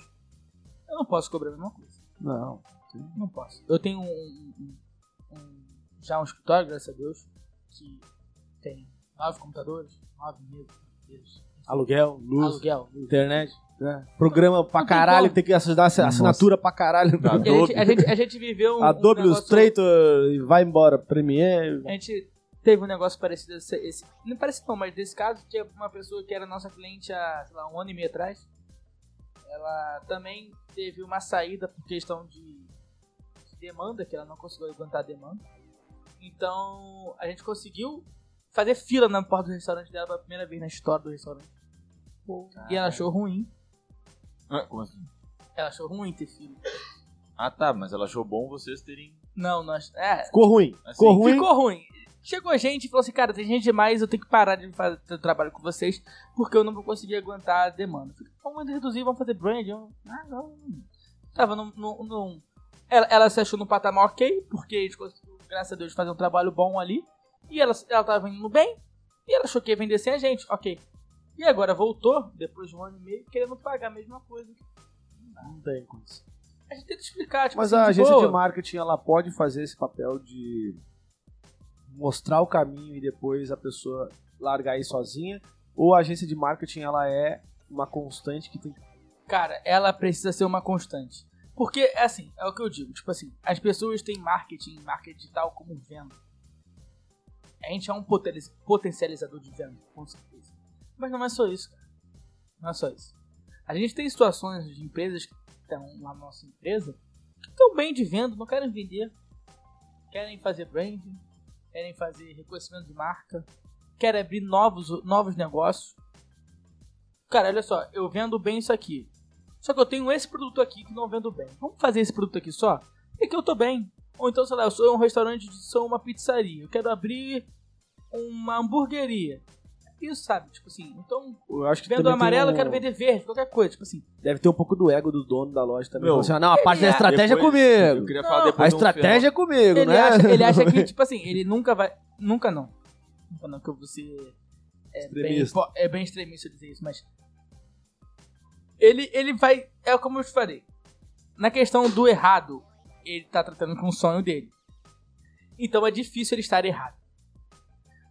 Eu não posso cobrar a mesma coisa. Não. Não posso. Eu tenho um, um- um- já um escritório, graças a Deus, que tem nove computadores, nove mesas, Aluguel, luz, aluguel. internet, né? Programa pra Não caralho, tem que assinar assinatura pra caralho. A, gente, a, gente, a gente viveu um, Adobe um negócio, Illustrator e vai embora. Premiere. A gente teve um negócio parecido esse, esse- Não parecido não, mas desse caso tinha uma pessoa que era nossa cliente há, sei lá, um ano e meio atrás. Ela também teve uma saída por questão de, de demanda, que ela não conseguiu aguentar a demanda. Então a gente conseguiu fazer fila na porta do restaurante dela pela primeira vez na história do restaurante. E ela achou ruim. Ah, como assim? Ela achou ruim ter fila. Ah, tá, mas ela achou bom vocês terem. Não, nós. É, Ficou ruim. Assim, Ficou ruim. Ficou ruim. Chegou gente e falou assim, cara, tem gente demais, eu tenho que parar de fazer trabalho com vocês, porque eu não vou conseguir aguentar a demanda. Falei, Vamos reduzir, vamos fazer brand. Eu, ah, não. Tava num... num- Ela, ela se achou no patamar ok, porque a gente conseguiu, graças a Deus, fazer um trabalho bom ali. E ela, ela tava indo bem, e ela achou que ia vender sem a gente, ok. E agora voltou, depois de um ano e meio, querendo pagar a mesma coisa. Não tem condição. A gente tenta explicar, tipo Mas assim, a agência boa. de marketing ela pode fazer esse papel de mostrar o caminho e depois a pessoa largar aí sozinha, ou a agência de marketing ela é uma constante que tem Cara, ela precisa ser uma constante. Porque, assim, é o que eu digo. Tipo assim, as pessoas têm marketing, marketing digital como venda. A gente é um poten- potencializador de venda, com certeza. Mas não é só isso, cara. Não é só isso. A gente tem situações de empresas que estão na nossa empresa que estão bem de venda, não querem vender. Querem fazer branding, querem fazer reconhecimento de marca, querem abrir novos, novos negócios. Cara, olha só, eu vendo bem isso aqui. Só que eu tenho esse produto aqui que não vendo bem. Vamos fazer esse produto aqui só? E que eu tô bem. Ou então, sei lá, eu sou um restaurante, sou uma pizzaria. Eu quero abrir uma hamburgueria. Isso, sabe? Tipo assim, então, eu acho que vendo amarelo, tem eu quero um- vender verde, qualquer coisa. Tipo assim, deve ter um pouco do ego do dono da loja também. Meu, assim, ah, não, a parte da é- estratégia é comigo. Eu queria Não, falar A depois de um estratégia é comigo, ele, né? acha, ele acha que, tipo assim, ele nunca vai. Nunca não. Nunca não, que eu vou ser. É bem, Extremista. po- é bem extremista eu dizer isso, mas. Ele, ele vai. É como eu te falei. Na questão do errado, ele tá tratando com o sonho dele. Então é difícil ele estar errado.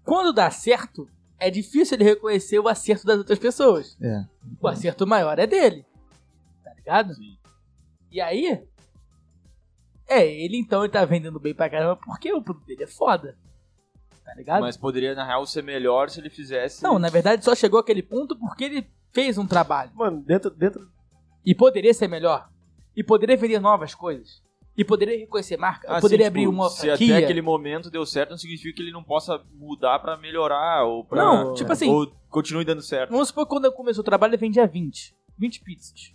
Quando dá certo, é difícil ele reconhecer o acerto das outras pessoas. É. O acerto maior é dele. Tá ligado? Sim. E aí. É, ele então ele tá vendendo bem pra caramba porque o produto dele é foda. Tá ligado? Mas poderia, na real, ser melhor se ele fizesse. Não, na verdade só chegou aquele ponto porque ele fez um trabalho. Mano, dentro, dentro E poderia ser melhor. E poderia vender novas coisas. E poderia reconhecer marca. Ah, poderia sim, abrir tipo, uma Se franquia. até aquele momento deu certo, não significa que ele não possa mudar pra melhorar ou pra. Não, tipo assim- Ou continue dando certo. Vamos supor que quando eu começou o trabalho ele vendia 20. 20 pizzas.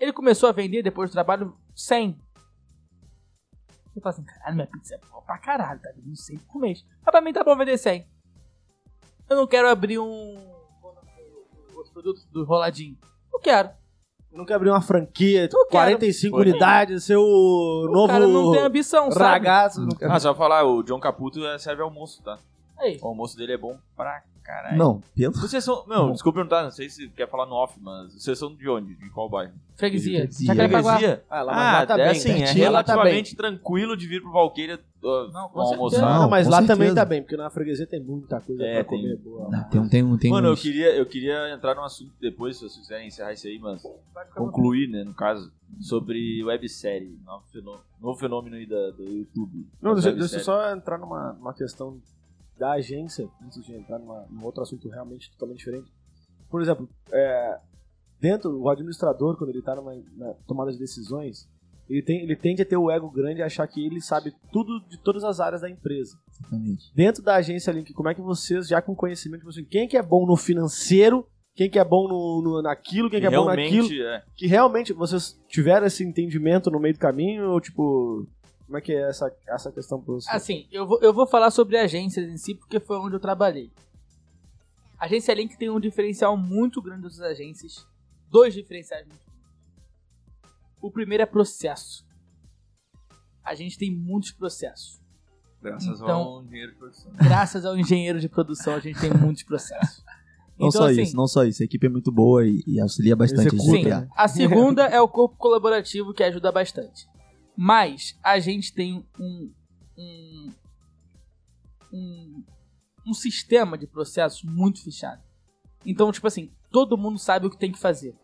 Ele começou a vender depois do trabalho 100. Você fala assim, caralho, minha pizza é boa pra caralho, tá vindo 100 por mês. Mas pra mim tá bom vender 100. Eu não quero abrir um. Outro produto do roladinho. Não quero. Não quer abrir uma franquia, quero. 45 Foi. unidades, ser o O novo cara não tem ambição, sabe? ragazzo. Não quer... Ah, só pra falar, o John Caputo é, serve almoço, tá? Aí. O almoço dele é bom pra caralho. Não, pelo. Vocês são. Não, Bom. desculpa perguntar, não sei se quer falar no off, mas vocês são de onde? De qual bairro? Freguesia. Freguesia. Jacarepaguá. Freguesia? Ah, lá, Ah, tá é bem. assim, é pertinho, lá tá bem. relativamente tranquilo de vir pro Valqueira uh, Não, com almoçar. Não, mas com lá certeza. também tá bem, porque na freguesia tem muita coisa É, pra tem- comer boa. Não, tem um, tem um, tem Mano, eu uns- queria, eu queria entrar num assunto depois, se vocês quiserem encerrar isso aí, mas concluir, né, no caso, sobre websérie, novo fenômeno, novo fenômeno aí da, do YouTube. Não, deixa, deixa eu só entrar numa, numa questão da agência, antes de entrar numa, num outro assunto realmente totalmente diferente. Por exemplo, é, dentro, o administrador, quando ele está numa na tomada de decisões, ele, tem, ele tende a ter o ego grande e achar que ele sabe tudo de todas as áreas da empresa. Exatamente. Dentro da agência Link, como é que vocês, já com conhecimento, assim, quem que é bom no financeiro, quem que é bom no, no- naquilo, quem que é bom naquilo, Realmente, é. que realmente vocês tiveram esse entendimento no meio do caminho, ou tipo, como é que é essa, essa questão pra você? Assim, eu vou, eu vou falar sobre agências em si, porque foi onde eu trabalhei. A agência Link tem um diferencial muito grande das agências. Dois diferenciais muito grandes. O primeiro é processo. A gente tem muitos processos. Graças Então- ao dinheiro de produção. Graças ao engenheiro de produção, a gente tem muitos processos. Não Então, só assim, isso, não só isso. A equipe é muito boa e, e auxilia bastante a Executa, gente. Sim, a segunda é o corpo colaborativo que ajuda bastante. Mas a gente tem um, um, um, um sistema de processos muito fechado. Então, tipo assim, todo mundo sabe o que tem que fazer.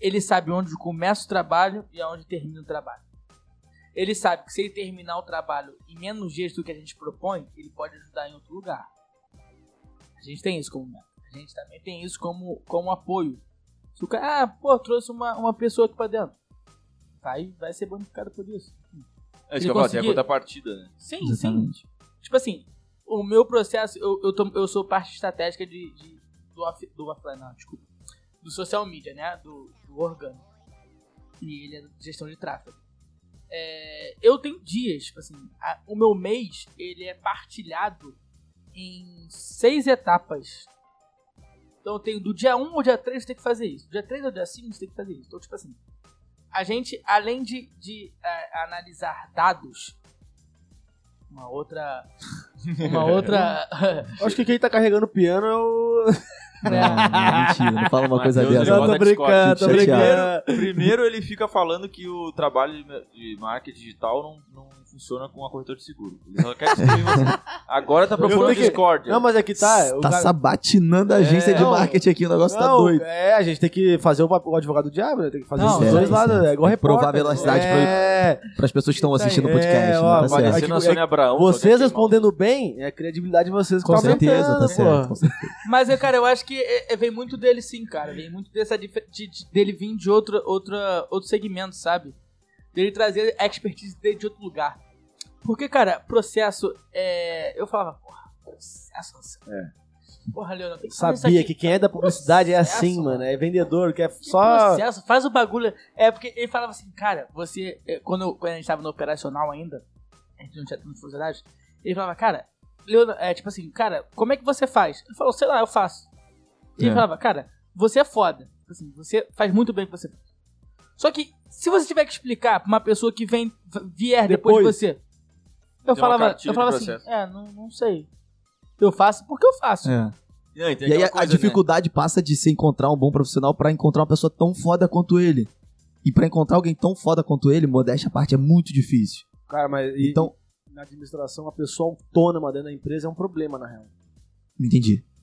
Ele sabe onde começa o trabalho e aonde termina o trabalho. Ele sabe que se ele terminar o trabalho em menos dias do que a gente propõe, ele pode ajudar em outro lugar. A gente tem isso como meta. A gente também tem isso como, como apoio. Se o cara, ah, pô, trouxe uma, uma pessoa aqui pra dentro. Vai, vai ser bonificado por isso. É isso que eu falo, tem a contrapartida, né? Sim, sim. Exatamente. Tipo assim, o meu processo, eu, eu, tô- eu sou parte estratégica de, de- do, off, do offline, não, desculpa. Do social media, né? Do, do orgânico. E ele é de gestão de tráfego. É, eu tenho dias, tipo assim, a- o meu mês, ele é partilhado em seis etapas. Então eu tenho do dia 1 ao dia 3 você tem que fazer isso. Do dia 3 ao dia 5 você tem que fazer isso. Então, tipo assim, a gente, além de, de é, analisar dados, uma outra. Uma outra. Acho que quem tá carregando o piano é o. Não, não, mentira, não fala uma coisa dessa. Não, bota tô brincando, tô brincando. Primeiro ele fica falando que o trabalho de- de marketing digital não, não funciona com a corretora de seguro. Ele só quer destruir você. Agora tá tenho que- Discord. Não, mas aqui tá. o Tá cara- sabatinando a agência É, de não. marketing aqui, o negócio tá Não, doido. É, a gente tem que fazer o, o advogado do diabo, né? Tem que fazer Não, os certo, dois lados. certo. É igual Tem que provar repórter. velocidade é, Para as pessoas que estão assistindo o É, podcast, ó, né? Tá certo. A é que- Sônia Abraão. vocês que é mal. respondendo bem, é a credibilidade de vocês que Com tá certeza, tá certo. com certeza. Mas, é, cara, eu acho que é- é- vem muito dele sim, cara. Vem muito dessa de, de- dele vir de outro, outra, outro segmento, sabe? Dele trazer a expertise dele de outro lugar. Porque, cara, processo é. Eu falava, porra, processo. É. Porra, Leonardo, tem que Sabia que quem é da publicidade é Processo, assim, mano. É vendedor, que é só. processo, faz o bagulho. É porque ele falava assim, cara, você. é, Quando, eu- quando a gente tava no operacional ainda, a gente não tinha tantos funcionários, ele falava, cara, Leonardo, é tipo assim, cara, como é que você faz? Ele falou, sei lá, eu faço. E ele É. falava, cara, você é foda. Tipo Assim, você faz muito bem o que você faz. Só que, se você tiver que explicar pra uma pessoa que vem vier depois, Depois. de você, eu falava, eu falava assim, é, não, não sei. Eu faço porque eu faço. É. E tem E aí a, né? dificuldade passa de se encontrar um bom profissional pra encontrar uma pessoa tão foda quanto ele. E pra encontrar alguém tão foda quanto ele, modéstia à parte, é muito difícil. Cara, mas e- Então, na administração, a pessoa autônoma dentro da empresa é um problema, na real. não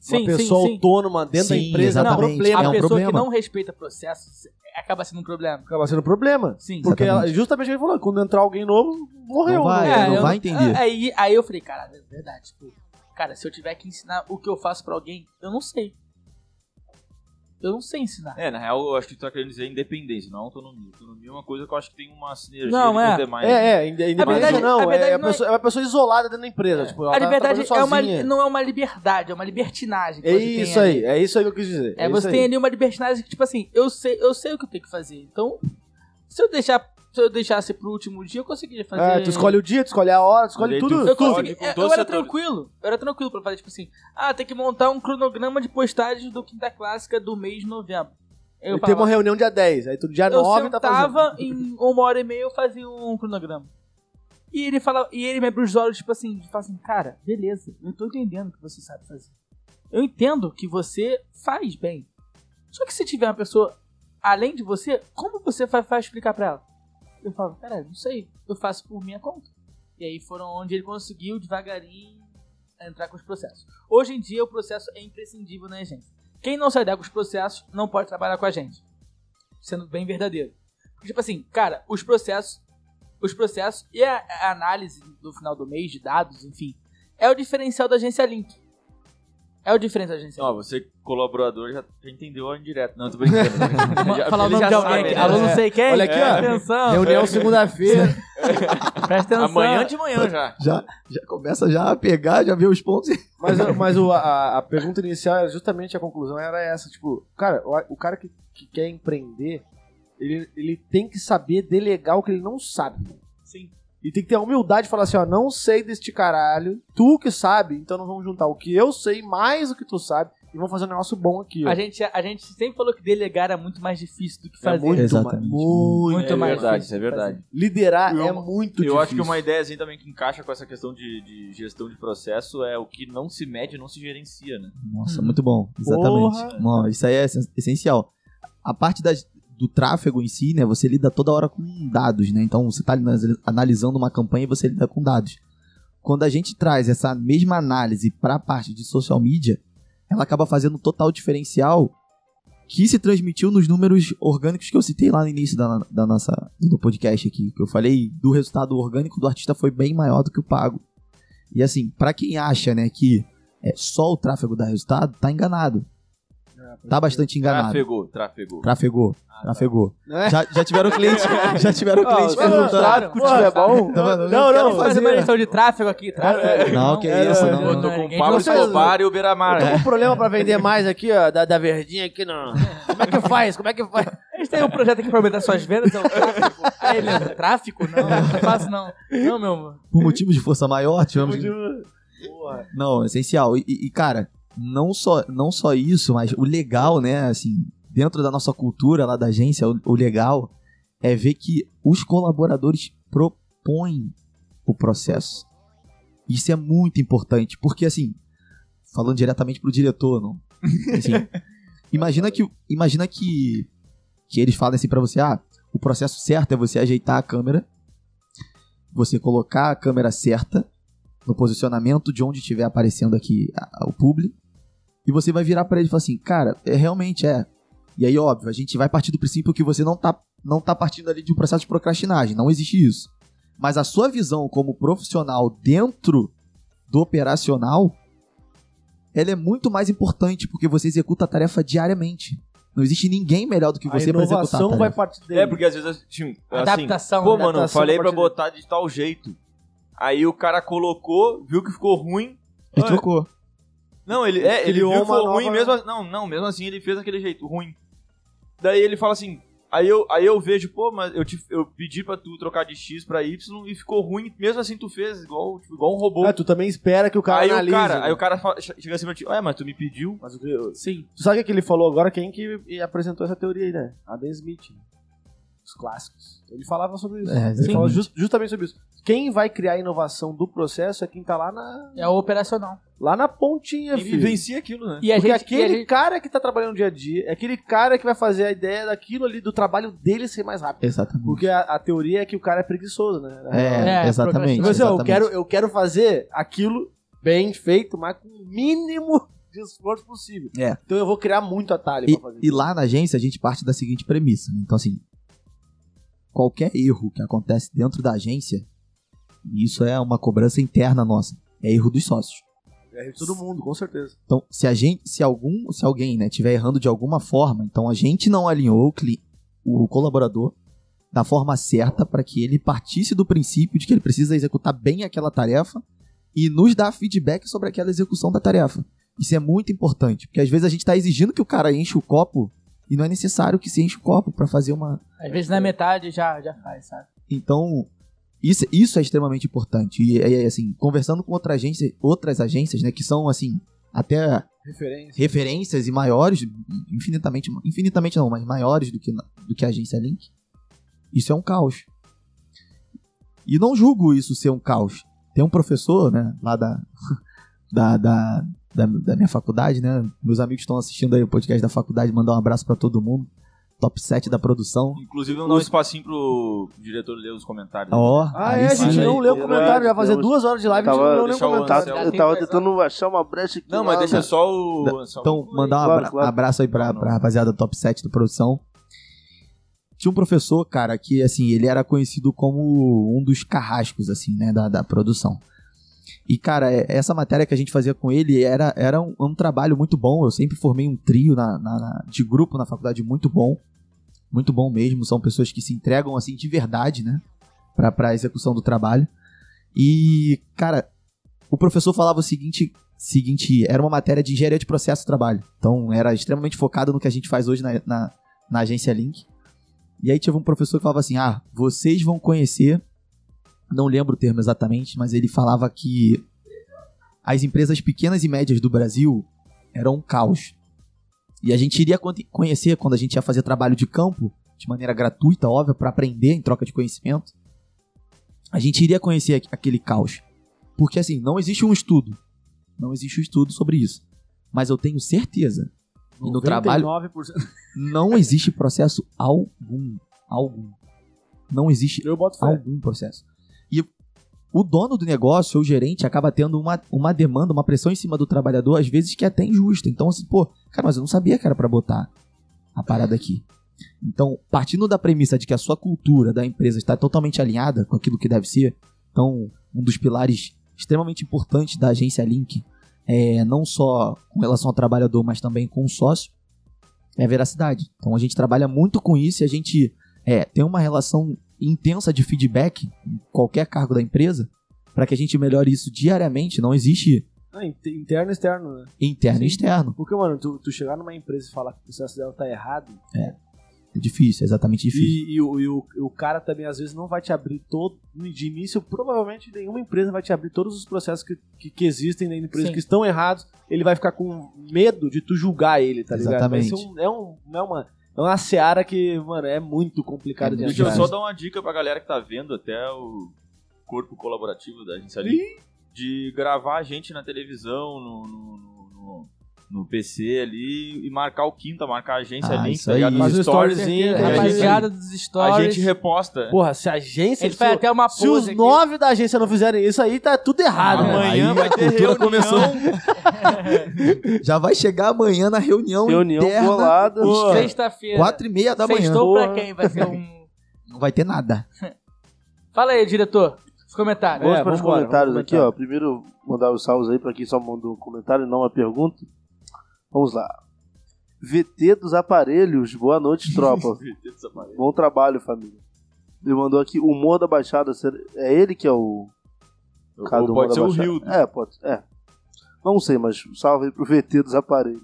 entendi. Uma Sim, pessoa sim, sim. autônoma dentro da Sim, empresa é um problema. A É um pessoa que problema. não respeita processos acaba sendo um problema. Acaba sendo um problema. Sim. Porque ela, justamente o que ele falou, quando entrar alguém novo, morreu. Não vai, né? não eu- vai entender. Aí, aí eu falei, cara, é verdade. Tipo, cara, se eu tiver que ensinar o que eu faço pra alguém, eu não sei. Eu não sei ensinar. É, na real, eu acho que tu tá querendo dizer independência, não autonomia. Autonomia é uma coisa que eu acho que tem uma sinergia Não, é. os demais. É, é, inde- independência verdade- não, a verdade é, a não é- pessoa, é uma pessoa isolada dentro da empresa. Tipo, ela a tá liberdade trabalhando é uma, não é uma liberdade, é uma libertinagem. que É você tem isso ali. aí, é isso aí que eu quis dizer. É, você aí. tem ali uma libertinagem que, tipo assim, eu sei, eu sei o que eu tenho que fazer. Então, se eu deixar se eu deixasse pro último dia, eu conseguiria fazer. É, tu escolhe o dia, tu escolhe a hora, tu escolhe tudo. Eu, consegui, é, eu era tranquilo. Eu era tranquilo pra fazer, tipo assim, ah, tem que montar um cronograma de postagens do Quinta Clássica do mês de novembro. Eu, Eu tenho uma reunião dia 10, aí tu dia eu 9 tá fazendo. em uma hora e meia eu fazia um cronograma. E ele fala, e ele me abre os olhos, tipo assim, e fala assim, cara, beleza, eu tô entendendo o que você sabe fazer. Eu entendo que você faz bem. Só que se tiver uma pessoa além de você, como você vai, vai explicar pra ela? Eu falo, cara, não sei, eu faço por minha conta. E aí foram onde ele conseguiu devagarinho entrar com os processos. Hoje em dia o processo é imprescindível na agência. Quem não se adequa com os processos não pode trabalhar com a gente. Sendo bem verdadeiro. Tipo assim, cara, os processos, os processos e a análise do final do mês de dados, enfim, é o diferencial da agência Link. É o diferencial da agência Ó, você, colaborador, já, entendeu a indireta. Não, tô brincando. Já- Falar o nome de alguém aqui. né? Alô, não sei quem. Olha aqui, ó. Atenção. Reunião segunda-feira. Presta atenção. Amanhã de manhã já. Já, já começa já a pegar, já vê os pontos Mas, mas o- a, a pergunta inicial era justamente a conclusão era essa, tipo, cara, o, o cara que, que quer empreender, ele, ele tem que saber delegar o que ele não sabe. Sim. E tem que ter a humildade de falar assim, ó, não sei deste caralho, tu que sabe, então nós vamos juntar o que eu sei mais o que tu sabe e vamos fazer um negócio bom aqui, ó. A gente, a gente sempre falou que delegar era muito mais difícil do que É fazer. muito, Exatamente. mais, muito, Muito é mais verdade, difícil isso é de verdade. Liderar Eu- é muito Eu difícil. acho que uma ideia assim também que encaixa com essa questão de, de gestão de processo é o que não se mede, não se gerencia, né? Nossa, muito bom. Exatamente. Porra. Não, isso aí é essen- essencial. A parte das- do tráfego em si, né? Você lida toda hora com dados, né? Então você está analisando uma campanha e você lida com dados. Quando a gente traz essa mesma análise para a parte de social media, ela acaba fazendo um total diferencial que se transmitiu nos números orgânicos que eu citei lá no início da, da nossa do podcast aqui, que eu falei do resultado orgânico do artista foi bem maior do que o pago. E assim, para quem acha, né, que é só o tráfego dá resultado, tá enganado. Tá bastante enganado. Trafegou, trafegou. Trafegou, trafegou. É. Já, já tiveram clientes, já tiveram clientes mas, perguntando. tráfego, se tiver bom. Tá? Não, não, quero não, Fazer fazer. uma lição de tráfego aqui, tráfego. Não, que É, isso, é, não. Eu tô não, com o Pablo vocês- Escobar e o Beira-Mar. Eu tô com um problema pra vender mais aqui, ó, da, da verdinha aqui, não. Como é que faz? Como é que faz? A gente tem um projeto aqui pra aumentar suas vendas, é o tráfego. Aí, Leandro, tráfico? Não, não faço não. Não, meu amor. Por motivos de força maior, tivemos. Não, essencial. E, e, cara, não só, não só isso, mas o legal, né, assim, dentro da nossa cultura lá da agência, o, o legal é ver que os colaboradores propõem o processo. Isso é muito importante, porque assim, falando diretamente pro diretor, não. Assim, imagina que imagina que que eles falam assim pra você, ah, o processo certo é você ajeitar a câmera, você colocar a câmera certa no posicionamento de onde estiver aparecendo aqui o publi, e você vai virar pra ele e falar assim, cara, é realmente é. E aí, óbvio, a gente vai partir do princípio que você não tá, não tá partindo ali de um processo de procrastinagem, não existe isso. Mas a sua visão como profissional dentro do operacional, ela é muito mais importante, porque você executa a tarefa diariamente. Não existe ninguém melhor do que você pra executar a inovação tarefa. vai partir dele. É, porque às vezes, assim, assim Adaptação. pô, mano, eu adaptação falei a pra partir botar de tal jeito. Aí o cara colocou, viu que ficou ruim. E trocou. Não, ele, é, ele viu que ruim nova- mesmo. assim- Não, não, mesmo assim ele fez daquele jeito, ruim. Daí ele fala assim. Aí eu, aí eu vejo, pô, mas eu, te, eu pedi pra tu trocar de X pra Y e ficou ruim, mesmo assim tu fez, igual, tipo, igual um robô. É, tu também espera que o cara aí, analise. o cara, né? aí o cara fala- chega assim pra ti, ué, mas tu me pediu. Mas que- Sim. Tu sabe o que ele falou agora? Quem que apresentou essa teoria aí, né? Adam Smith. né? Os clássicos. Ele falava sobre isso. É, ele falava just- justamente sobre isso. Quem vai criar a inovação do processo é quem tá lá na, É o operacional. Lá na pontinha, E filho. vivencia aquilo, né? E a Porque gente, e aquele gente- cara que tá trabalhando dia a dia, é aquele cara que vai fazer a ideia daquilo ali, do trabalho dele ser mais rápido. Exatamente. Porque a, a teoria é que o cara é preguiçoso, né? É, É, exatamente. Tipo assim, ó, eu, exatamente. quero, eu quero fazer aquilo bem feito, mas com o mínimo de esforço possível. É. Então eu vou criar muito atalho E, pra fazer. e lá na agência a gente parte da seguinte premissa, né? Então, assim, qualquer erro que acontece dentro da agência, e isso é uma cobrança interna nossa, é erro dos sócios. É de todo mundo, com certeza. Então, se a gente, se algum, se alguém, né, tiver errando de alguma forma, então a gente não alinhou o, cli- o colaborador da forma certa para que ele partisse do princípio de que ele precisa executar bem aquela tarefa e nos dar feedback sobre aquela execução da tarefa. Isso é muito importante, porque às vezes a gente está exigindo que o cara enche o copo E não é necessário que se enche o copo pra fazer uma. Às vezes na metade já, já faz, sabe? Então, isso, isso é extremamente importante. E, e, assim, conversando com outra agência, outras agências, né, que são, assim, até Referência. referências e maiores, infinitamente, infinitamente não, mas maiores do que, do que a agência Link, isso é um caos. E não julgo isso ser um caos. Tem um professor, né, lá da, da, da, da, da minha faculdade, né, meus amigos estão assistindo aí o podcast da faculdade, mandar um abraço pra todo mundo. Top 7 da produção. Inclusive, vamos dar um espacinho pro diretor ler os comentários. Ó, Ah, aí é, a gente aí. não leu o comentário, já fazia Temos- duas horas de live, a gente Tava- não leu o comentário. Tá- eu tava tentando achar uma brecha aqui. Não, mas deixa né? só o. só Então, o- mandar um Claro, abra- claro. abraço aí pra, pra rapaziada top 7 da produção. Tinha um professor, cara, que, assim, ele era conhecido como um dos carrascos, assim, né, da, da produção. E, cara, é- essa matéria que a gente fazia com ele era, era um, um trabalho muito bom. Eu sempre formei um trio na, na- na- de grupo na faculdade muito bom. Muito bom mesmo. São pessoas que se entregam, assim, de verdade, né, pra, pra execução do trabalho. E, cara, o professor falava o seguinte, seguinte, era uma matéria de engenharia de processo de trabalho. Então era extremamente focado no que a gente faz hoje na, na, na agência Link. E aí tinha um professor que falava assim: ah, vocês vão conhecer, não lembro o termo exatamente, mas ele falava que as empresas pequenas e médias do Brasil eram um caos. E a gente iria con- conhecer quando a gente ia fazer trabalho de campo, de maneira gratuita, óbvio, para aprender em troca de conhecimento. A gente iria conhecer aqu- aquele caos. Porque assim, não existe um estudo. Não existe um estudo sobre isso. Mas eu tenho certeza. E no trabalho 99%. não existe processo algum. Algum. Não existe Eu boto fé. algum processo. E o dono do negócio ou o gerente acaba tendo uma, uma demanda, uma pressão em cima do trabalhador, às vezes que é até injusta. Então, assim, pô, cara, mas eu não sabia que era pra botar a parada aqui. Então, partindo da premissa de que a sua cultura da empresa está totalmente alinhada com aquilo que deve ser, então, um dos pilares extremamente importantes da agência Link, é, não só com relação ao trabalhador, mas também com o sócio, é a veracidade. Então, a gente trabalha muito com isso e a gente é, tem uma relação intensa de feedback em qualquer cargo da empresa para que a gente melhore isso diariamente. Não existe in- interno e externo, né? interno Sim. e externo. Porque, mano, tu, tu chegar numa empresa e falar que o processo dela tá errado, É difícil, é exatamente difícil. e, e o, e o, o cara também às vezes não vai te abrir todo. De início, provavelmente nenhuma empresa vai te abrir todos os processos que, que, que existem na empresa Sim. que estão errados. Ele vai ficar com medo de tu julgar ele, tá ligado? Vai ser Exatamente. um, é, um, é, uma, é uma seara que, mano, é muito complicado É de Deixa eu só dar uma dica pra galera que tá vendo até o corpo colaborativo da agência ali. De gravar a gente na televisão, no, no, no- no- PC ali e marcar o quinta, marcar a agência Ah, ali, isso tá ligado? aí. Um stories. storyzinho, a gente- Rapaziada dos A stories. gente reposta. Porra, se a agência. Ele faz se, até uma se os aqui. nove da agência não fizerem isso aí, tá tudo errado. né? Amanhã vai a ter reunião. começou. Já vai chegar amanhã na reunião, Reunião interna, bolada. Sexta-feira. quatro e meia da manhã. Sextou pra quem? Vai ser um... Não vai ter nada. Fala aí, diretor. Os comentários. Vamos É, para os comentários vamos aqui, ó. Primeiro, mandar os salvos aí pra quem só mandou um comentário e não uma pergunta. Vamos lá. VT dos aparelhos, boa noite, tropa. Bom trabalho, família. Ele mandou aqui, humor da Baixada. ser- É ele que é o. cara do Ou pode ser da o Baixada? Rio. É, pode. É. Não sei, mas salve aí pro VT dos aparelhos.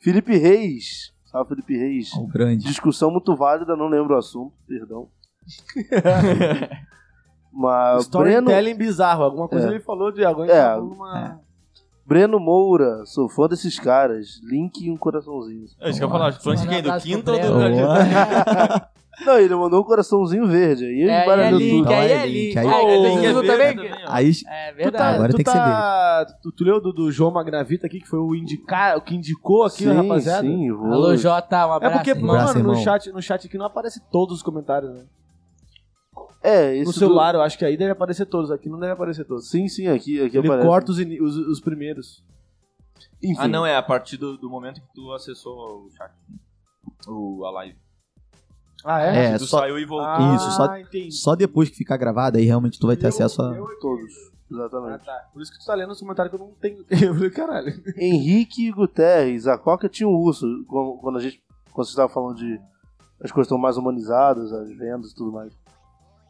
Felipe Reis. Salve, Felipe Reis. O grande. Discussão muito válida, não lembro o assunto, perdão. Mas Breno, Storytelling bizarro. Alguma coisa É. ele falou de alguém É, falou numa- Breno Moura, sou fã desses caras. Link e um coraçãozinho. É isso que eu ia falar. Fã de quem? Do quinto ou do. Não, ele mandou um coraçãozinho verde. Aí ele É, aí é link, aí é é link, link. aí- isso ô, também? Aí É verdade. tá, Agora tu tem que tá- Tu, tu leu do, do João Magravita aqui, que foi o, indicar, o que indicou aqui, sim, rapaziada? sim, vou. Alô, Jota, um É abraço. porque, irmão. Abraço, mano, no chat, no chat aqui não aparece todos os comentários, né? É, esse No do- celular, eu acho que aí deve aparecer todos. Aqui não deve aparecer todos. Sim, sim, aqui, aqui Ele aparece. corta os, os, os primeiros. Enfim, Ah, não, é a partir do, do momento que tu acessou o chat. O, a live. Ah, É, tu só- saiu e voltou. Ah, Isso, só- entendi. Só depois que ficar gravado, aí realmente tu vai ter acesso a. todos. Ah, Exatamente. tá. Por isso que tu tá lendo os comentários que eu não tenho. Eu falei, caralho. Henrique Guterres, a Coca tinha um urso. Quando quando a gente. Quando você estava falando de. As coisas estão mais humanizadas, as vendas e tudo mais.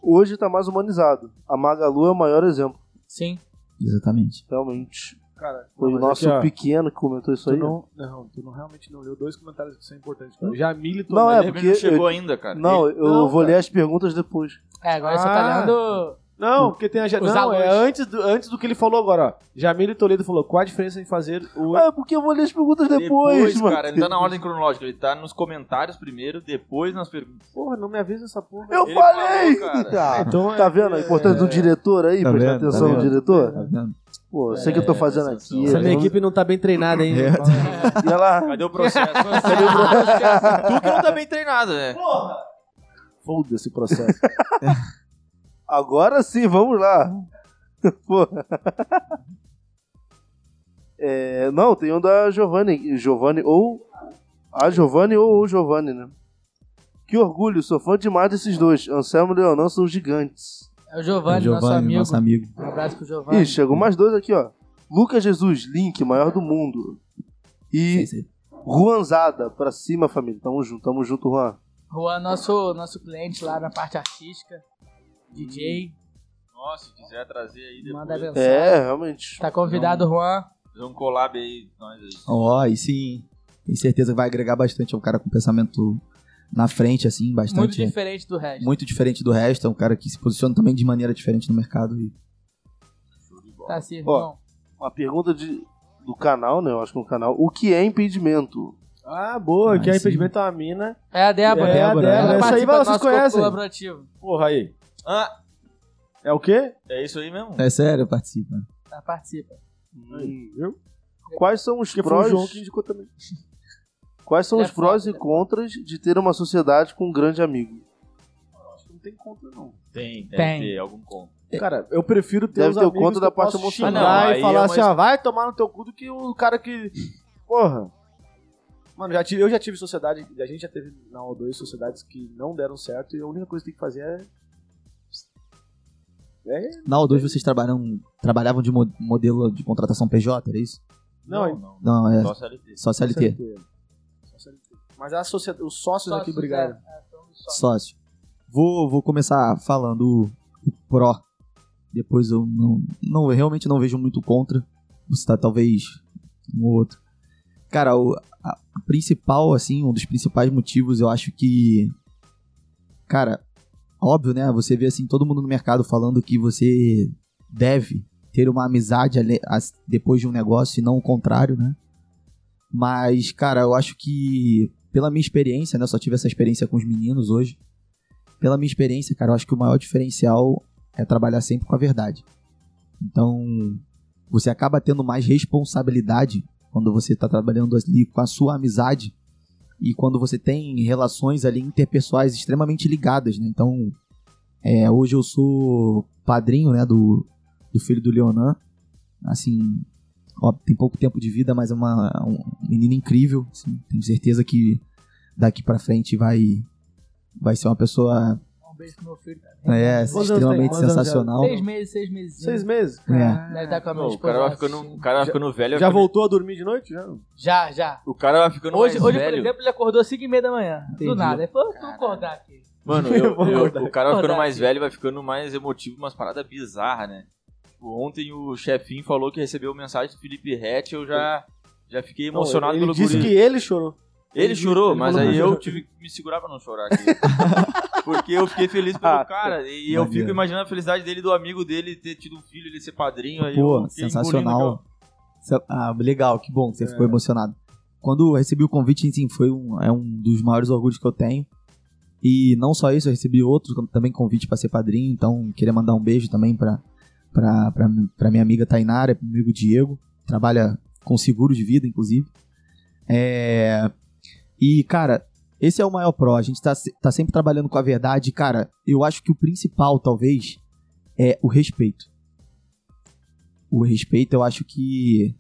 Hoje tá mais humanizado. A Magalu é o maior exemplo, Sim. Exatamente. realmente. Cara, Foi o nosso aqui, ó, pequeno que comentou isso tu aí. não, não, tu não realmente não leu dois comentários que são importantes. Cara. Jamile e Não, é, Ele porque não chegou eu- ainda, cara. Não, eu Não, vou cara. ler as perguntas depois. É, agora você Ah. tá lendo. Não, porque tem a. Os Não, é alôs. antes do, antes do que ele falou agora, ó. Jamile Toledo falou: qual a diferença em fazer o. Ah, é porque eu vou ler as perguntas depois, mano. cara, ele tá na ordem cronológica. Ele tá nos comentários primeiro, depois nas perguntas. Porra, não me avisa essa porra. Eu Ele falei! falou, cara. Ah, Então tá é- vendo a importância do diretor aí? Tá Prestar vendo, tá atenção no vendo. diretor? Tá vendo? Pô, sei que eu tô fazendo aqui. Essa minha equipe não tá bem treinada ainda. É. E ela... Cadê o processo? Cadê o processo? tu que não tá bem treinado, né? Foda-se o processo. Agora sim, vamos lá. É, não, tem um da Giovanni. Giovanni ou. A Giovanni ou o Giovanni, né? Que orgulho, sou fã demais desses dois. Anselmo e Leonan são gigantes. É o Giovanni, Giovanni, nosso amigo. nosso amigo. Um abraço pro Giovanni. Ih, chegou mais dois aqui, ó. Lucas Jesus, Link, maior do mundo. E Sim, sim. Juanzada, pra cima, família. Tamo junto, tamo junto, Juan. Juan, nosso, nosso cliente lá na parte artística. DJ. Nossa, se quiser trazer aí depois. Manda mensagem. É, realmente. Tá convidado, Juan. Fazer um collab aí, nós aí. Ó, e sim. Tenho certeza que vai agregar bastante. É um cara com pensamento na frente, assim, Muito bastante. diferente do resto. muito diferente do resto. É um cara que se posiciona também de maneira diferente no mercado. E Tá assim, Ó. irmão. Uma pergunta de, do canal, né? Eu acho que é um canal. O que é impedimento? ah, boa, Ah, que é sim. impedimento é uma mina. É a Débora. É a Débora, Débora. Ela Essa aí vocês conhecem. colaborativo. Porra aí. Ah, É o quê? é isso aí mesmo? é sério, participa. Ela participa. Aí, viu? Quais são os Porque foi o prós? João que indicou também. Quais são Ele os é prós foda, e né? contras de ter uma sociedade com um grande amigo? Acho que não tem conta, não. Tem, deve Tem. ter algum conto. Cara, eu prefiro ter Deve os ter o amigos conto que da eu parte posso emocional. xingar Ah, não, e aí falar é assim, uma- ó, vai tomar no teu cu do que o cara que... Porra. Mano, já tive- eu já tive sociedade, a gente já teve na O2 sociedades que não deram certo e a única coisa que tem que fazer é... É... Na O2 vocês trabalham, trabalhavam de mo- modelo de contratação PJ, era isso? Não, não. Não, é Só CLT. só CLT. Só CLT. Mas a sociedade, os sócios aqui brigaram. é, é, somos sócios. Sócio. Vou, vou começar falando o, o pró. Depois eu não, não realmente não vejo muito contra. Você tá talvez um ou outro. Cara, o a- a principal, assim, um dos principais motivos, eu acho que. Cara, óbvio, né? Você vê assim todo mundo no mercado falando que você deve ter uma amizade depois de um negócio e não o contrário, né? Mas, cara, eu acho que pela minha experiência, né? Eu só tive essa experiência com os meninos hoje. Pela minha experiência, cara, eu acho que o maior diferencial é trabalhar sempre com a verdade. Então, você acaba tendo mais responsabilidade quando você tá trabalhando ali com a sua amizade e quando você tem relações ali interpessoais extremamente ligadas, né? Então, é, hoje eu sou padrinho, né, do, do filho do Leonan. Assim, ó, tem pouco tempo de vida, mas é uma, um menino incrível. assim, tenho certeza que daqui pra frente vai, vai ser uma pessoa beijo pro meu filho. também. é, Quantos tem? extremamente anos já? sensacional. Seis meses, seis meses. Seis meses? É. Deve estar com a minha Não, o esposa cara vai ficando, o cara vai ficando velho. vai Já ficando- voltou a dormir de noite? Já? Já, já. O cara vai ficando Hoje, mais hoje por velho. exemplo, ele acordou às 5 e meia da manhã. Do nada. Ele falou, tu acordar aqui. Mano, eu- Vou eu- acordar. o cara vai ficando mais aqui. velho, vai ficando mais emotivo, umas paradas bizarras, né? Tipo, ontem o chefinho falou que recebeu mensagem do Felipe Rett, eu já, já fiquei emocionado ele pelo disse guri. que ele chorou. Ele chorou, mas aí eu tive que me segurar pra não chorar aqui. Porque eu fiquei feliz pelo Ah, cara. E eu maneiro. fico imaginando a felicidade dele, do amigo dele, ter tido um filho, ele ser padrinho. Aí Pô, sensacional. Ah, legal, que bom que você É. ficou emocionado. Quando eu recebi o convite, sim, foi um, é um dos maiores orgulhos que eu tenho. E não só isso, eu recebi outro como também convite para ser padrinho, então queria mandar um beijo também pra, pra, pra, pra minha amiga Tainara, pro meu amigo Diego, trabalha com seguro de vida, inclusive. É, E, cara, esse é o maior pró, a gente tá, tá sempre trabalhando com a verdade. Cara, eu acho que o principal, talvez, é o respeito. O respeito, eu acho que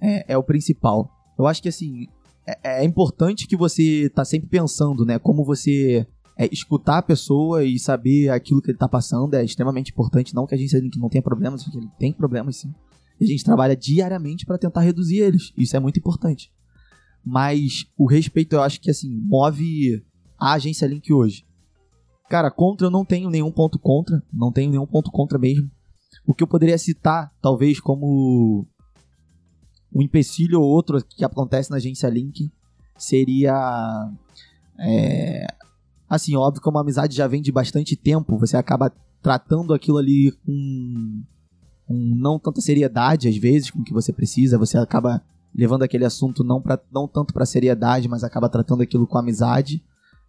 é, é o principal. Eu acho que, assim, é, é importante que você tá sempre pensando, né? Como você é, escutar a pessoa e saber aquilo que ele tá passando é extremamente importante. Não que a gente que não tenha problemas, porque ele tem problemas sim. E a gente trabalha diariamente para tentar reduzir eles. Isso é muito importante. Mas o respeito, eu acho que, assim, move a agência Link hoje. Cara, contra eu não tenho nenhum ponto contra. Não tenho nenhum ponto contra mesmo. O que eu poderia citar, talvez, como um empecilho ou outro que acontece na agência Link seria. é, assim, óbvio que uma amizade já vem de bastante tempo, você acaba tratando aquilo ali com, com não tanta seriedade, às vezes, com o que você precisa, você acaba levando aquele assunto não, pra, não tanto para seriedade, mas acaba tratando aquilo com amizade.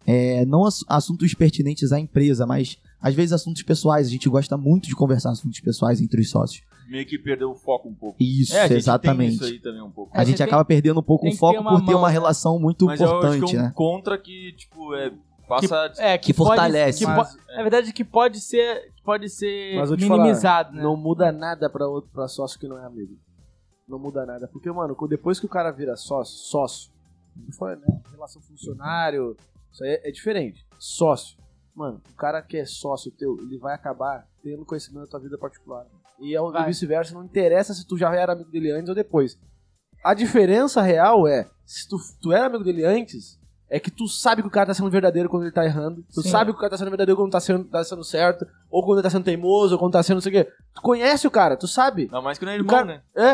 É, não ass- assuntos pertinentes à empresa, mas às vezes assuntos pessoais. A gente gosta muito de conversar assuntos pessoais entre os sócios. Meio que perdeu o foco um pouco. Isso, é, a exatamente. tem isso aí também um pouco. A É, gente você acaba perdendo um pouco tem o que foco ter por ter uma né? relação muito Mas eu acho importante, que é um né? contra que, tipo, é, passa... É, Que fortalece. Pode, que Mas- po- Na verdade, que pode ser, pode ser minimizado, falar, né? não muda nada pra, outro, pra sócio que não é amigo. Não muda nada. Porque, mano, depois que o cara vira sócio, sócio, não foi, né? Relação funcionário, isso aí é, é diferente. Sócio. Mano, o cara que é sócio teu, ele vai acabar tendo conhecimento da tua vida particular. E e Vai. vice-versa, não interessa se tu já era amigo dele antes ou depois. A diferença real é, se tu, tu era amigo dele antes, é que tu sabe que o cara tá sendo verdadeiro quando ele tá errando. Tu Sim. sabe que o cara tá sendo verdadeiro quando tá sendo, tá sendo certo. Ou quando ele tá sendo teimoso, ou quando tá sendo não sei o quê. Tu conhece o cara, tu sabe. Não mais que não é irmão, cara- né? É,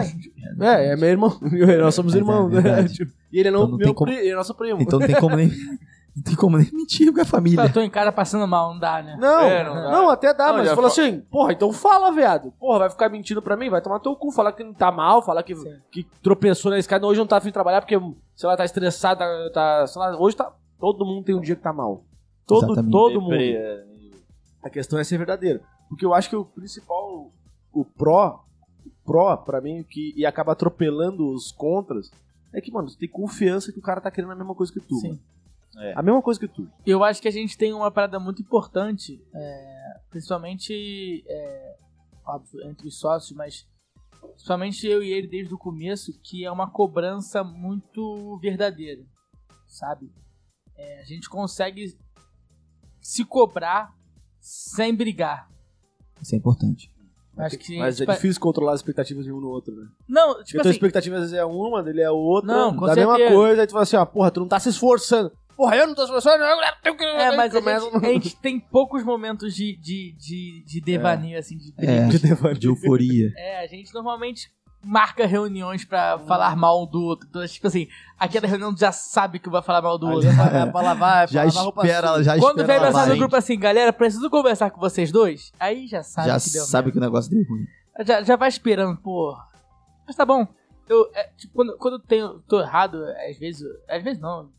é, é meu irmão. Nós somos É irmãos, né? verdade. Tipo, E ele é não, Então não meu tem como- pri- ele é nosso primo. Então não tem como nem. Não tem como nem mentir com a família. Eu tô em cara passando mal, não dá, né? Não, É, não não, dá. até dá, Não, mas já fala fa- assim, porra, então fala, viado. Porra, vai ficar mentindo pra mim? Vai tomar teu cu, falar que não tá mal, falar que, Sim. que tropeçou na escada, hoje não tá afim de trabalhar porque, sei lá, tá estressado, tá, tá- sei lá, hoje tá, todo mundo tem um dia que tá mal. Todo, Exatamente. todo mundo. Deprê, é. A questão é ser verdadeiro. Porque eu acho que o principal, o pró, o pró, pra mim, que, e acaba atropelando os contras, é que, mano, você tem confiança que o cara tá querendo a mesma coisa que tu. Sim. mano. É. A mesma coisa que tu. Eu acho que a gente tem uma parada muito importante, é, principalmente, é, óbvio, entre os sócios, mas principalmente eu e ele desde o começo, que é uma cobrança muito verdadeira, sabe? É, a gente consegue se cobrar sem brigar. Isso é importante. Acho que, Mas tipo, é difícil controlar as expectativas de um no outro, né? Não, Porque tipo a tua assim, expectativa às vezes é uma, dele é outra, Não, com da mesma certeza. coisa, aí tu fala assim, ó, porra, tu não tá se esforçando. Porra, eu não tô se esforçando, eu tenho que... é, mas a gente, a gente tem poucos momentos de, de, de, de devaneio, assim, de. É, de devaneio. de euforia. É, a gente normalmente marca reuniões pra falar mal do outro. Então, tipo assim, aquela reunião já sabe que vai falar mal do outro. Vai pra lavar, Já lavar roupa espera, suja. já Quando espera vem mensagem no grupo assim, galera, preciso conversar com vocês dois, aí já sabe já que deu sabe que merda. o negócio deu ruim. Já, já vai esperando, porra. Mas tá bom. Eu, é, tipo, quando, quando eu tenho, tô errado, às vezes, às vezes não,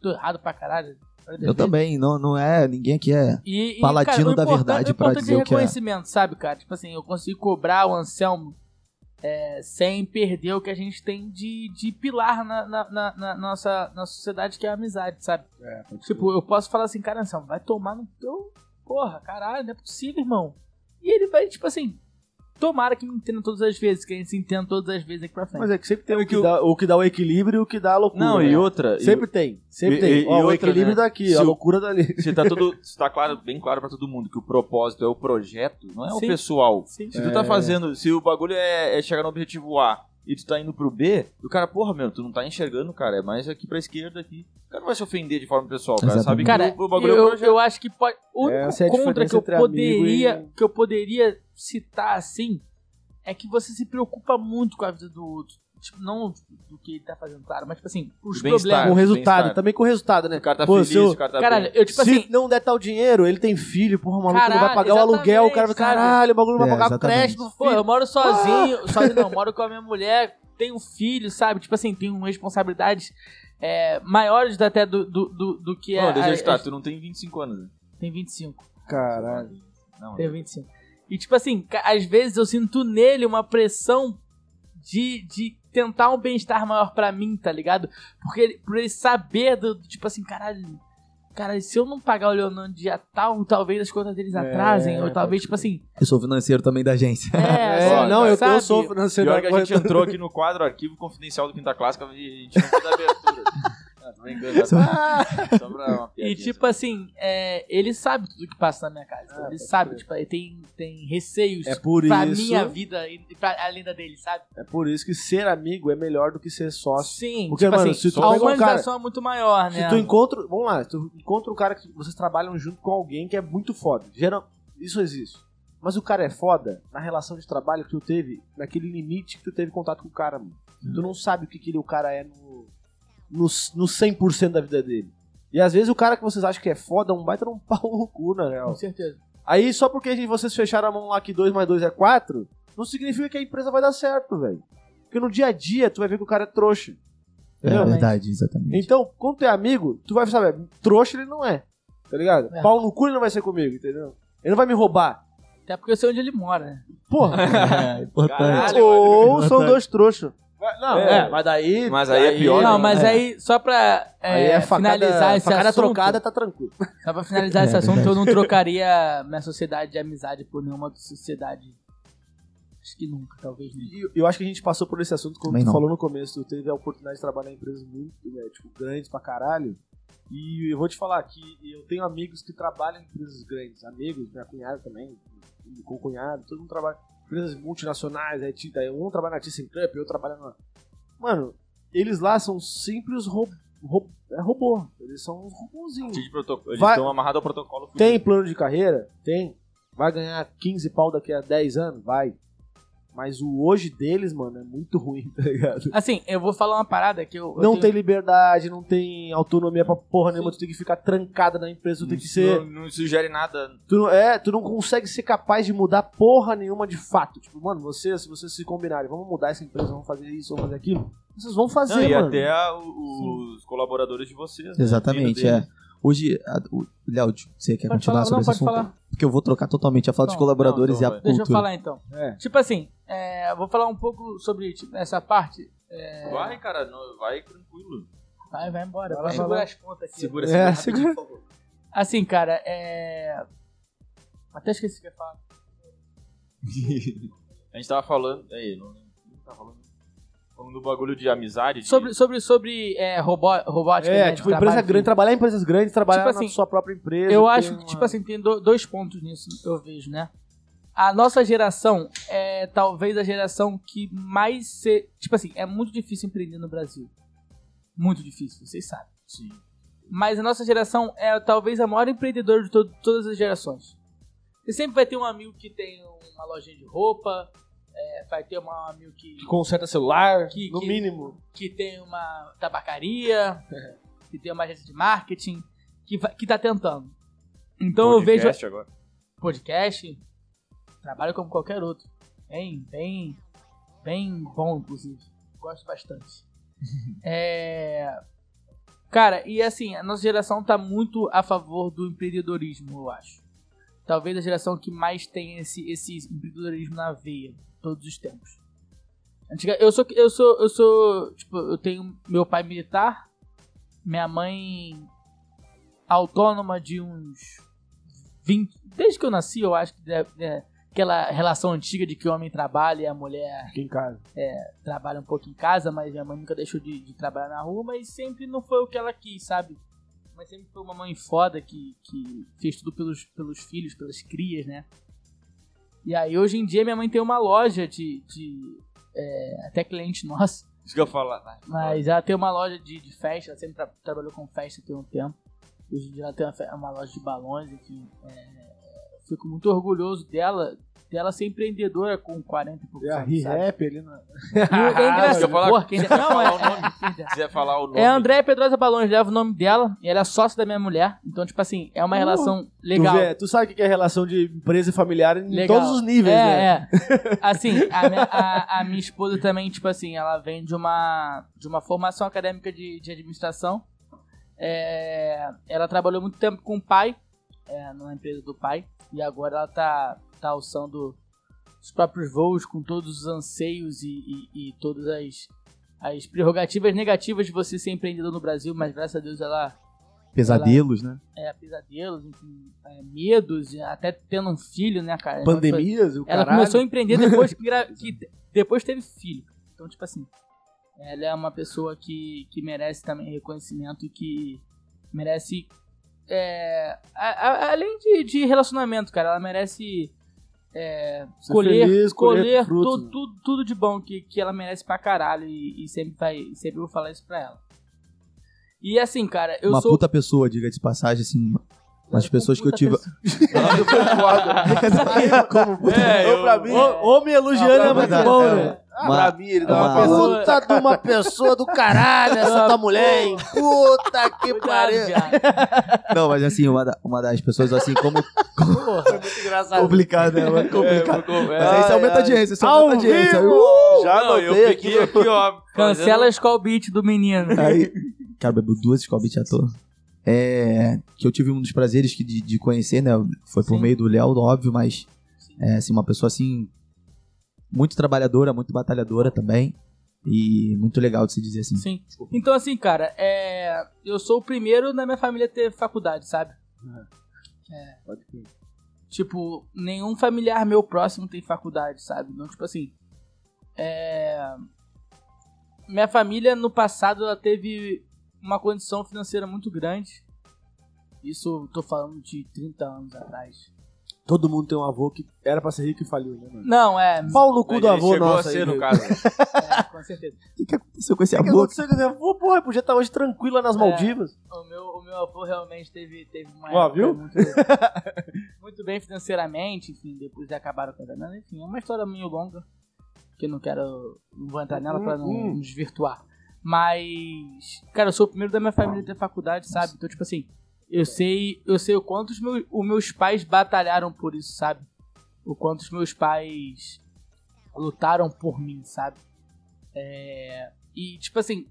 tô errado pra caralho. Eu também, não, não é. Ninguém aqui é. E, e, Paladino cara, da verdade pra importante dizer é o que é. reconhecimento, sabe, cara? Tipo assim, eu consigo cobrar o Anselmo é, sem perder o que a gente tem de, de pilar na, na, na- na nossa, na sociedade, que é a amizade, sabe? É, Tipo, eu posso falar assim, cara, Anselmo, vai tomar no teu... Porra, caralho, não é possível, irmão. E ele vai, tipo assim, tomara que me entenda todas as vezes, que a gente se entenda todas as vezes aqui pra frente. Mas é que sempre tem É o que, o- dá, o que dá o equilíbrio e o que dá a loucura. Não, né? e outra... e Sempre tem, sempre E- tem. e- e Ó, o outra, equilíbrio né? daqui, Se a o- loucura dali. Se tá tudo, se tá claro, bem claro pra todo mundo que o propósito é o projeto, não é o Sim. pessoal. Sim. Se tu tá fazendo, se o bagulho é, é chegar no objetivo A e tu tá indo pro B, o cara, porra, meu, tu não tá enxergando, cara, é mais aqui pra esquerda aqui. O cara não vai se ofender de forma pessoal, cara, Exatamente. sabe Cara, que o, o bagulho é o eu, projeto. eu acho que pode. O único é contra que eu poderia e- que eu poderia citar assim é que você se preocupa muito com a vida do outro. Tipo, não do que ele tá fazendo, claro, mas tipo assim, os problemas. Com o resultado, também com o resultado, né? O cara tá Pô, feliz, se eu- o cara tá Caralho, bem. eu tipo se assim, não der tal dinheiro, ele tem filho, porra, o maluco não vai Caralho, pagar o aluguel, o cara vai, caralho, o bagulho não vai É, pagar o exatamente. do pô, eu moro sozinho, sozinho não, moro com a minha mulher, tenho um filho, sabe? Tipo assim, tenho responsabilidades é, maiores até do, do, do, do que Não, a, deixa eu citar, tu não tem 25 anos, né? Tem 25. Caralho. Não, Tenho 25. E tipo assim, às vezes eu sinto nele uma pressão de, de tentar um bem-estar maior pra mim, tá ligado? Porque ele, por ele saber do, do tipo assim, caralho, cara, se eu não pagar o Leonardo dia tal, talvez as contas deles É, atrasem, ou pode talvez, tipo assim, Eu sou financeiro também da agência. é, É, não, eu, eu sou financeiro. Pior que a gente entrou aqui no quadro Arquivo Confidencial do Quinta Clássica e a gente não fez a abertura. Ah, brincando, tá? Só uma E tipo assim, é, ele sabe tudo que passa na minha casa. Ah, ele sabe, tipo, ele tem, tem receios É por pra isso. minha vida e pra, além da dele, sabe? É por isso que ser amigo é melhor do que ser sócio. Sim, Porque, tipo mano, assim, se tu a pega um humanização é muito maior, né? Se tu encontra. Vamos lá, se tu encontra um cara que vocês trabalham junto com alguém que é muito foda. Geral, isso existe. Mas o cara é foda na relação de trabalho que tu teve, naquele limite que tu teve contato com o cara, mano. Tu não sabe o que, que ele, o cara é no, no, no 100% da vida dele. E às vezes o cara que vocês acham que é foda é um baita num pau no cu, na real. Com certeza. Aí só porque vocês fecharam a mão lá que 2 mais 2 é 4, não significa que a empresa vai dar certo, velho. Porque no dia a dia tu vai ver que o cara é trouxa. É Entendeu? verdade, exatamente. Então, quando tu é amigo, tu vai saber, trouxa ele não é. Tá ligado? É. Pau no cu ele não vai ser comigo, entendeu? Ele não vai me roubar. Até porque eu sei onde ele mora, né? Porra. É importante. Caralho. Ou são dois trouxas. Não, É. é. mas daí. Mas aí é pior, não, né? mas É. aí, só pra é, Aí é facada, finalizar esse facada assunto... trocada, tá tranquilo. Só pra finalizar É, esse assunto, verdade. eu não trocaria minha sociedade de amizade por nenhuma sociedade. Acho que nunca, talvez nunca. E eu acho que a gente passou por esse assunto, como Também tu não. falou no começo, tu teve a oportunidade de trabalhar em empresas muito, né, tipo, grandes pra caralho. E eu vou te falar que eu tenho amigos que trabalham em empresas grandes, amigos, minha cunhada também, com o cunhado, todo mundo trabalha empresas multinacionais, aí, ti- aí um trabalha na ThyssenKrupp, outro trabalha na... Mano, eles lá são sempre os ro... ro- é robô, eles são uns robôzinhos. Eles Vai- estão amarrados ao protocolo. Tem plano de carreira? Tem. Vai ganhar 15 pau daqui a 10 anos? Vai. Mas o hoje deles, mano, é muito ruim, tá ligado? Assim, eu vou falar uma parada que eu. eu Não tenho- tem liberdade, não tem autonomia pra porra nenhuma, tu tem que ficar trancada na empresa, tu tem que ser. Não, não sugere nada. Tu não, é, tu não consegue ser capaz de mudar porra nenhuma de fato. Tipo, mano, você, se vocês se combinarem, vamos mudar essa empresa, vamos fazer isso, vamos fazer aquilo, vocês vão fazer, Não, e mano. até a- os colaboradores de vocês. né? Exatamente, Vindo é. Hoje, a- o- Léo, você quer Pode continuar falar, sobre não, esse pode assunto? falar. Porque eu vou trocar totalmente a fala dos Não, colaboradores não, e a então vai. Deixa eu cultura. falar então. É. Tipo assim, é, vou falar um pouco sobre tipo, essa parte. É, Vai, cara, não- vai tranquilo. vai, vai embora. Vai segurar vai as pontas aqui. Segura, É, segura por favor. Assim, cara, é. Até esqueci o que eu ia falar. A gente tava falando. Aí, não, não tá falando. Falando do bagulho de amizade. de- Sobre, sobre, sobre é, robô, robótica. É, né, tipo, empresa trabalho, grande, trabalhar em empresas grandes, trabalhar Tipo na assim, sua própria empresa. Eu acho que, uma- tipo assim, tem do- dois pontos nisso, eu vejo, né? A nossa geração é talvez a geração que mais se. Tipo assim, é muito difícil empreender no Brasil. Muito difícil, vocês sabem. Sim. Mas a nossa geração é talvez a maior empreendedora de to- todas as gerações. Você sempre vai ter um amigo que tem uma lojinha de roupa, é, vai ter um amigo que, que conserta celular, Que- no que- mínimo. que tem uma tabacaria, que tem uma agência de marketing, que, vai, que tá tentando. Então eu vejo Podcast agora. podcast, trabalho como qualquer outro. Bem, bem, bem bom, inclusive. Gosto bastante. é... Cara, e assim, a nossa geração tá muito a favor do empreendedorismo, eu acho. Talvez a geração que mais tem esse, esse empreendedorismo na veia, todos os tempos. Antiga, eu sou, eu sou, eu sou, tipo, eu tenho meu pai militar, minha mãe autônoma de uns 20, desde que eu nasci, eu acho que deve- é, aquela relação antiga de que o homem trabalha e a mulher em casa. trabalha um pouco em casa, mas minha mãe nunca deixou de, de trabalhar na rua, mas sempre não foi o que ela quis, sabe? Mas sempre foi uma mãe foda que, que fez tudo pelos, pelos filhos, pelas crias, né? E aí hoje em dia minha mãe tem uma loja de. de é, até cliente nosso, Isso que eu falar. Vai. mas ela tem uma loja de, de festa, ela sempre tra- trabalhou com festa tem um tempo. Hoje em dia ela tem uma, uma loja de balões, enfim. é, fico muito orgulhoso dela, dela ser empreendedora com 40 e poucos É a? Re-Rap ali na. E o- é engraçado. Falar- Porra, quem- não, falar é, o nome. é- Se quiser falar o nome. é a Andréia Pedrosa Balões, leva o nome dela, e ela é sócia da minha mulher. Então, tipo assim, é uma Uh, relação legal. Tu, vê, tu sabe o que é relação de empresa e familiar em Legal. todos os níveis, é, né? É, Assim, a minha, a- a minha esposa também, tipo assim, ela vem de uma, de uma formação acadêmica de, de administração. É, ela trabalhou muito tempo com o pai, é, numa empresa do pai, e agora ela tá, tá alçando os próprios voos com todos os anseios e, e, e todas as, as prerrogativas negativas de você ser empreendedor no Brasil, mas graças a Deus ela Pesadelos, né? é, pesadelos, enfim, é, medos, até tendo um filho, né, cara? Pandemias, o Ela caralho. começou a empreender depois que, que depois teve filho. Então, tipo assim, ela é uma pessoa que, que merece também reconhecimento e que merece. é, a- a- além de, de relacionamento, cara, ela merece é, colher, feliz, colher colher frutos, tu- né? tudo, tudo de bom que, que ela merece pra caralho. E, e sempre, vai, sempre vou falar isso pra ela. E assim, cara, eu Uma sou. puta pessoa, diga de passagem, assim. As pessoas que eu tive. pessoa. Como É, eu, eu- pra mim. Ô, Homem elogiando é, muito bom, é. Né? pra mim, ele dá uma uma pessoa. Puta de uma pessoa do caralho, essa tua mulher, hein? Puta que pariu. Não, mas assim, uma, da- uma das pessoas assim, como Foi muito engraçado. complicado, né? Mas complicado. É, Mas aí isso Ai, aumenta a ai. audiência, isso Ao aumenta a audiência. Uh! Já Não, eu fiquei aqui. aqui, ó. Cancela a Skull Beat do menino. Aí, cara, bebeu duas Skull Beats à toa. É, que eu tive um dos prazeres que de, de conhecer, né? Foi por Sim. meio do Léo, óbvio, mas é assim, uma pessoa assim muito trabalhadora, muito batalhadora também e muito legal de se dizer assim. Sim. Então, assim, cara, é... eu sou o primeiro na minha família a ter faculdade, sabe? Pode crer. Tipo, nenhum familiar meu próximo tem faculdade, sabe? Então, tipo assim. É... Minha família no passado ela teve uma condição financeira muito grande. Isso eu tô falando de 30 anos atrás. Todo mundo tem um avô que era pra ser rico e faliu, né, mano? Não, é. Pau no cu do avô chegou nosso a ser, aí. no caso. é, com certeza. O que, que aconteceu com esse O que avô? aconteceu com esse avô? Porra, podia estar hoje tranquila nas É. Maldivas. O meu, o meu avô realmente teve, teve uma Ó, época viu? Muito, muito bem financeiramente, enfim, depois acabaram casando. Enfim, é uma história meio longa, que eu não quero, não vou entrar nela pra não Hum, hum. nos desvirtuar. Mas, cara, eu sou o primeiro da minha família a ter faculdade, sabe? Então, tipo assim, eu sei, eu sei o quanto os meus, os meus pais batalharam por isso, sabe? O quanto os meus pais lutaram por mim, sabe? É, e, tipo assim,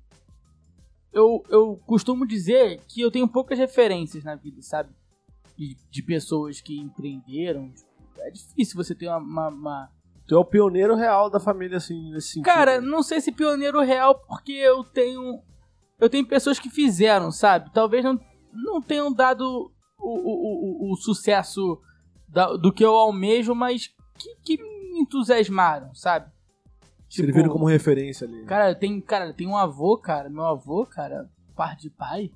eu, eu costumo dizer que eu tenho poucas referências na vida, sabe? De, de pessoas que empreenderam. É difícil você ter uma. uma- uma- Tu é o pioneiro real da família, assim, nesse sentido. Cara, não sei se pioneiro real, porque eu tenho. Eu tenho pessoas que fizeram, sabe? Talvez não, não tenham dado o, o, o, o sucesso da- do que eu almejo, mas que, que me entusiasmaram, sabe? Serviram como referência ali. Cara, tem, cara, tem um avô, cara, meu avô, cara, par de pai,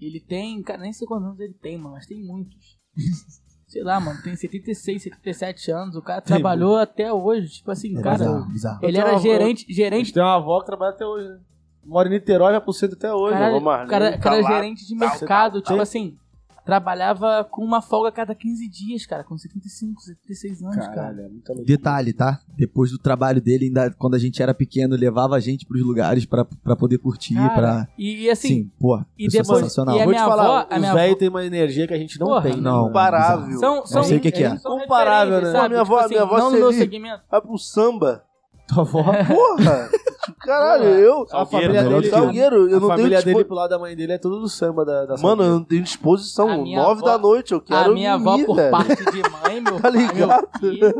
ele tem, cara, nem sei quantos anos ele tem, mano, mas tem muitos. sei lá, mano, tem 76, 77 anos, o cara Tem trabalhou até hoje, tipo assim, É cara, bizarro, bizarro. ele era avó- gerente, A gente gerente, tem uma avó que trabalha até hoje, né? Mora em Niterói, vai pro centro até hoje. caralho, Marlene, o cara, tá cara lá, gerente de mercado, tal, tipo assim, trabalhava com uma folga a cada 15 dias, cara, com 75, 76 anos, cara. Caralho, é muita loucura. Detalhe, tá? Depois do trabalho dele, ainda quando a gente era pequeno, levava a gente pros lugares pra, pra poder curtir, Cara, pra... E, e assim, Sim, pô, e depois- sensacional. e a Vou te minha falar, avó- a os minha velhos têm uma energia que a gente não Porra, tem. né? não. Comparável. são, são, sei o que que é. são Comparável, né? sabe? Minha avó- Tipo minha assim, avó não no segmento. Vai pro samba. Tua avó. Porra! Caralho, eu. A Salgueiro, família dele, que eu. Salgueiro, eu a não tenho família dele dispo... pro lado da mãe dele é tudo do samba da, da Mano, eu não tenho disposição. Nove avó- da noite, eu quero a minha avó, dormir, por velho. parte de mãe, meu Tá ligado? meu filho,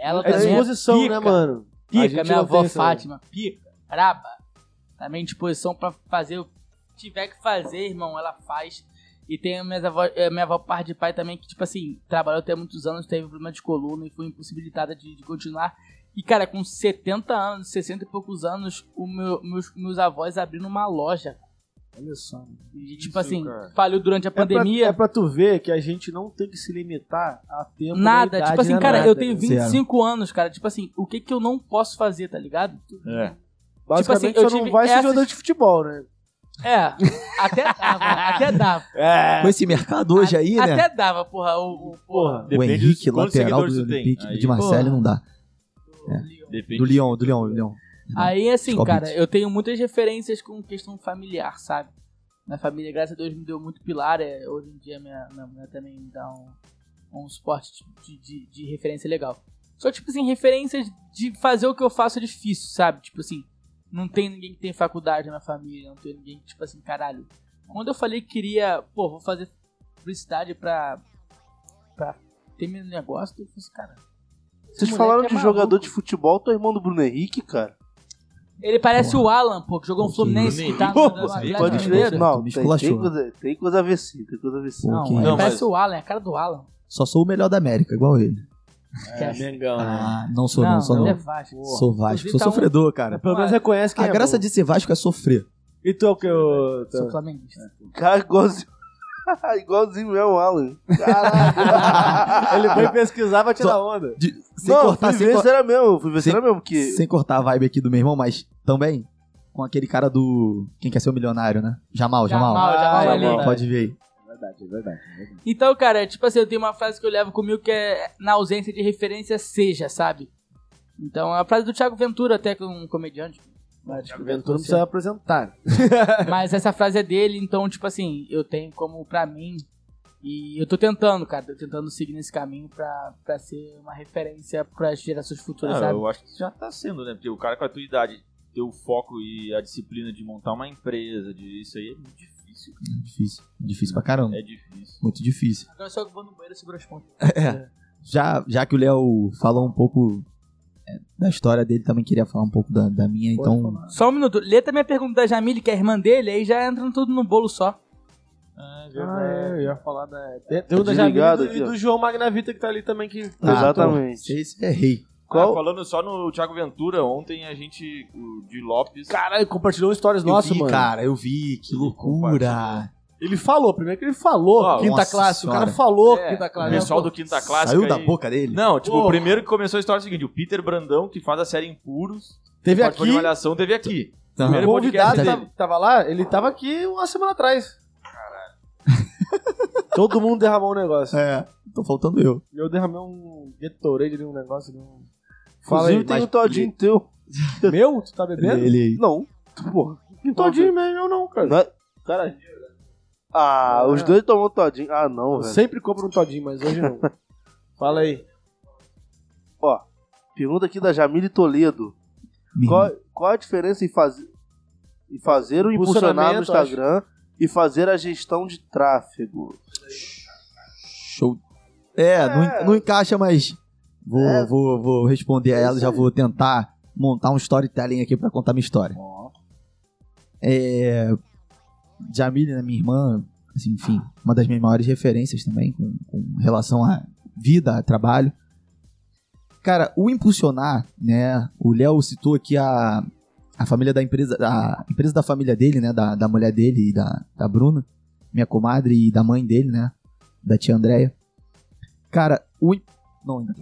ela É também disposição, pica, né, mano? A Pica, minha avó Fátima, pica, braba. Também disposição pra fazer o que tiver que fazer, irmão, ela faz. E tem a minha avó, minha avó parte de pai também, que, tipo assim, trabalhou até muitos anos, teve problema de coluna e foi impossibilitada de, de continuar. E, cara, com 70 anos, 60 e poucos anos, o meu- meus, meus avós abriram uma loja. Olha só. E, tipo Isso, assim, cara. falhou durante a É pra, pandemia. é pra tu ver que a gente não tem que se limitar a tempo Nada, idade, tipo assim, nem cara, nada, eu tenho né? 25 anos, cara. Tipo assim, o que que eu não posso fazer, tá ligado? É. Basicamente, Tipo assim, eu não vai ser essas- jogador de futebol, né? É, até dava, até dava. É. Com esse mercado hoje aí, né? Até dava, porra, o, o Porra. O Henrique, lateral do seguidores tu tem. Olympique de Porra. não dá. Depende. Do Lyon, do Lyon, do Lyon. Aí, assim, Skull cara, Beats. eu tenho muitas referências com questão familiar, sabe? Minha família, graças a Deus, me deu muito pilar. É, hoje em dia, minha, minha mulher também me dá um, um suporte de, de, de referência legal. Só, tipo assim, referências de fazer o que eu faço é difícil, sabe? Tipo assim, não tem ninguém que tem faculdade na minha família, não tem ninguém que, tipo assim, caralho. Quando eu falei que queria, pô, vou fazer publicidade pra, pra ter meu negócio, eu falei assim, cara. Vocês moleque falaram é de maluco. jogador de futebol, tu é irmão do Bruno Henrique, cara? Ele parece o Alan, pô, que jogou no Que Fluminense, que tá Pô, Pode crer? Não, tem, tem, coisa, tem coisa a ver sim, tem coisa a ver sim. Não, que- ele Não, parece mas- o Alan, é a cara do Alan. Só sou o melhor da América, igual ele. É, Mengão, né? Ah, não sou, não, sou ele não. é Vasco. Sou Vasco, Inclusive, sou tá um- sofredor, cara. Pelo menos reconhece quem A é graça bom. de ser Vasco é sofrer. E tu é o que eu... Sou flamenguista. Cara, igualzinho. igualzinho mesmo, Alan. Caralho. Ele foi pesquisar pra tirar onda. De- sem não, cortar, fui sem, ver cor- se era mesmo, fui ver se Sem- era mesmo, porque... sem cortar a vibe aqui do meu irmão, mas também com aquele cara do. Quem quer ser o milionário, né? Jamal, Jamal. Jamal, Jamal, Ah, ali. Jamal. Pode ver aí. É verdade, é verdade. é verdade. Então, cara, tipo assim, eu tenho uma frase que eu levo comigo que é na ausência de referência, seja, sabe? Então, a frase do Thiago Ventura, até que um comediante. Descrever aventura não precisa apresentar. Mas essa frase é dele, então, tipo assim, eu tenho como pra mim. E eu tô tentando, cara, tô tentando seguir nesse caminho pra, pra ser uma referência pras gerações futuras, Ah, sabe? eu acho que já tá sendo, né? Porque o cara com a tua idade ter o foco e a disciplina de montar uma empresa, de isso aí é muito difícil. cara. Difícil. Difícil pra caramba. É difícil. Muito difícil. Agora só que eu vou no banheiro e seguro as pontas. Já, já que o Léo falou um pouco é, da história dele, também queria falar um pouco da, da minha, Pode então. falar. Só um minuto. Lê também a pergunta da Jamile, que é a irmã dele, aí já entra tudo no bolo só. Ah, Ah, é, eu ia falar da. Tem, tem o da Desligado Jamila e aqui, do João Magnavita que tá ali também que. Ah, Exatamente. pô, Esse é rei. Qual- Ah, falando só no Thiago Ventura, ontem a gente, o de Lopes. Caralho, compartilhou stories nosso, vi, mano. cara, eu vi, que loucura. Ele falou, primeiro que ele falou, Ó, quinta classe. O cara senhora. falou, É, quinta o classe. pessoal do Quinta Clássica. Saiu da aí- boca dele? Não, tipo, Porra. o primeiro que começou a história é o seguinte: o Peter Brandão, que faz a série Impuros, Teve participou de aqui, Malhação, teve aqui. Aham. o primeiro convidado tava, dele. tava lá, ele tava aqui uma semana atrás. Caralho. Todo mundo derramou um negócio. É, tô faltando eu. Eu derramei um Gatorade ali, um negócio. ali, Um... Fala Inclusive aí, tem um todinho teu. Meu? Tu tá bebendo? Ele, Não. Porra. Um todinho mesmo, eu não, cara. Não é- Caralho. Ah, Ah. os dois tomam todinho. Ah, não, Eu sempre compro um todinho, mas hoje não. Fala aí. Ó, pergunta aqui da Jamile Toledo. Qual, qual a diferença em, faz... em fazer o impulsionar no. Instagram e fazer a gestão de tráfego? Show. É, Não, en- não encaixa, mas vou, É. vou, vou responder a ela já vou tentar montar um storytelling aqui pra contar minha história. É, Jamile, né, minha irmã, assim, enfim, uma das minhas maiores referências também com, com relação à vida, a trabalho. Cara, o impulsionar, né? O Léo citou aqui a, a família da empresa, a empresa da família dele, né? Da, da mulher dele e da, da Bruna, minha comadre e da mãe dele, né? Da tia Andréia. Cara, o. Não, ainda.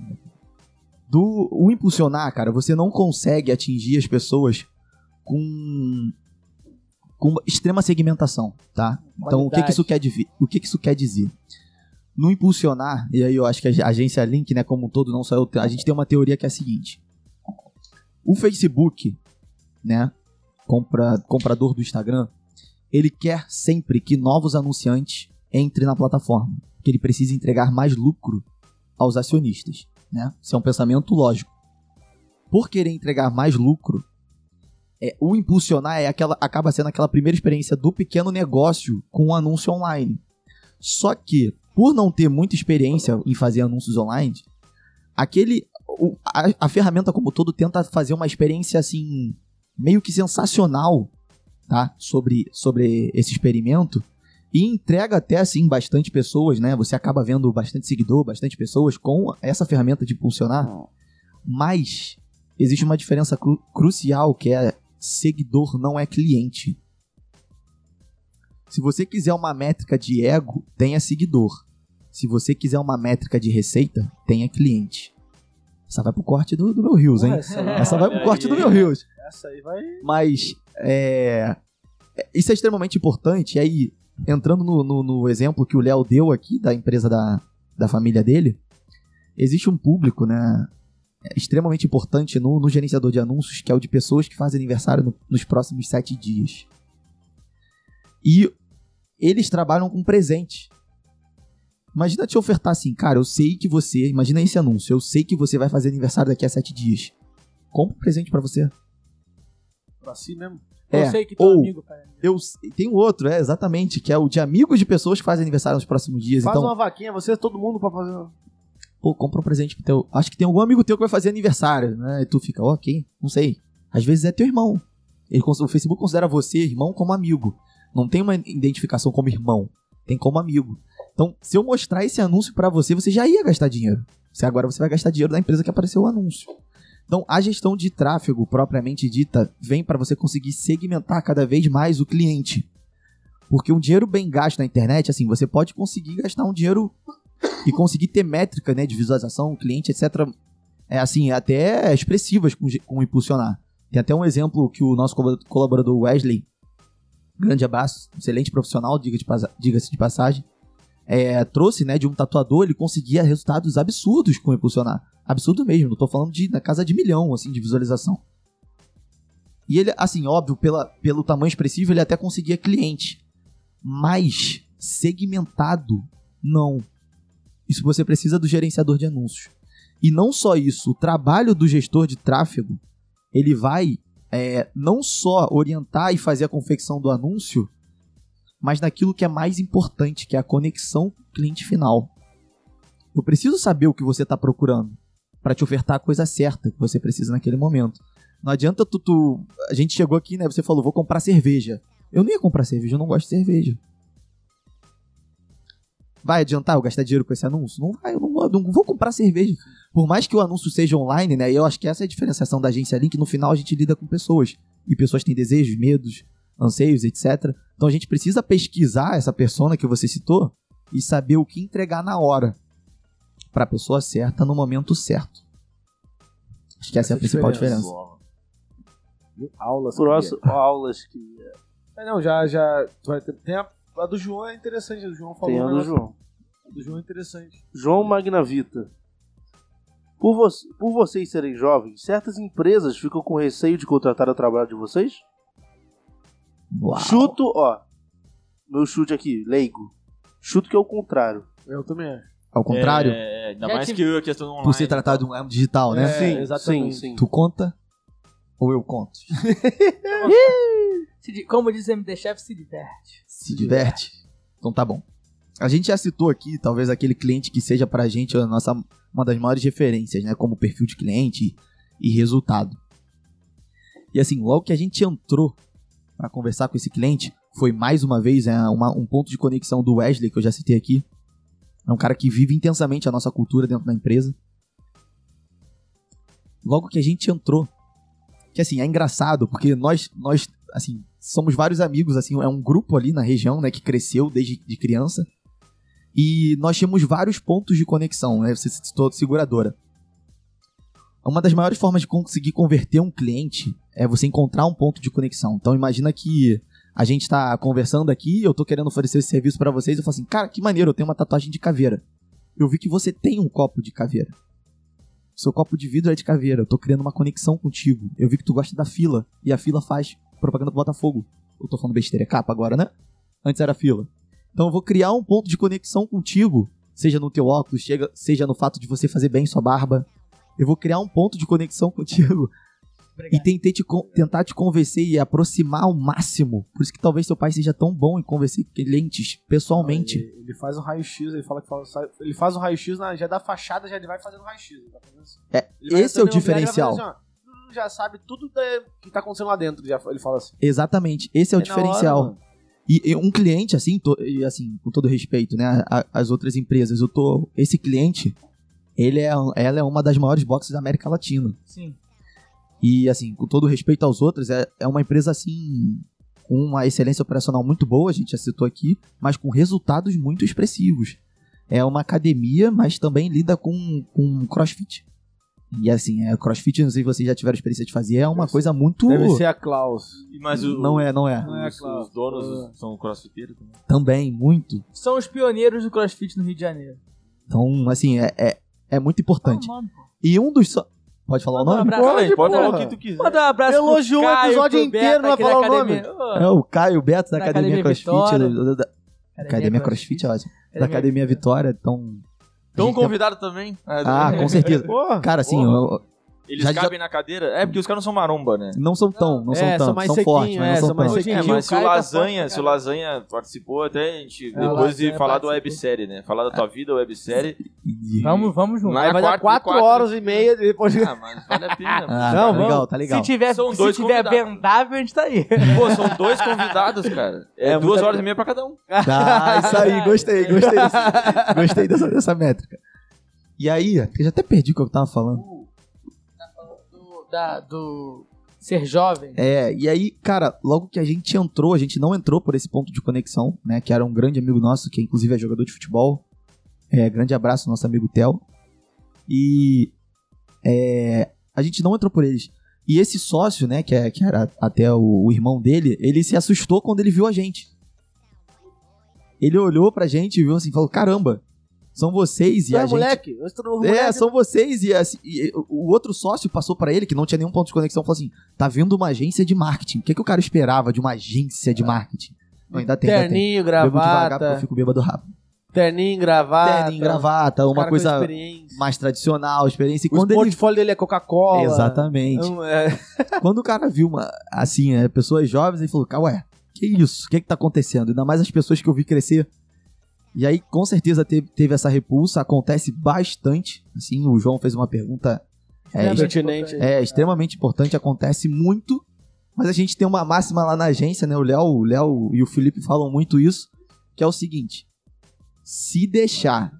Do, o impulsionar, cara, você não consegue atingir as pessoas com com extrema segmentação, tá? Então, o que, que isso quer dizer? O que, que isso quer dizer? No impulsionar, e aí eu acho que a agência Link, né, como um todo, não só eu, a gente tem uma teoria que é a seguinte: o Facebook, né, compra, comprador do Instagram, ele quer sempre que novos anunciantes entrem na plataforma, que ele precisa entregar mais lucro aos acionistas, né? Isso é um pensamento lógico. Por querer entregar mais lucro, é, o impulsionar é aquela, acaba sendo aquela primeira experiência do pequeno negócio com o anúncio online. Só que, por não ter muita experiência em fazer anúncios online, aquele o- a, a ferramenta como um todo tenta fazer uma experiência assim meio que sensacional, tá? Sobre, sobre esse experimento e entrega até assim bastante pessoas, né? Você acaba vendo bastante seguidor, bastante pessoas com essa ferramenta de impulsionar. Mas existe uma diferença cru- crucial que é seguidor não é cliente. Se você quiser uma métrica de ego, tenha seguidor. Se você quiser uma métrica de receita, tenha cliente. Essa vai pro corte do, do meu Rios, hein? Essa, Essa vai pro corte do meu Rios. essa aí vai. Mas é- isso é extremamente importante. E aí, entrando no, no- no exemplo que o Léo deu aqui da empresa da, da família dele, existe um público, né? Extremamente importante no, no gerenciador de anúncios, que é o de pessoas que fazem aniversário no- nos próximos sete dias. E eles trabalham com presente. Imagina te ofertar assim, cara, eu sei que você. Imagina esse anúncio, eu sei que você vai fazer aniversário daqui a sete dias. Compra um presente pra você. Pra si mesmo. Eu É, sei que teu ou- amigo, cara. Eu tem um outro, é exatamente, que é o de amigos de pessoas que fazem aniversário nos próximos dias. Faz então, uma vaquinha, você, todo mundo pra fazer. Pô, compra um presente pro teu. Acho que tem algum amigo teu que vai fazer aniversário, né? E tu fica, quem? Não sei. Às vezes é teu irmão. Ele, o Facebook considera você, irmão, como amigo. Não tem uma identificação como irmão, tem como amigo. Então, se eu mostrar esse anúncio pra você, você já ia gastar dinheiro. Se agora você vai gastar dinheiro da empresa que apareceu o anúncio. Então, a gestão de tráfego propriamente dita vem para você conseguir segmentar cada vez mais o cliente. Porque um dinheiro bem gasto na internet, assim, você pode conseguir gastar um dinheiro e conseguir ter métrica, né, de visualização, cliente, etc. É assim, até expressivas com, com impulsionar. Tem até um exemplo que o nosso colaborador Wesley, grande abraço, excelente profissional, diga de diga-se passagem, é, trouxe, né, de um tatuador, ele conseguia resultados absurdos com Impulsionar. Absurdo mesmo, não tô falando de na casa de milhão, assim, de visualização. E ele, assim, óbvio, pela, pelo tamanho expressivo, ele até conseguia cliente. Mas, segmentado, não. Isso você precisa do gerenciador de anúncios. E não só isso, o trabalho do gestor de tráfego, ele vai é, não só orientar e fazer a confecção do anúncio, mas naquilo que é mais importante, que é a conexão cliente final. Eu preciso saber o que você está procurando para te ofertar a coisa certa que você precisa naquele momento. Não adianta tu, tu, A gente chegou aqui, né? Você falou, vou comprar cerveja. Eu não ia comprar cerveja, eu não gosto de cerveja. Vai adiantar eu gastar dinheiro com esse anúncio? Não vai, eu não, eu não vou comprar cerveja. Por mais que o anúncio seja online, né? E eu acho que essa é a diferenciação da agência Link. No final a gente lida com pessoas. E pessoas têm desejos, medos, anseios, etc. Então a gente precisa pesquisar essa persona que você citou e saber o que entregar na hora para a pessoa certa no momento certo. Acho que essa, essa é a principal diferença. diferença. Aulas. Próximo, aulas que. É, não, já, já. Tem a, a do João é interessante, a do João falou. Tem a do João. A do João é interessante. João Magnavita. Por, vo por vocês serem jovens, certas empresas ficam com receio de contratar o trabalho de vocês? Uau. Chuto, ó. Meu chute aqui, leigo. Chuto que é o contrário. Eu também acho. Ao contrário? É, ainda mais que a questão online. Por ser tratado de um digital, né? É, sim, exatamente. sim, sim. Tu conta ou eu conto? Como diz MD Chef, se diverte. Se diverte? Então tá bom. A gente já citou aqui, talvez aquele cliente que seja pra gente a nossa, uma das maiores referências, né? Como perfil de cliente e resultado. E assim, logo que a gente entrou para conversar com esse cliente, foi mais uma vez é, uma, um ponto de conexão do Wesley, que eu já citei aqui. É um cara que vive intensamente a nossa cultura dentro da empresa. Logo que a gente entrou, que assim, é engraçado, porque nós, nós assim, somos vários amigos, assim, é um grupo ali na região, né, que cresceu desde de criança. E nós tínhamos vários pontos de conexão, né? Você citou seguradora. Uma das maiores formas de conseguir converter um cliente é você encontrar um ponto de conexão. Então imagina que a gente está conversando aqui, eu estou querendo oferecer esse serviço para vocês, eu falo assim, cara, que maneiro, eu tenho uma tatuagem de caveira. Eu vi que você tem um copo de caveira. Seu copo de vidro é de caveira, eu tô criando uma conexão contigo. Eu vi que tu gosta da fila, e a fila faz propaganda pro Botafogo. Eu tô falando besteira, é capa agora, né? Antes era fila. Então eu vou criar um ponto de conexão contigo, seja no teu óculos, seja no fato de você fazer bem sua barba. Eu vou criar um ponto de conexão contigo Obrigado. e tentei te, tentar te convencer e aproximar ao máximo. Por isso que talvez seu pai seja tão bom em convencer clientes pessoalmente. Ele, ele faz o raio-x, ele fala que fala, ele faz o raio-x, já da fachada, já ele vai fazendo raio-x. Tá. É, esse é o diferencial. Já sabe tudo que tá acontecendo lá dentro, já, ele fala assim. Exatamente, esse é o diferencial. Hora, e, e, um cliente, assim, to, e, assim, com todo respeito, né, as outras empresas, eu tô. Esse cliente, ele é, ela é uma das maiores boxes da América Latina. Sim. E, assim, com todo respeito aos outros, é, é uma empresa, assim, com uma excelência operacional muito boa, a gente já citou aqui, mas com resultados muito expressivos. É uma academia, mas também lida com, com crossfit. E assim, é, crossfit, não sei se vocês já tiveram experiência de fazer, é uma coisa muito. Deve ser a Klaus. Mas o, não é, não é. Não é os, os donos uh... são crossfiteiros também. Também, muito. São os pioneiros do crossfit no Rio de Janeiro. Então, assim, é, é, é muito importante. Oh, e um dos. So... Pode falar Manda o nome? Um abraço, pode, pode falar o que tu quiser. Manda um abraço Elogiou o episódio inteiro, não vai falar o nome. É o Caio Beto da, da Academia, Academia Crossfit. Da, da, da, Academia, Academia Crossfit, é ótimo. Da Academia Vitória, então. Então convidado também. Ah, com certeza. Cara, assim, eu, eles já, cabem já... na cadeira? É, porque os caras não são maromba, né? Não são tão, não, são é, tão, são, mais são fortes, mas é, não são, tão. É, mas se o, Lasanha, tá se o Lasanha participou, até a gente, é, depois de falar da websérie, né? Falar da tua vida, websérie. Vamos, vamos junto. Vai, vai dar 4 horas e meia depois. Ah, mas vale a pena. Ah, não, tá legal, tá legal. Se tiver, são se dois tiver vendável, a gente tá aí. Pô, são dois convidados, cara. É, é duas horas e meia pra cada um. Ah, isso aí, gostei, gostei. gostei dessa, dessa métrica. E aí, eu já até perdi o que eu tava falando da, do ser jovem. É, e aí, cara, logo que a gente entrou, a gente não entrou por esse ponto de conexão, né? Que era um grande amigo nosso, que inclusive é jogador de futebol. É, grande abraço, nosso amigo Theo. E é, a gente não entrou por eles. E esse sócio, né, que, é, que era até o, o, irmão dele, ele se assustou quando ele viu a gente. Ele olhou pra gente e viu assim, falou, caramba, são vocês e Tu é a gente... moleque? Nós estamos É, moleque. são vocês e, assim, e o outro sócio passou pra ele, que não tinha nenhum ponto de conexão, falou assim, tá vindo uma agência de marketing. O que, que o cara esperava de uma agência de marketing? Não, ainda tem, ainda tem. Terninho, Bebo devagar porque eu gravata. fico bêbado rápido. Terninho, gravata. Terninho, gravata, uma coisa mais tradicional, experiência. E O quando ele... portfólio dele é Coca-Cola. Exatamente. Então, é, Quando o cara viu uma, assim, é, pessoas jovens, ele falou, ué, que isso? O que que tá acontecendo? Ainda mais as pessoas que eu vi crescer. E aí, com certeza, teve, teve essa repulsa, acontece bastante. Assim, o João fez uma pergunta é, Extremamente pertinente. importante. é extremamente importante, acontece muito. Mas a gente tem uma máxima lá na agência, né? O Léo, o Léo e o Felipe falam muito isso, que é o seguinte: se deixar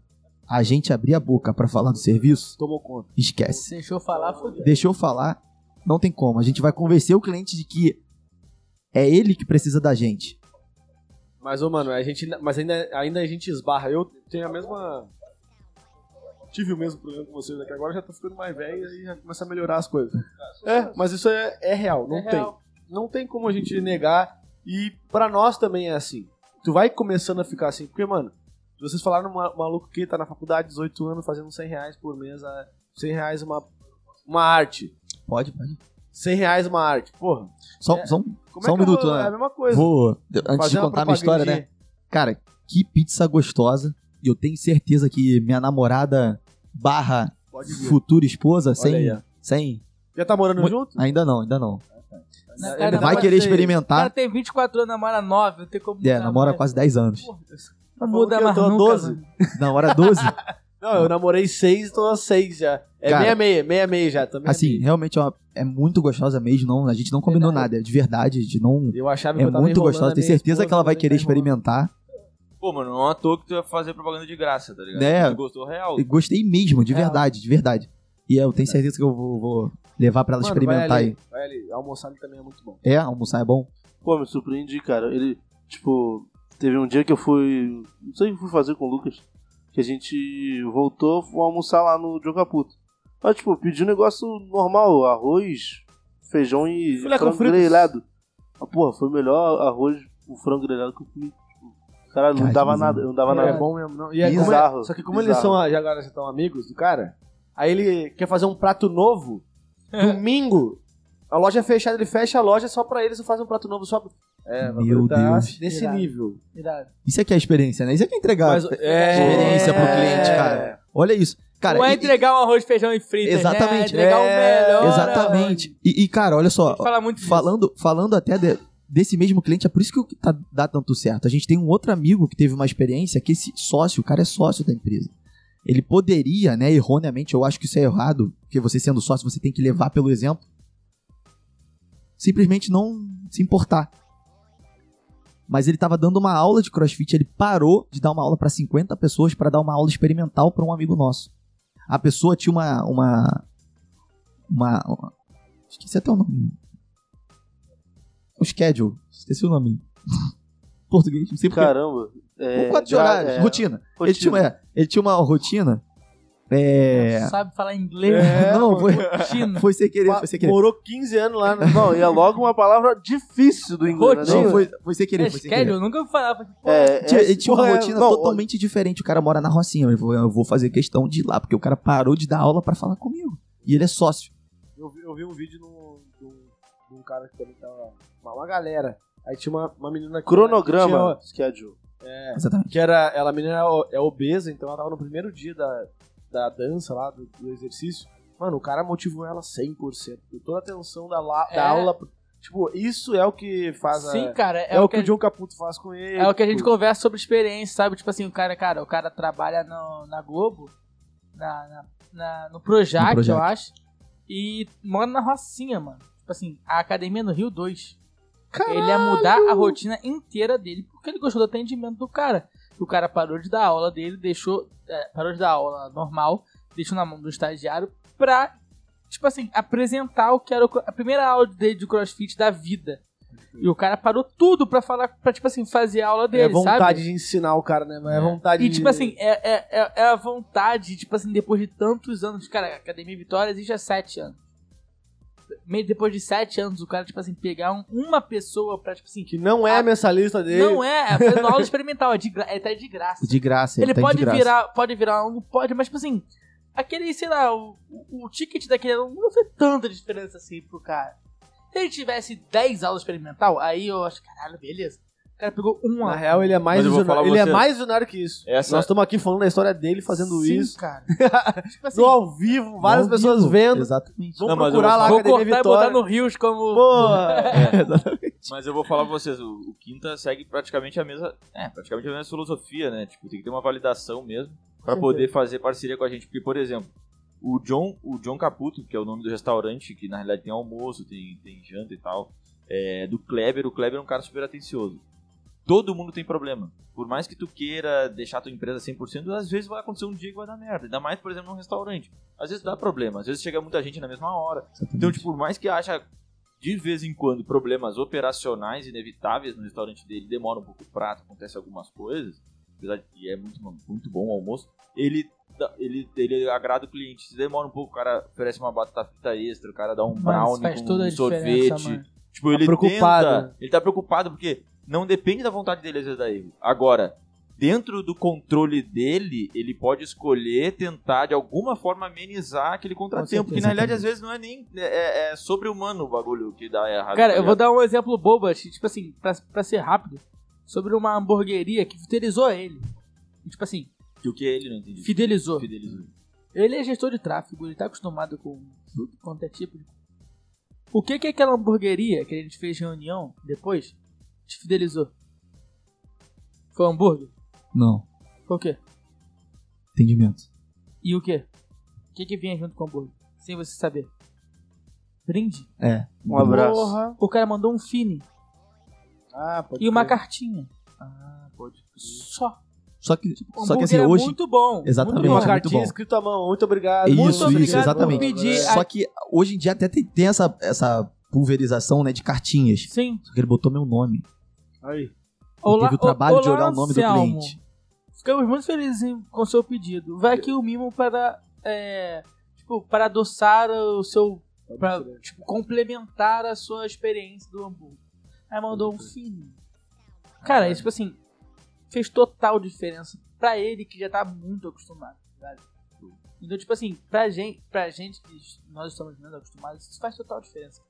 a gente abrir a boca pra falar do serviço, Tomou conta. esquece. Se deixou falar, fodeu. Deixou falar, não tem como. A gente vai convencer o cliente de que é ele que precisa da gente. Mas, ô, mano, a gente, mas ainda, ainda a gente esbarra. Eu tenho a mesma. Tive o mesmo problema com vocês aqui agora, já tô ficando mais velho e já começa a melhorar as coisas. É, mas isso é, é real, não É tem. real. Não tem como a gente negar. E pra nós também é assim. Tu vai começando a ficar assim, porque, mano, vocês falaram um maluco que tá na faculdade, 18 anos, fazendo 100 reais por mês, a- 100 reais uma, uma arte. Pode, pode. 100 reais uma arte. Porra, Só, É. só, um- como Só é um minuto, vou- né? É a mesma coisa. vou. Antes de contar a minha história, né? Cara, que pizza gostosa. E eu tenho certeza que minha namorada barra futura esposa, Olha sem. aí, sem Já tá morando Mu- junto? ainda não, ainda não. Na Ele cara, vai namora- querer ser- O cara experimentar. tem 24 anos, namora 9, não tem como É, namora mais. quase 10 anos. Não muda mais eu tô nunca, 12. mano. Namora 12? Não, eu namorei seis, tô a seis já. É Cara, meia meia, meia meia já também. assim, realmente é, uma- é muito gostosa mesmo. Não, a gente não combinou Verdade. nada, de verdade. De não, eu achava é que eu tava muito gostosa. Tenho certeza esposa, que ela vai querer experimentar. Pô, mano, não é à toa que tu vai fazer propaganda de graça, tá ligado? É. Tu gostou real. E gostei mesmo, de É. verdade, de verdade. E eu tenho certeza que eu vou, vou levar pra ela Mano, experimentar vai aí. ali, vai ali. Almoçar ali também é muito bom. É, almoçar é bom? Pô, me surpreendi, cara. Ele, tipo, teve um dia que eu fui. Não sei o que eu fui fazer com o Lucas. Que a gente voltou, foi almoçar lá no Jogo Caputo. Mas, tipo, pedi um negócio normal: arroz, feijão e Filé frango fritos. grelhado. Ah, porra, foi o melhor arroz, o frango grelhado que eu comi. Cara, não dava bizarro. nada, não dava É, nada. bom mesmo. Não. E é como é- Bizarro, só que como eles bizarro. são, já agora já estão amigos do cara, aí ele quer fazer um prato novo, domingo, a loja é fechada, ele fecha a loja só pra eles e faz um prato novo só pra... É, Meu tá Deus. Nesse Irado. nível. Irado. Isso aqui é a experiência, né? Isso aqui é entregar Mas, é, experiência pro cliente, é. cara. Olha isso. Cara, não é e- entregar um arroz, feijão e fritas, Exatamente. né? É entregar É, o melhor. Exatamente. E, e, cara, olha só. Fala. Falando, falando até de- desse mesmo cliente, é por isso que tá, dá tanto certo. A gente tem um outro amigo que teve uma experiência que esse sócio, o cara é sócio da empresa. Ele poderia, né, erroneamente, eu acho que isso é errado, porque você sendo sócio, você tem que levar pelo exemplo. Simplesmente não se importar. Mas ele tava dando uma aula de crossfit, ele parou de dar uma aula para 50 pessoas para dar uma aula experimental para um amigo nosso. A pessoa tinha uma uma uma, uma esqueci até o nome. O schedule, esqueci o nome. Português, não sei porquê. Caramba. É, Um quadro de horários, é, rotina. Ele, rotina. tinha, uma- é, ele tinha uma rotina. É. Sabe falar inglês? É, não, foi, China. foi sem querer, foi sem querer. Morou 15 anos lá, né? Não, e é logo uma palavra difícil do inglês. Rotina. Né? Não, foi, foi sem querer, É foi sem querer. schedule? Eu nunca falava. É, Tinha- é- ele tinha uma é- rotina não, totalmente diferente. O cara mora na Rocinha. Eu vou, eu vou fazer questão de ir lá, porque o cara parou de dar aula pra falar comigo. E ele é sócio. Eu vi, eu vi um vídeo no- de um, de um cara que também tava. Uma, uma galera. Aí tinha uma, uma menina que. Cronograma. que Schedule. É, Exatamente. que era. Ela, a menina é é obesa, então ela tava no primeiro dia da, da dança lá, do, do exercício. Mano, o cara motivou ela 100%. Deu toda a atenção da, la- É. da aula. Tipo, isso é o que faz a. Sim, cara. É, é, o que o John Caputo faz com ele. É o que a gente tipo, conversa sobre experiência, sabe? Tipo assim, o cara, cara, o cara trabalha no, na Globo, na, na, na- no Projac, No Projac. eu acho, e mora na Rocinha, mano. Tipo assim, a academia no Rio 2. Ele ia mudar a rotina inteira dele, porque ele gostou do atendimento do cara. O cara parou de dar aula dele, deixou. é, parou de dar aula normal, deixou na mão do estagiário pra, tipo assim, apresentar o que era a primeira aula dele de crossfit da vida. E o cara parou tudo pra falar, pra, tipo assim, fazer a aula dele, É vontade sabe? de ensinar o cara, né? É vontade E de. tipo assim, é, é, é, é a vontade, tipo assim, depois de tantos anos, cara, a Academia Vitória existe há sete anos. Meio depois de sete anos, o cara, tipo assim, pegar um- uma pessoa pra, tipo assim, Que não é Ah, mensalista dele. não é, é fazendo aula experimental, é, de é até de graça. De graça. Ele tá pode de graça. virar, pode virar um, pode, mas tipo assim, aquele, sei lá, o, o, o ticket daquele não vai fazer tanta diferença assim pro cara. Se ele tivesse 10 aulas experimental, aí eu acho, caralho, beleza. O cara pegou uma. Na real, ele é mais Mas eu vou visionário. Ele é você- mais visionário que isso. Essa- Nós estamos aqui falando da história dele fazendo Sim, isso. cara. tipo assim, No ao vivo, várias Ao pessoas vivo. vendo. Exatamente. Vão Não, mas eu procurar vou- lá a vou Academia cortar e botar Vitória. no Rios como. Porra. Mas eu vou falar pra vocês, o, o Quinta segue praticamente a mesma. É, praticamente a mesma filosofia, né? Tipo, tem que ter uma validação mesmo pra poder fazer parceria com a gente. Porque, por exemplo, o John, o John Caputo, que é o nome do restaurante, que na realidade tem almoço, tem, tem janta e tal, é, do Kleber, o Kleber é um cara super atencioso. Todo mundo tem problema. Por mais que tu queira deixar tua empresa 100%, às vezes vai acontecer um dia que vai dar merda. Ainda mais, por exemplo, num restaurante. Às vezes dá problema, às vezes chega muita gente na mesma hora. Então, tipo, por mais que acha de vez em quando problemas operacionais inevitáveis no restaurante dele, demora um pouco o prato, acontece algumas coisas, apesar de que é muito, muito bom o almoço, ele, dá- ele, ele agrada o cliente. Se demora um pouco, o cara oferece uma batata frita extra, o cara dá um Mas brownie com um sorvete. Tipo, ele preocupado, tenta, ele tá preocupado porque não depende da vontade dele às vezes erro. Agora, dentro do controle dele, ele pode escolher tentar de alguma forma amenizar aquele contratempo, porque na realidade às vezes não é nem é, é sobre-humano o bagulho que dá errado. Cara, tá eu vou dar um exemplo bobo, tipo assim, pra, pra ser rápido, sobre uma hamburgueria que fidelizou ele. Tipo assim, que o que ele não entendi. fidelizou. Fidelizou. Ele é gestor de tráfego, ele tá acostumado com tudo quanto é tipo de. O que que aquela hamburgueria que a gente fez reunião depois te fidelizou? Foi hambúrguer? Não. Foi o quê? Entendimento. E o quê? O que que vinha junto com o hambúrguer? Sem você saber. Brinde? É. Um abraço. Porra. O cara mandou um fine Ah, pode e uma crer. cartinha. Ah, pode. Só. Só que, O só que assim, hambúrguer é hoje. muito bom. Exatamente. Uma muito bom. muito cartinha bom. escrita à mão. Muito obrigado. Isso, Muito isso, obrigado por exatamente. pedir. Só que hoje em dia até tem, tem essa, essa pulverização né, de cartinhas. Sim. Só que ele botou meu nome. Aí. Olá, teve o trabalho de olá, olhar o nome do Anselmo. cliente. Ficamos muito felizes com o seu pedido. Vai aqui o mimo para, é, tipo, para adoçar o seu, para tipo, complementar a sua experiência do hambúrguer. Aí mandou um fininho. Cara, isso, tipo assim, fez total diferença pra ele que já tá muito acostumado, sabe? Então, tipo assim, pra gente, pra gente que nós estamos menos acostumados, isso faz total diferença.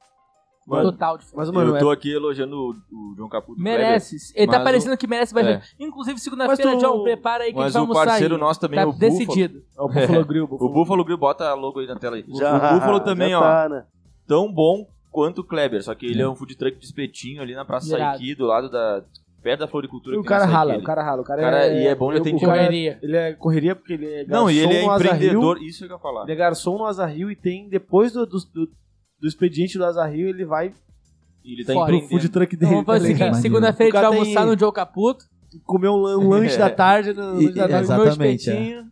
Mano, total diferença. Mas, mano, eu é tô aqui elogiando o, o João Caputo. Merece. Ele tá mas parecendo que merece é. Inclusive, segunda-feira, Mas tu- John, prepara aí que a Mas gente vai o almoçar parceiro aí. nosso também, Tá o Buffalo. decidido. É o Buffalo Grill. O Buffalo Grill, bota a logo aí na tela aí. Já, o Buffalo também, ó, tá, né? tão bom quanto o Kleber, só que ele é um food truck de espetinho ali na Praça Irado. Saiki, do lado da... perto da Floricultura. O cara rala, ali. o cara rala. O cara, O cara- é, e é bom de o- o atendimento. Correria. Ele é correria porque ele é garçom Não, e ele é empreendedor, isso é que eu ia falar. Ele é garçom no Asa Rio e tem, depois do, do, do, do expediente do Asa Rio, ele vai ele tá Fora. pro empreendendo. food truck Então, dele. vamos fazer o tá seguinte: segunda-feira a O gente vai almoçar no Joe Caputo. Comer um, um lanche da tarde no, E- lanche da tarde, exatamente, é.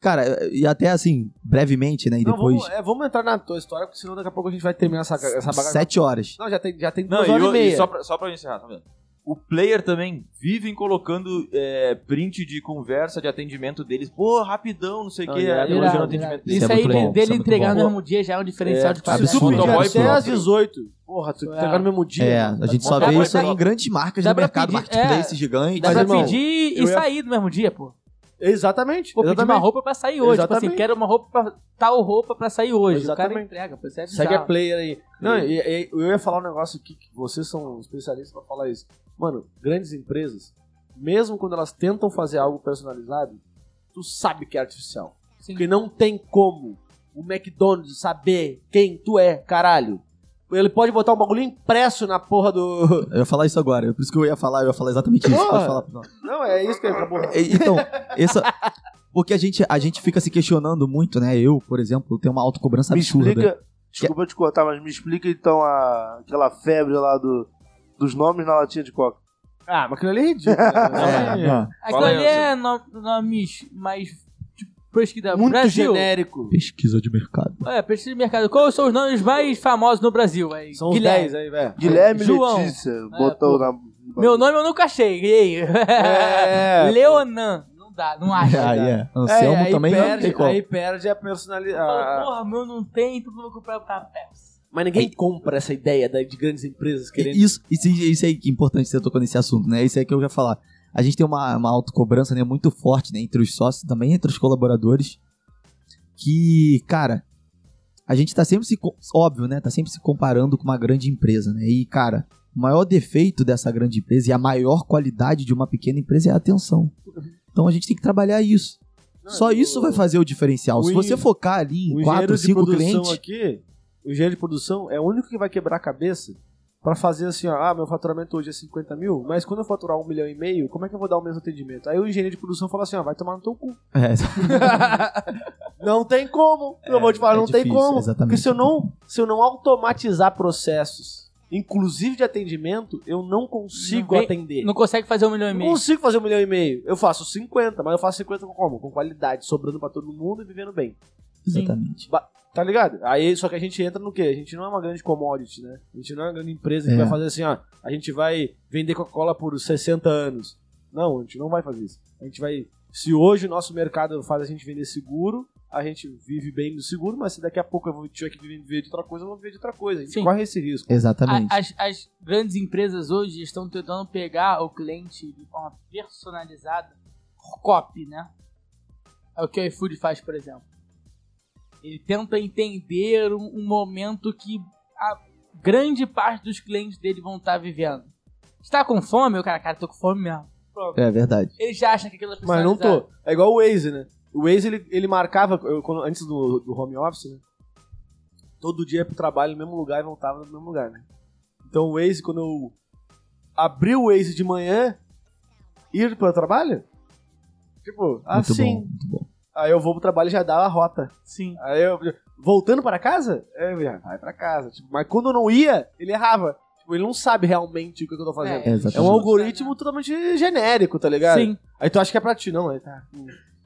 Cara, e até assim, brevemente, né? E Não, depois. vamos, é, vamos entrar na tua história, porque senão daqui a pouco a gente vai terminar essa, essa bagaça. sete horas. Não, já tem, já tem Não, duas e, horas e o- e meia. só, pra, só pra encerrar, tá vendo? O player também vivem colocando é, print de conversa de atendimento deles. Pô, rapidão, não sei o Ah, que. atendimento irado. deles. Isso é aí bom, dele é entregar no mesmo dia já é um diferencial É, de se qualidade. tu pedir Motoboy até às 18, porra, tu É. entregar no mesmo dia. É, a gente só vê isso em grandes marcas do mercado, pedir- marketplace é. gigantes. Dá Mas, pra irmão, pedir e sair no mesmo dia, pô. Exatamente. Pô, pedir uma exatamente. roupa pra sair hoje. Tipo assim, Exatamente. quero uma roupa pra, tal roupa pra sair hoje. O cara Exatamente. entrega, é Segue a player aí. Não, eu ia falar um negócio aqui que vocês são especialistas pra falar isso. Mano, grandes empresas, mesmo quando elas tentam fazer algo personalizado, tu sabe que é artificial. Sim. Porque não tem como o McDonald's saber quem tu é, caralho. Ele pode botar um bagulho impresso na porra do. Eu ia falar isso agora, por isso que eu ia falar, eu ia falar exatamente isso. Falar. Não. Não, é isso que acabou. É, Então, essa. Porque a gente, a gente fica se questionando muito, né? Eu, por exemplo, tenho uma autocobrança Me absurda. explica. Desculpa te cortar, mas me explica então a, aquela febre lá do, dos nomes na latinha de coca. Ah, mas aquilo ali é ridículo. É, né? não. Aquilo Fala aí, ali é no- nomes mais tipo, pesquisa Muito Brasil. genérico. Pesquisa de mercado. É, pesquisa de mercado. Quais são os nomes mais famosos no Brasil? Aí? São os Guilherme. 10 aí, velho. Guilherme João. Letícia botou pô. na. Meu nome eu nunca achei. E aí? É. Leonan. Não dá, não acha. Ah, cara. é. Anselmo aí também não perde, tem como. Aí perde a Fala, personalidade. porra, meu não tem, então eu vou comprar pra Pepsi. Mas ninguém compra essa ideia de grandes empresas querendo. Isso, isso, isso aí que é importante você tocou nesse assunto, né? Isso aí que eu ia falar. A gente tem uma, uma autocobrança né, muito forte né, entre os sócios também entre os colaboradores. Que, cara, a gente tá sempre se. Óbvio, né? Tá sempre se comparando com uma grande empresa, né? E, cara, o maior defeito dessa grande empresa e a maior qualidade de uma pequena empresa é a atenção. Então a gente tem que trabalhar isso. Não, Só o- isso vai fazer o diferencial. o Se você focar ali em engenheiro quatro, de cinco produção clientes. aqui, o engenheiro de produção é o único que vai quebrar a cabeça pra fazer assim, ó, ah, meu faturamento hoje é 50 mil, mas quando eu faturar um milhão e meio, como é que eu vou dar o mesmo atendimento? Aí o engenheiro de produção fala assim, ó, vai tomar no teu cu. É, não tem como. eu vou te falar, é não tem difícil, como. exatamente. Porque se eu não, se eu não automatizar processos, inclusive de atendimento, eu não consigo Não vem- atender. Não consegue fazer um milhão e Não meio. consigo fazer um milhão e meio. Eu faço 50, mas eu faço 50 com como? Com qualidade, sobrando pra todo mundo e vivendo bem. exatamente. Tá ligado? Aí só que a gente entra no quê? A gente não é uma grande commodity, né? A gente não é uma grande empresa que É. vai fazer assim, ó, a gente vai vender Coca-Cola por 60 anos. Não, a gente não vai fazer isso. A gente vai. Se hoje o nosso mercado faz a gente vender seguro, a gente vive bem do seguro, mas se daqui a pouco eu tiver que viver de outra coisa, eu vou viver de outra coisa. A gente Sim. corre esse risco. Exatamente. A- As, as grandes empresas hoje estão tentando pegar o cliente de forma personalizada, copy, né? É o que o iFood faz, por exemplo. Ele tenta entender um, um momento que a grande parte dos clientes dele vão estar vivendo. Está com fome? O cara, cara, tô com fome mesmo. Pronto. É verdade. Ele já acha que aquilo é Mas não tô. É igual o Waze, né? O Waze, ele, ele marcava, eu, quando- antes do, do home office, né? Todo dia ia pro trabalho no mesmo lugar e voltava no mesmo lugar, né? Então o Waze, quando eu abri o Waze de manhã, ir pro trabalho, tipo, Muito assim. bom, muito bom. Aí eu vou pro trabalho e já dá a rota. Sim. Aí eu, voltando para casa, eu já vai pra casa. Tipo, mas quando eu não ia, ele errava. Tipo, ele não sabe realmente o que eu tô fazendo. É, É, um algoritmo totalmente genérico, tá ligado? Sim. Aí tu acha que é pra ti, não, ele tá.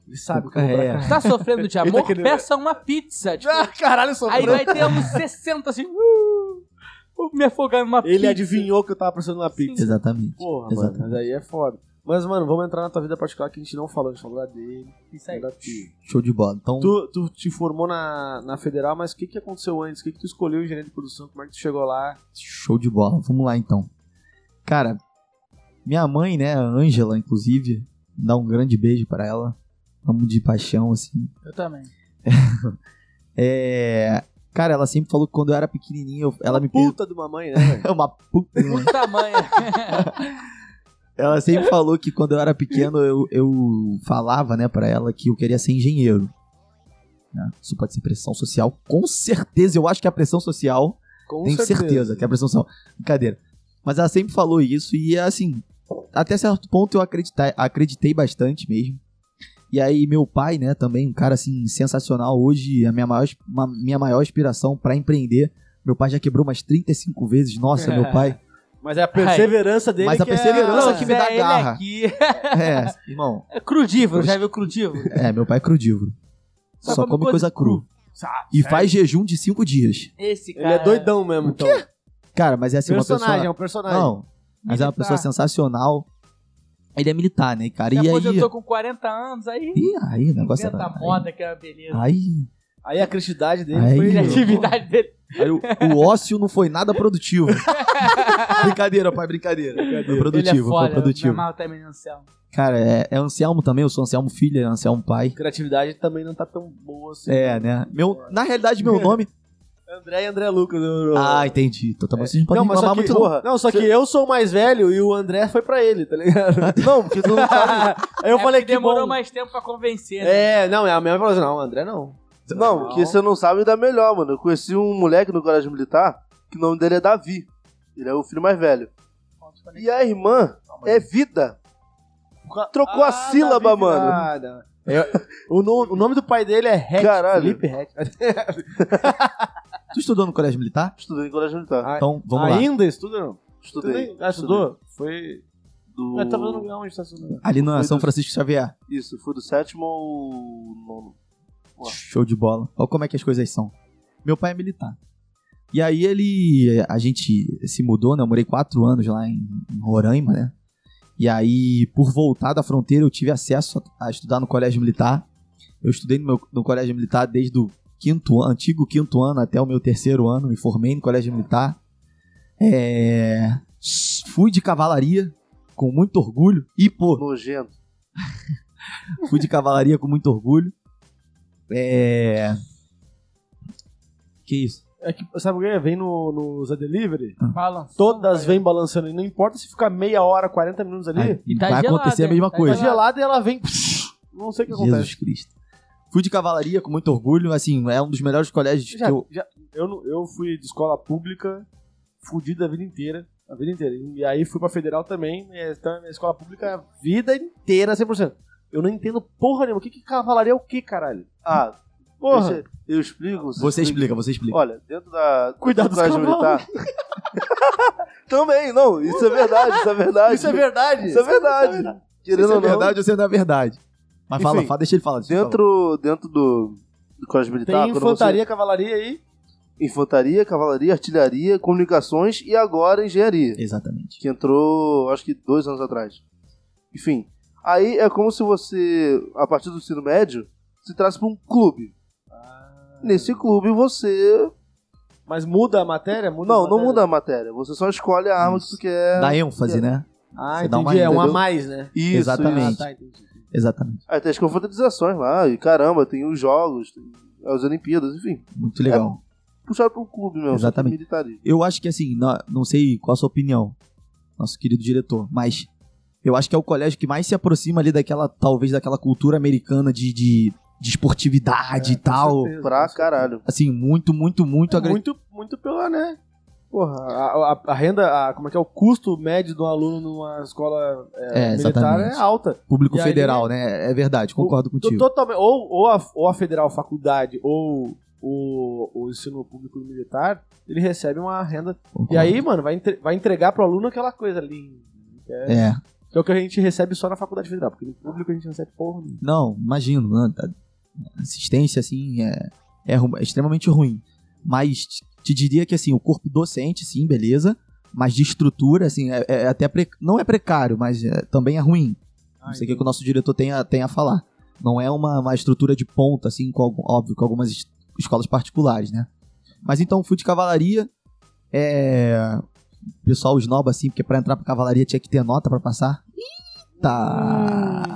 Ele sabe que eu vou pra É. Tá sofrendo de Ele amor? tá querendo- Peça uma pizza. Tipo, Ah, caralho, sou aí vai ter uns 60 assim. Uh, me afogar numa pizza. Ele adivinhou que eu tava precisando de uma pizza. Exatamente. Porra, Exatamente. mano, mas aí é foda. Mas, mano, vamos entrar na tua vida particular que a gente não falou, a gente falou da dele, Isso aí. da. Show de bola. Então, Tu, tu te formou na, na federal, mas o que, que aconteceu antes? O que, que tu escolheu engenharia de produção? Como é que tu chegou lá? show de bola. Vamos lá então. Cara, minha mãe, né, a Ângela, inclusive, dá um grande beijo pra ela. Amo de paixão, assim. Eu também. É. Cara, ela sempre falou que quando eu era pequenininho, eu- ela me Puta de uma mãe, né, velho? É uma puta. né? Ela sempre falou que quando eu era pequeno eu, eu falava, né, pra ela que eu queria ser engenheiro. Né? Isso pode ser pressão social. Com certeza, eu acho que a pressão social. Com tenho certeza. que é a pressão social. Brincadeira. Mas ela sempre falou isso e, assim, até certo ponto eu acreditei, acreditei bastante mesmo. E aí, meu pai, né, também, um cara, assim, sensacional. Hoje, a minha maior, uma- minha maior inspiração pra empreender. Meu pai já quebrou umas 35 vezes. Nossa, meu pai. Mas é a perseverança dele Mas a que é perseverança Não, que me dá ele garra. aqui. É, irmão. É crudívoro, já viu crudívoro? É, meu pai é crudívoro. Só Só, come coisa coisa, cru. Ah, E faz jejum de cinco dias. Esse cara. Ele é doidão mesmo, então. Cara, mas é assim, personagem, uma é pessoa... um personagem. Não, mas é uma pessoa sensacional. Ele é militar, né, cara? Se E aí... aposentou com 40 anos, aí. Ih, aí o negócio Inventa era... moda, que é uma beleza. Aí, Aí a criatividade dele Aí, foi... a atividade dele. Aí o, o ócio não foi nada produtivo. brincadeira, pai, brincadeira. Foi ele é produtivo, foda, foi produtivo. Me amarro também no Anselmo. Cara, é, é Anselmo também, eu sou Anselmo filho, é Anselmo pai. criatividade também não tá tão boa assim. É, né? Meu, na realidade, meu nome... André e André Lucas. eu- Ah, entendi. Então, também vocês não podem não, reclamar que, muito, não. não, só que eu sou o mais velho e o André foi pra ele, tá ligado? Não, porque tu não sabe. Aí eu É falei que demorou bom. mais tempo pra convencer. né? É, não, a minha mãe falou assim, não, o André não. Não, porque você não sabe ainda melhor, mano. Eu conheci um moleque no colégio militar que o nome dele é Davi. Ele é o filho mais velho. E a irmã é Vida. Trocou a Ah, sílaba, Davi mano. Virada. É, o, no- o nome do pai dele é Hatch, Caralho. Felipe Hatch. Tu estudou no colégio militar? Estudei em colégio militar. Ah, Então, vamos lá. Ainda estuda não? Estudei. Ah, estudou? Foi... Do... Ah, tá fazendo onde tá estudando? Ali na São do- Francisco Xavier. Isso, foi do sétimo ao nono. Ué. Show de bola. Olha como é que as coisas são. Meu pai é militar. E aí ele. A gente se mudou, né? Eu morei quatro anos lá em, em Roraima, né? E aí, por voltar da fronteira, eu tive acesso a, a estudar no colégio militar. Eu estudei no, meu, no colégio militar desde o quinto antigo quinto ano até o meu terceiro ano, me formei no colégio militar. É, fui de cavalaria com muito orgulho e pô, Nojento. fui de cavalaria com muito orgulho. É, que isso? É que, sabe o que? Vem no, no Zé Delivery, Balançando, todas vêm balançando. E não importa se ficar meia hora, 40 minutos ali, E tá vai gelado, acontecer a é, mesma tá coisa. tá gelada e ela vem. Não sei o que acontece. Jesus Cristo. Fui de cavalaria com muito orgulho, assim, é um dos melhores colégios Já, que eu. já- eu, eu fui de escola pública, fudido a vida inteira. A vida inteira. E aí fui pra federal também. é, Então, minha escola pública a vida inteira, 100%. Eu não entendo porra nenhuma. O que, que cavalaria é o que, caralho? Ah, Porra. deixa- eu explico. Você explica, você explica. Olha, dentro da. Cuidado dentro cavalos. militar. Também, não, isso é verdade, isso é verdade. Isso é verdade. Isso é verdade. Querendo Isso é verdade ou se não é verdade? Mas fala, Enfim, fala, deixa ele falar. deixa ele. Dentro, dentro do, do colégio militar, Tem infantaria, cavalaria aí. você- infantaria, cavalaria, artilharia, comunicações e agora engenharia. Exatamente. Que entrou, acho que dois anos atrás. Enfim. Aí é como se você, a partir do ensino médio, se traz para um clube. Nesse clube você. Mas muda a matéria? Muda a Não, não matéria? muda a matéria. Você só escolhe a arma que tu quer. Dá ênfase, né? Ah, Você dá entendi. uma- é um a mais, né? Isso, Exatamente. isso. Ah, tá, entendi. Exatamente. Aí tem as confraternizações lá, e caramba, tem os jogos, tem as Olimpíadas, enfim. Muito legal. Puxado pra um clube mesmo, Exatamente. militarismo. Eu acho que assim, não, não sei qual a sua opinião, nosso querido diretor, mas eu acho que é o colégio que mais se aproxima ali daquela, talvez daquela cultura americana de, de, de esportividade e Com tal. certeza, Pra caralho. Assim, muito, muito, muito agre- muito, muito pela, né? Porra, a, a- a renda, a- como é que é o custo médio de um aluno numa escola é, É, militar exatamente. é alta. público E aí- federal, né? É verdade, concordo O- contigo. Totalmente, ou, ou, a, ou a federal faculdade ou o, o ensino público militar, ele recebe uma renda. Concordo. E aí, mano, vai, entre- vai entregar pro aluno aquela coisa ali. É, É, que é o que a gente recebe só na faculdade federal, porque no público a gente não recebe porra nenhuma. não, imagino, né? Assistência, assim, é, é, é extremamente ruim. Mas te, diria que, assim, o corpo docente, sim, beleza, mas de estrutura, assim, é, é até, pre- não é precário, mas é- também é ruim. Não sei o que, que o nosso diretor tem a, tem a falar. Não é uma, uma estrutura de ponta, assim, com, algum- óbvio, com algumas es- escolas particulares, né? Mas então, fui de cavalaria. É... Pessoal esnoba, assim, porque pra entrar pra cavalaria tinha que ter nota pra passar. Eita!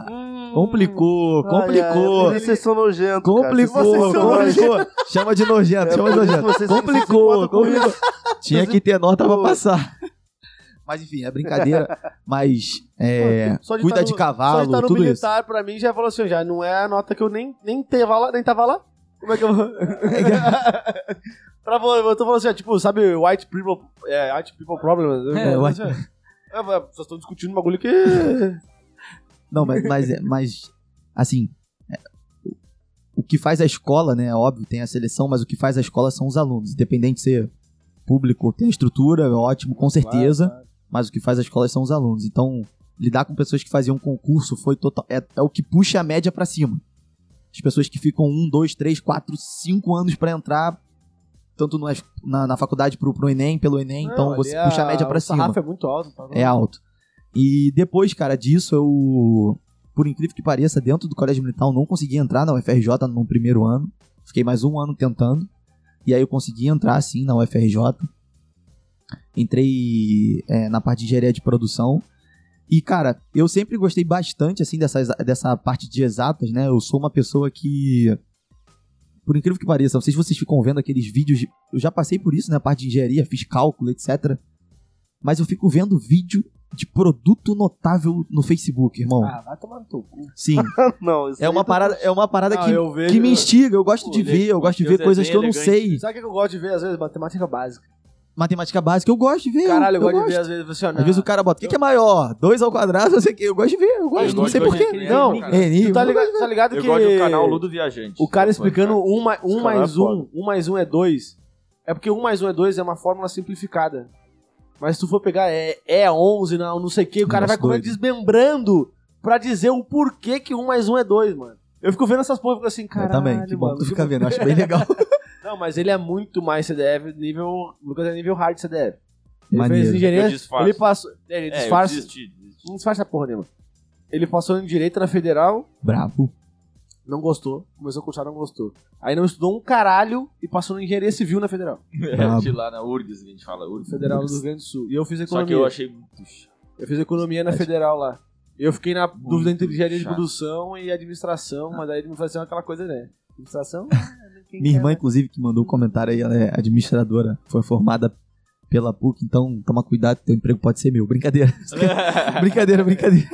Complicou, complicou. Ai, ai, vocês são nojentos. Complicou. Vocês são complicou. Chama de nojento, É chama de isso que nojento. vocês Complicou, complicou. Tinha que ter nota pra Pô. passar. Mas enfim, é brincadeira. Mas é, Só de cuida tá de no- cavalo, Só estar no tudo isso. militar, pra mim, já falou assim, já não é a nota que eu nem, nem, tava, lá, nem tava lá. Como é que eu vou... pra, eu tô falando assim, tipo, sabe, white people, é, white people problem. É, Eu- white- É, é, vocês estão discutindo um bagulho que... Não, mas, mas, mas, assim, é, o- o que faz a escola, né? Óbvio, tem a seleção, mas o que faz a escola são os alunos. Independente de ser público, tem a estrutura, ótimo, com certeza. Mas o que faz a escola são os alunos. Então, lidar com pessoas que faziam concurso foi total. É, é o que puxa a média pra cima. As pessoas que ficam um, dois, três, quatro, cinco anos pra entrar, tanto no- na, na faculdade pro, pro Enem, pelo Enem, então você puxa a média pra o cima. é muito alto. Tá? É alto. E depois, cara, disso eu, por incrível que pareça, dentro do colégio militar eu não consegui entrar na UFRJ no primeiro ano. Fiquei mais um ano tentando. E aí eu consegui entrar, sim, na UFRJ. Entrei é, na parte de engenharia de produção. E, cara, eu sempre gostei bastante, assim, dessa, dessa parte de exatas, né? Eu sou uma pessoa que... Por incrível que pareça, não sei se vocês ficam vendo aqueles vídeos... de- Eu já passei por isso, né? A parte de engenharia, fiz cálculo, etc. Mas eu fico vendo vídeo de produto notável no Facebook, irmão. Ah, vai tomar no teu cu. Sim. Não, isso É uma tá- parada, é uma parada Não, que, eu vejo- que me instiga. Eu gosto Pô, de ver, eu gosto de ver é coisas que eu não elegante. sei. Sabe o que eu gosto de ver, às vezes? Matemática básica. Matemática básica, eu gosto de ver. Caralho, eu, eu gosto de ver, às vezes, assim, ó, Às vezes o cara bota, o que, que é maior? 2 ao quadrado, não sei o que. Eu gosto de ver, eu gosto, Eu não gosto sei porquê. Não. Tu tá ligado, tá ligado Eu que... gosto do canal Ludo Viajante. O cara Pô, explicando um, ma- um Esse mais canal é um, foda. um mais um é dois. É porque um mais um é dois é uma fórmula simplificada. Mas se tu for pegar é, é 11, não, não sei o que, o cara vai Negócio comer doido. desmembrando pra dizer o porquê que um mais um é dois, mano. Eu fico vendo essas porra e fico assim, Eu caralho, também, que bom, mano, tu fica vendo, eu acho bem legal. Não, mas ele é muito mais CDF, nível... O Lucas é nível hard CDF. Ele Maneiro. fez engenharia, ele passou... é, Ele É, disfarça... desisti, desisti. não disfarça porra nenhuma. Ele passou em Direito na Federal, Bravo. Não gostou, começou a cursar, não gostou. Aí não estudou um caralho e passou no engenharia civil na Federal. É, de lá na URGS, que a gente fala. URGS. Federal do Rio Grande do Sul. E eu fiz Só economia. que eu achei muito chato. Eu fiz economia na Federal lá. Eu fiquei na dúvida entre engenharia de chato. produção e administração, mas aí administração é aquela coisa, né? Administração. ah, quem Minha irmã, né? inclusive, que mandou o comentário aí, ela é administradora, foi formada pela PUC, então toma cuidado, teu emprego pode ser meu. Brincadeira. brincadeira, brincadeira.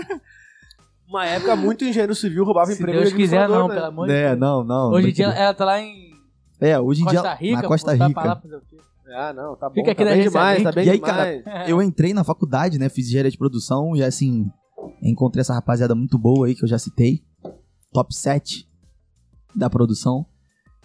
Uma época muito engenheiro civil roubava Se emprego Deus de quiser, não, administrador, pelo né? amor de É, Deus. não, não. Hoje em dia ela tá lá em É, hoje em dia. Costa Rica. na Costa voltar Rica. pra lá fazer o quê? Ah, não, tá bom. Fica aqui tá na bem demais, Link. tá bem E aí, demais. cara, eu entrei na faculdade, né? Fiz engenharia de produção e assim, encontrei essa rapaziada muito boa aí que eu já citei. Top 7 da produção.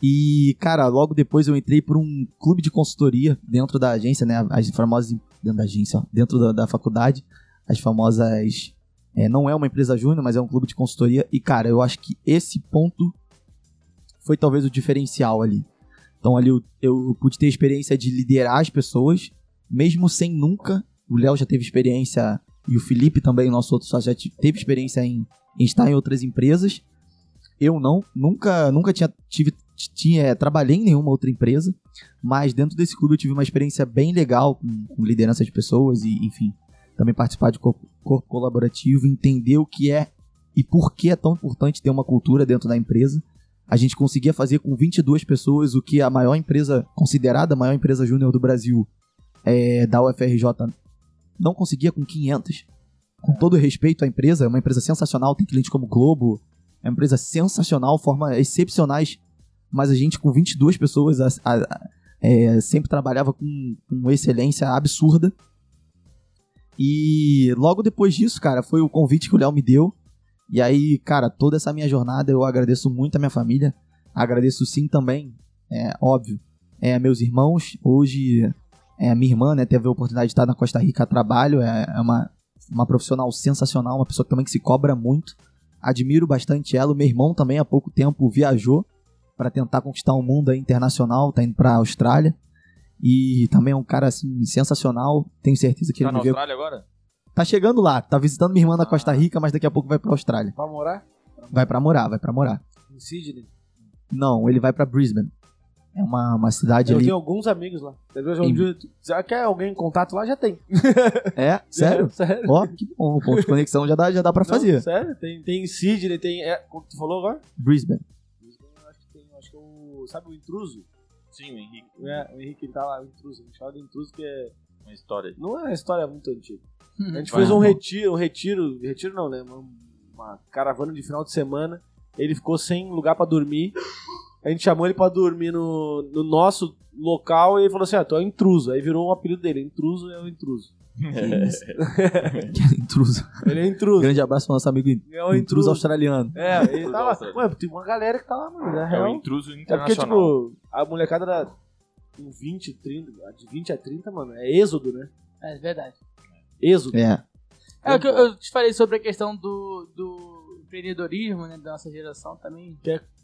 E, cara, logo depois eu entrei por um clube de consultoria dentro da agência, né? As famosas. Dentro da agência, ó, dentro da, da faculdade. As famosas. é, não é uma empresa júnior, mas é um clube de consultoria. E, cara, eu acho que esse ponto foi talvez o diferencial ali. Então ali eu, eu pude ter experiência de liderar as pessoas, mesmo sem nunca. O Léo já teve experiência, e o Felipe também, nosso outro sócio, já te- teve experiência em, em estar em outras empresas. Eu não, nunca, nunca tinha, tive, tinha, trabalhei em nenhuma outra empresa, mas dentro desse clube eu tive uma experiência bem legal com, com liderança de pessoas e, enfim, também participar de corpo, corpo colaborativo, entender o que é e por que é tão importante ter uma cultura dentro da empresa. A gente conseguia fazer com 22 pessoas o que a maior empresa, considerada a maior empresa júnior do Brasil, é, da UFRJ, não conseguia com 500. Com todo respeito à empresa, é uma empresa sensacional, tem clientes como Globo, é uma empresa sensacional, forma excepcionais, mas a gente com 22 pessoas a- a- a- é, sempre trabalhava com, com excelência absurda. E logo depois disso, cara, foi o convite que o Léo me deu. E aí, cara, toda essa minha jornada eu agradeço muito a minha família. Agradeço sim também, é óbvio, é, meus irmãos. Hoje, é, a minha irmã, né, teve a oportunidade de estar na Costa Rica a trabalho. É, é uma, uma profissional sensacional, uma pessoa também que se cobra muito. Admiro bastante ela. O meu irmão também há pouco tempo viajou para tentar conquistar o mundo aí internacional, tá indo pra Austrália. E também é um cara assim sensacional. Tenho certeza que Tá ele na vê. Austrália agora? Tá chegando lá, tá visitando minha irmã na Costa Rica, mas daqui a pouco vai pra Austrália. Pra morar Vai pra morar, vai pra morar. em Sydney. Não, ele vai pra Brisbane. É uma, uma cidade Eu ali. tenho alguns amigos lá. Em- dia, já quer alguém em contato lá? Já tem. É? Sério? É, sério. Ó, que bom. O ponto de conexão já dá, já dá pra Não, fazer. sério, tem, tem em Sydney, tem. É, como tu falou agora? Brisbane. Eu acho que tem, acho que é o. Sabe o intruso? Sim, o Henrique. É, o Henrique ele tá lá, o intruso. A gente fala do intruso que é. Uma história. Não é uma história muito antiga. A gente fez um retiro, um retiro, retiro não, né? Uma, uma caravana de final de semana. Ele ficou sem lugar pra dormir. A gente chamou ele pra dormir no, no nosso local e ele falou assim: Ah, tu é o intruso. Aí virou um apelido dele: Intruso é o intruso. intruso. Ele é intruso. Grande abraço pro nosso amigo É o intruso intruso. australiano. É, ele tá lá. australiano. Ué, tem uma galera que tá lá, mano. É o real. intruso É porque, internacional. tipo, a molecada da. Com 20, 30, de 20 a 30, mano, é êxodo, né? É verdade. Êxodo. É. É o que eu, eu te falei sobre a questão do, do empreendedorismo, né, da nossa geração também.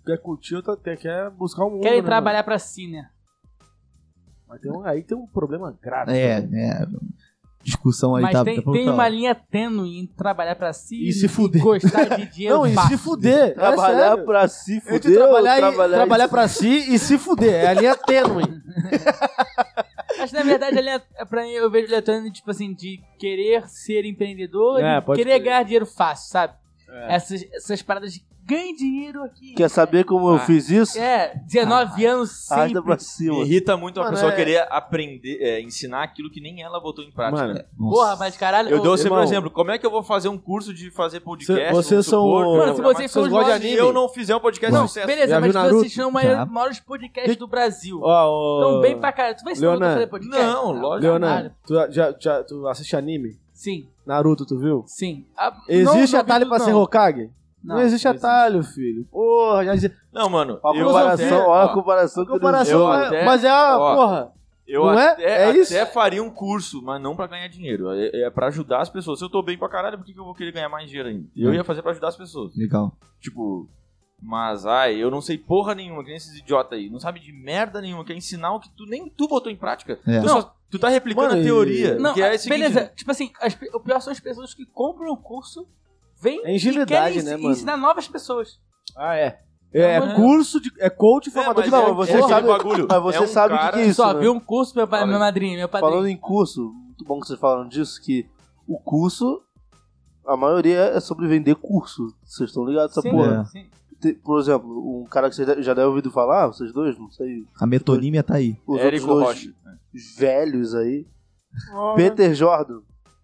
Quer curtir, outra- quer, quer buscar o mundo. Querem né, trabalhar pra si, né? mano? Mas tem um- aí tem um problema grave. É, né? é. Discussão aí Mas tá. tem, tá tem uma linha tênue em trabalhar pra si E se fuder. gostar de dinheiro Não, e fácil. se fuder. Trabalhar é pra se Entre fuder ou trabalhar, trabalhar, e, trabalhar pra si e se fuder. É a linha tênue. Acho que na verdade a linha, é pra mim, eu vejo ele atuando, tipo assim, de querer ser empreendedor É, e querer ganhar dinheiro fácil, sabe? É. Essas, essas paradas de ganhe dinheiro aqui. Quer saber como eu Ah. fiz isso? É, 19 anos Arrasta sempre. pra Me cima. irrita muito uma Mano, pessoa é- querer aprender, é, ensinar aquilo que nem ela botou em prática. Mano, Nossa. Porra, mas caralho. eu ô, dou sempre um exemplo. Como é que eu vou fazer um curso de fazer podcast? Cê- vocês são- eu Mano, se vocês são gosta de eu não fizer um podcast Não, de sucesso. beleza, Já mas vocês Naruto? são os maiores, maiores podcasts do Brasil. Ó, ó, Então, bem pra caralho. Tu vai ensinar a fazer podcast? Não, lógico. Leonardo, tu, já, já, tu assiste anime? Sim, Naruto, tu viu? sim. Ah, Existe não, não, atalho pra não. ser Hokage? Não, Não, existe não existe. atalho, filho. Porra, já dizia. Não, mano. A comparação, até- olha a ó, comparação. A que eles- comparação eu é- até- Mas é a. ó, porra. Eu Não é? até, É até isso? faria um curso, mas não pra ganhar dinheiro. É, é pra ajudar as pessoas. Se eu tô bem pra caralho, por que, que eu vou querer ganhar mais dinheiro ainda? Eu Hum. ia fazer pra ajudar as pessoas. Legal. Tipo, mas ai, eu não sei porra nenhuma, que nem esses idiotas aí. Não sabe de merda nenhuma, quer ensinar o que tu nem tu botou em prática. É. Tu, só- tu tá replicando Mano, a teoria. Não, que é o seguinte, beleza. Tipo assim, as o pior são as pessoas que compram o curso, vêm É e ingenuidade, querem né, mano? ensinar novas pessoas. Ah, é. É, Não, curso de. É coach formador mas de é- Não, mas é você aquele sabe, bagulho. mas você É um sabe o que cara- que é isso, Só né? viu um curso, meu, pai, Olha, minha madrinha, meu padrinho. Falando em curso, muito bom que vocês falaram disso, que o curso, a maioria é sobre vender curso. Vocês estão ligados essa Sim, porra? sim. Te- Por exemplo, um cara que vocês já devem ouvir falar, vocês dois, não sei, A metonímia tá aí. os Érico outros Rocha. dois velhos aí. Peter Jordan.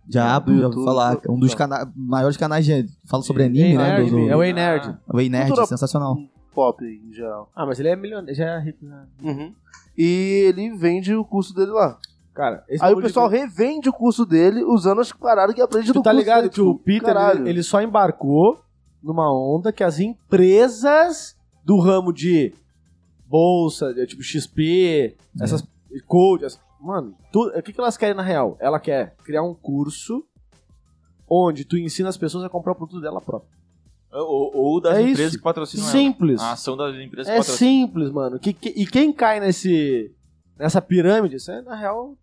Já, Do já vou falar. É um dos Não. cana maiores canais de, fala sobre anime, Ei, né? nerd, Do, do, É o Ei Nerd. Ah, o Ei Nerd, Cultura- sensacional. Pop em geral. Ah, mas ele é milionário. Já é rico, né? Uhum. E ele vende o curso dele lá. Cara, esse Aí o bagulho de- pessoal revende o curso dele usando as paradas que aprende Tu do tá curso ligado dele, que o tipo, Peter, ele, ele só embarcou numa onda que as empresas do ramo de bolsa, de, tipo XP, essas coaches, mano, tu- o que, que elas querem na real? Ela quer criar um curso onde tu ensina as pessoas a comprar o produto dela própria. Ou, ou das É empresas isso. que patrocinam Simples. ela. A ação das empresas que É patrocinam. simples, mano. Que, que- e quem cai nesse nessa pirâmide, isso é, na real,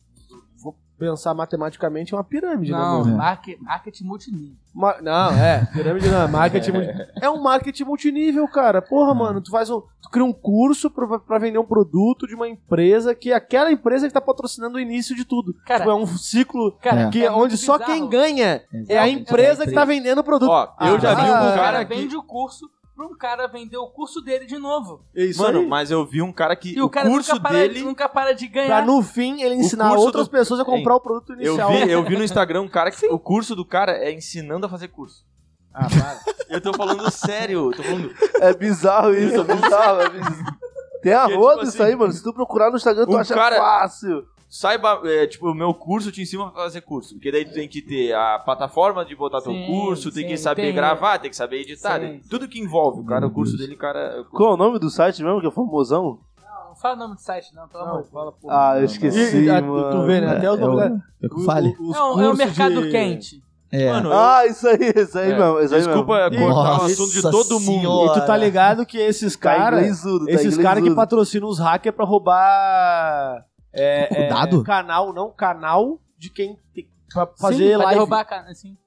pensar matematicamente, é uma pirâmide, Não, né, market, marketing multinível. Ma- não, é, pirâmide não, é marketing. É um marketing multinível, cara. Porra, mano, tu faz um. Tu cria um curso pra, pra vender um produto de uma empresa que é aquela empresa que tá patrocinando o início de tudo. Cara, tipo, é um ciclo cara, que, é onde só bizarro. quem ganha é a empresa que tá vendendo o produto. Ó, eu Ah, já vi um cara cara que- vende o curso pra um cara vender o curso dele de novo. É isso Mano, aí. mas eu vi um cara que E o, o cara curso nunca, para, dele... nunca para de ganhar. Pra no fim ele ensinar outras do- pessoas a comprar o produto Eu inicial. vi, eu vi no Instagram um cara que o curso do cara é ensinando a fazer curso. Ah, para. Eu tô falando sério, eu tô falando. É bizarro isso, é bizarro. É bizarro. Tem a Porque, roda tipo isso assim, aí, mano. Se tu procurar no Instagram, tu um acha cara- fácil. Saiba, é, tipo, o meu curso te ensina a fazer curso. Porque daí tu tem que ter a plataforma de botar teu Sim, curso, tem sim, que saber tem- gravar, tem que saber editar. Sim. Tudo que envolve. O cara, o curso dele, cara. Qual é o nome do site mesmo, que é famosão? Não, não fala o nome do site, não, pelo amor Não, de Deus. fala, pô. Ah, eu esqueci, E- tu- mano. Tu vê, né? Até É, é o- nomes da- É o que eu o- os É é cursos mercado de- quente. É. Mano, eu- Ah, isso aí, isso aí É, mesmo. Isso aí desculpa mesmo. cortar o assunto de todo mundo. senhora. E tu tá ligado que esses Tá caras. inglesudo, tá Esses caras que patrocinam os hackers pra roubar. É, é, Dado? Canal, não, canal de quem. tem- Pra Sim, fazer pra live. derrubar a cara, assim.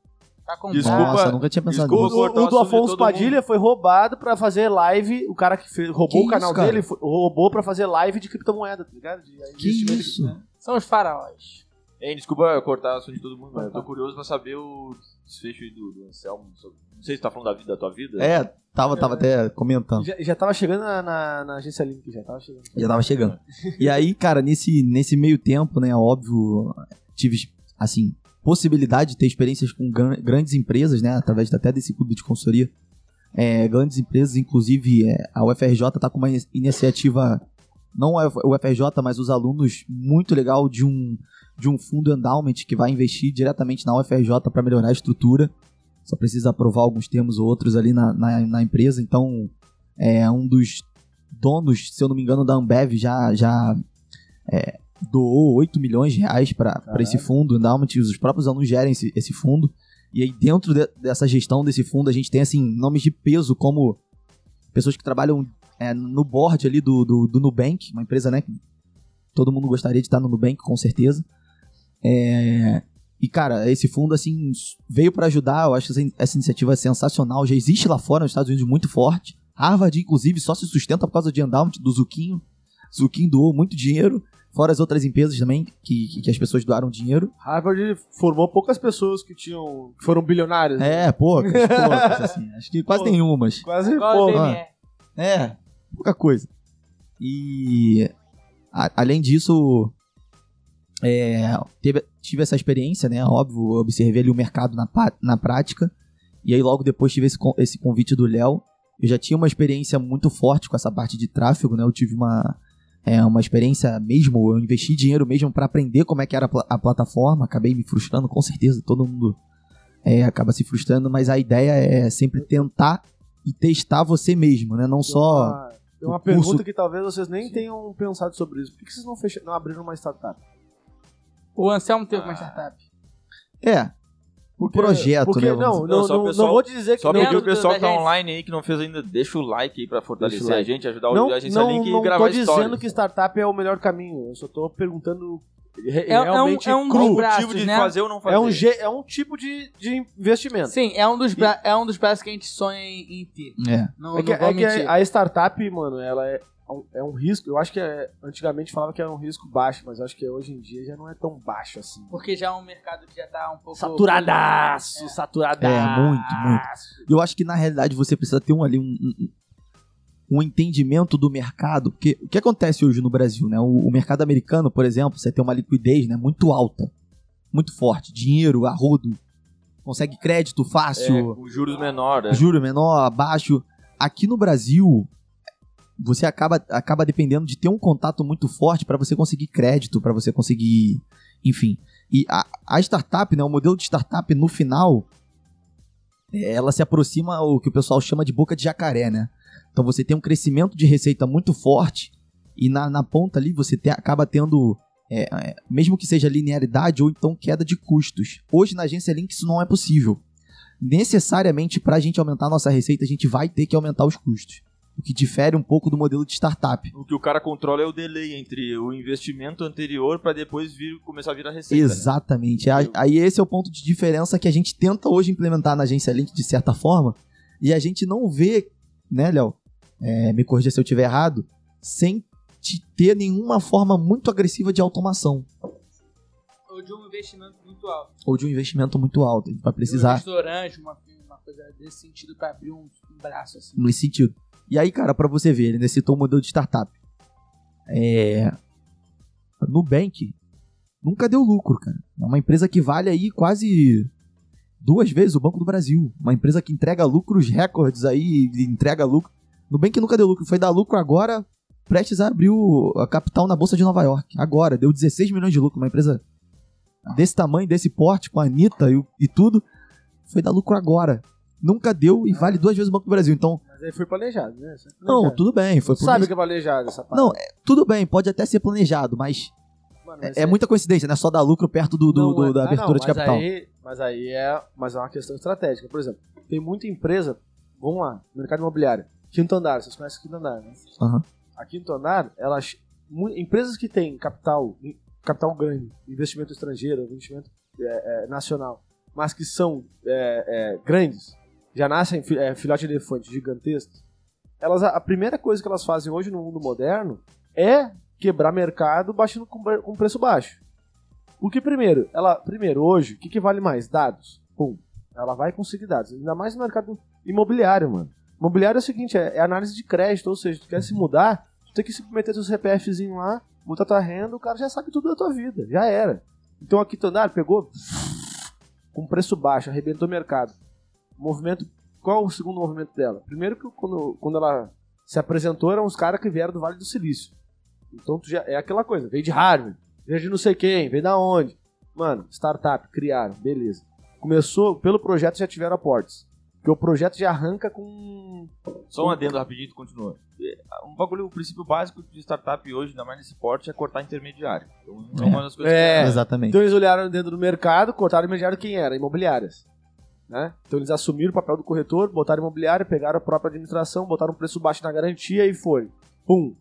Pra comprar. Desculpa, Nossa, eu nunca tinha pensado desculpa O, nisso. o- o o do de Afonso Padilha foi roubado pra fazer live. O cara que fez- roubou Que o canal isso, dele foi- roubou pra fazer live de criptomoeda, tá ligado? De Que investimento. isso? São os faraós. Hein, desculpa cortar o assunto de todo mundo, mas eu tô curioso pra saber o desfecho aí do, do Anselmo. sobre- Não sei se tá falando da vida da tua vida. É, tava, tava até comentando. Já, já tava chegando na, na, na agência Link, já tava chegando. Já tava chegando. E aí, cara, nesse, nesse meio tempo, né, óbvio, tive, assim, possibilidade de ter experiências com gran- grandes empresas, né, através até desse clube de consultoria. É, grandes empresas, inclusive é, a UFRJ tá com uma in- iniciativa, não a UFRJ, mas os alunos, muito legal de um, de um fundo endowment que vai investir diretamente na UFRJ para melhorar a estrutura. Só precisa aprovar alguns termos ou outros ali na, na, na empresa. Então, é um dos donos, se eu não me engano, da Ambev já, já é, doou 8 milhões de reais para esse fundo endowment. Os próprios alunos gerem esse, esse fundo. E aí, dentro de- dessa gestão desse fundo, a gente tem, assim, nomes de peso como pessoas que trabalham é, no board ali do, do, do Nubank, uma empresa, né, que todo mundo gostaria de estar no Nubank, com certeza. É, e, cara, esse fundo, assim, veio para ajudar. Eu acho essa, essa iniciativa sensacional. Já existe lá fora, nos Estados Unidos, muito forte. Harvard, inclusive, só se sustenta por causa de endowment do Zuquinho. Zuquinho doou muito dinheiro. Fora as outras empresas também, que, que, que as pessoas doaram dinheiro. Harvard formou poucas pessoas que tinham. que foram bilionários. né? É, poucas, poucas, assim. Acho que quase Pô. nenhumas. Quase. BME. É, pouca coisa. E a- além disso, é, teve, tive essa experiência, né? Óbvio, eu observei ali o mercado na, na prática. E aí logo depois tive esse, esse convite do Léo. Eu já tinha uma experiência muito forte com essa parte de tráfego, né? Eu tive uma, é, uma experiência mesmo, eu investi dinheiro mesmo para aprender como é que era a, pla- a plataforma. Acabei me frustrando, com certeza, todo mundo é, acaba se frustrando, mas a ideia é sempre tentar e testar você mesmo, né? Não só. Uma, tem uma pergunta curso- que talvez vocês nem tenham pensado sobre isso. Por que vocês não, fecha, não abriram uma startup? O Anselmo teve Ah. uma startup. É. O projeto, porque, né? Não, não, Não, não, só o não, pessoal- vou dizer que Só não, pedir o pessoal que tá online aí, que não fez ainda, deixa o like aí pra fortalecer o a like. gente, ajudar não, a agência não, Link não e gravar tô história. dizendo que startup é o melhor caminho. Eu só tô perguntando É, é um, realmente é um dos braços, motivo de né? fazer ou não fazer. É um, é um tipo de, de investimento. Sim, é um dos, é um dos braços que a gente sonha em, em ter. É. Não, É que, não é que a, a startup, mano, ela é, é um risco. Eu acho que é- antigamente falava que era um risco baixo, mas eu acho que hoje em dia já não é tão baixo assim. Porque já é um mercado que já tá um pouco... Saturadaço, É. saturadaço. É, muito, muito. Eu acho que na realidade você precisa ter um ali um, um, um entendimento do mercado, porque o que acontece hoje no Brasil, né? O, o mercado americano, por exemplo, você tem uma liquidez, né, muito alta, muito forte, dinheiro arrudo, consegue crédito É, fácil, com juros menores. juro menor, baixo. Aqui no Brasil, você acaba, acaba dependendo de ter um contato muito forte para você conseguir crédito, para você conseguir, enfim. E a, a startup, né, o modelo de startup no final, ela se aproxima ao que o pessoal chama de boca de jacaré, né? Então você tem um crescimento de receita muito forte e na, na ponta ali você te- acaba tendo, é, é, mesmo que seja linearidade ou então queda de custos. Hoje na agência Link isso não é possível necessariamente para a gente aumentar a nossa receita, a gente vai ter que aumentar os custos. O que difere um pouco do modelo de startup. O que o cara controla é o delay entre o investimento anterior pra depois vir, começar a vir a receita. né? Exatamente. A- Aí esse é o ponto de diferença que a gente tenta hoje implementar na agência Link de certa forma, e a gente não vê, né, Léo? É, me corrija se eu estiver errado, sem te ter nenhuma forma muito agressiva de automação Ou de um investimento muito alto. ou de um investimento muito alto. A gente vai De um precisar restaurante, uma, uma coisa desse sentido pra abrir um, um braço assim. nesse sentido. E aí, cara, pra você ver, ele citou o modelo de startup. É. Nubank nunca deu lucro, cara. É uma empresa que vale aí quase duas vezes o Banco do Brasil. Uma empresa que entrega lucros recordes aí, entrega lucro. Nubank nunca deu lucro, foi dar lucro agora, prestes a abrir o- a capital na Bolsa de Nova York. Agora, deu 16 milhões de lucro. Uma empresa desse tamanho, desse porte, com a Anitta e, e tudo, foi dar lucro agora. Nunca deu e vale duas vezes o Banco do Brasil. Então, Mas aí foi planejado, né? Isso é não, planejado. tudo bem, foi Sabe o que é planejado essa parte? Não, é- tudo bem, pode até ser planejado, mas Mano, é, mas é muita coincidência, né? Só dar lucro perto do, do- Não, do- da ah, abertura não, de capital. Mas aí, mas aí é, mas é uma questão estratégica. Por exemplo, tem muita empresa, vamos lá, mercado imobiliário, quinto andar, vocês conhecem quinto andar, né? Aham. A quinto andar, elas, empresas que têm capital, capital grande, investimento estrangeiro, investimento é, é, nacional, mas que são é, é, grandes, já nascem é, filhote de elefante gigantescos, elas, a, primeira coisa que elas fazem hoje no mundo moderno é quebrar mercado baixando com, com preço baixo. Porque primeiro, ela, primeiro hoje, o que, que vale mais? Dados. Pum. Ela vai conseguir dados. Ainda mais no mercado imobiliário, mano. Imobiliário é o seguinte, é, é análise de crédito, ou seja, tu quer se mudar, tu tem que se meter seus CPFzinho lá, botar tua renda, o cara já sabe tudo da tua vida. Já era. Então aqui tu andar, pegou com preço baixo, arrebentou o mercado. Movimento. Qual o segundo movimento dela? Primeiro que quando, quando ela se apresentou, eram os caras que vieram do Vale do Silício. Então tu já é aquela coisa, veio de Harvard, veio de não sei quem, veio da onde. Mano, startup, criaram, beleza. Começou, pelo projeto já tiveram aportes. Porque o projeto já arranca com. Só um adendo rapidinho, tu continua. É, Um bagulho, o princípio básico de startup hoje, ainda mais nesse porte, é cortar intermediário. Então, é uma das coisas É. que... Exatamente. Então eles olharam dentro do mercado, cortaram o intermediário quem era? Imobiliárias. Né? Então eles assumiram o papel do corretor, botaram imobiliário, pegaram a própria administração, botaram um preço baixo na garantia e foi. Pum.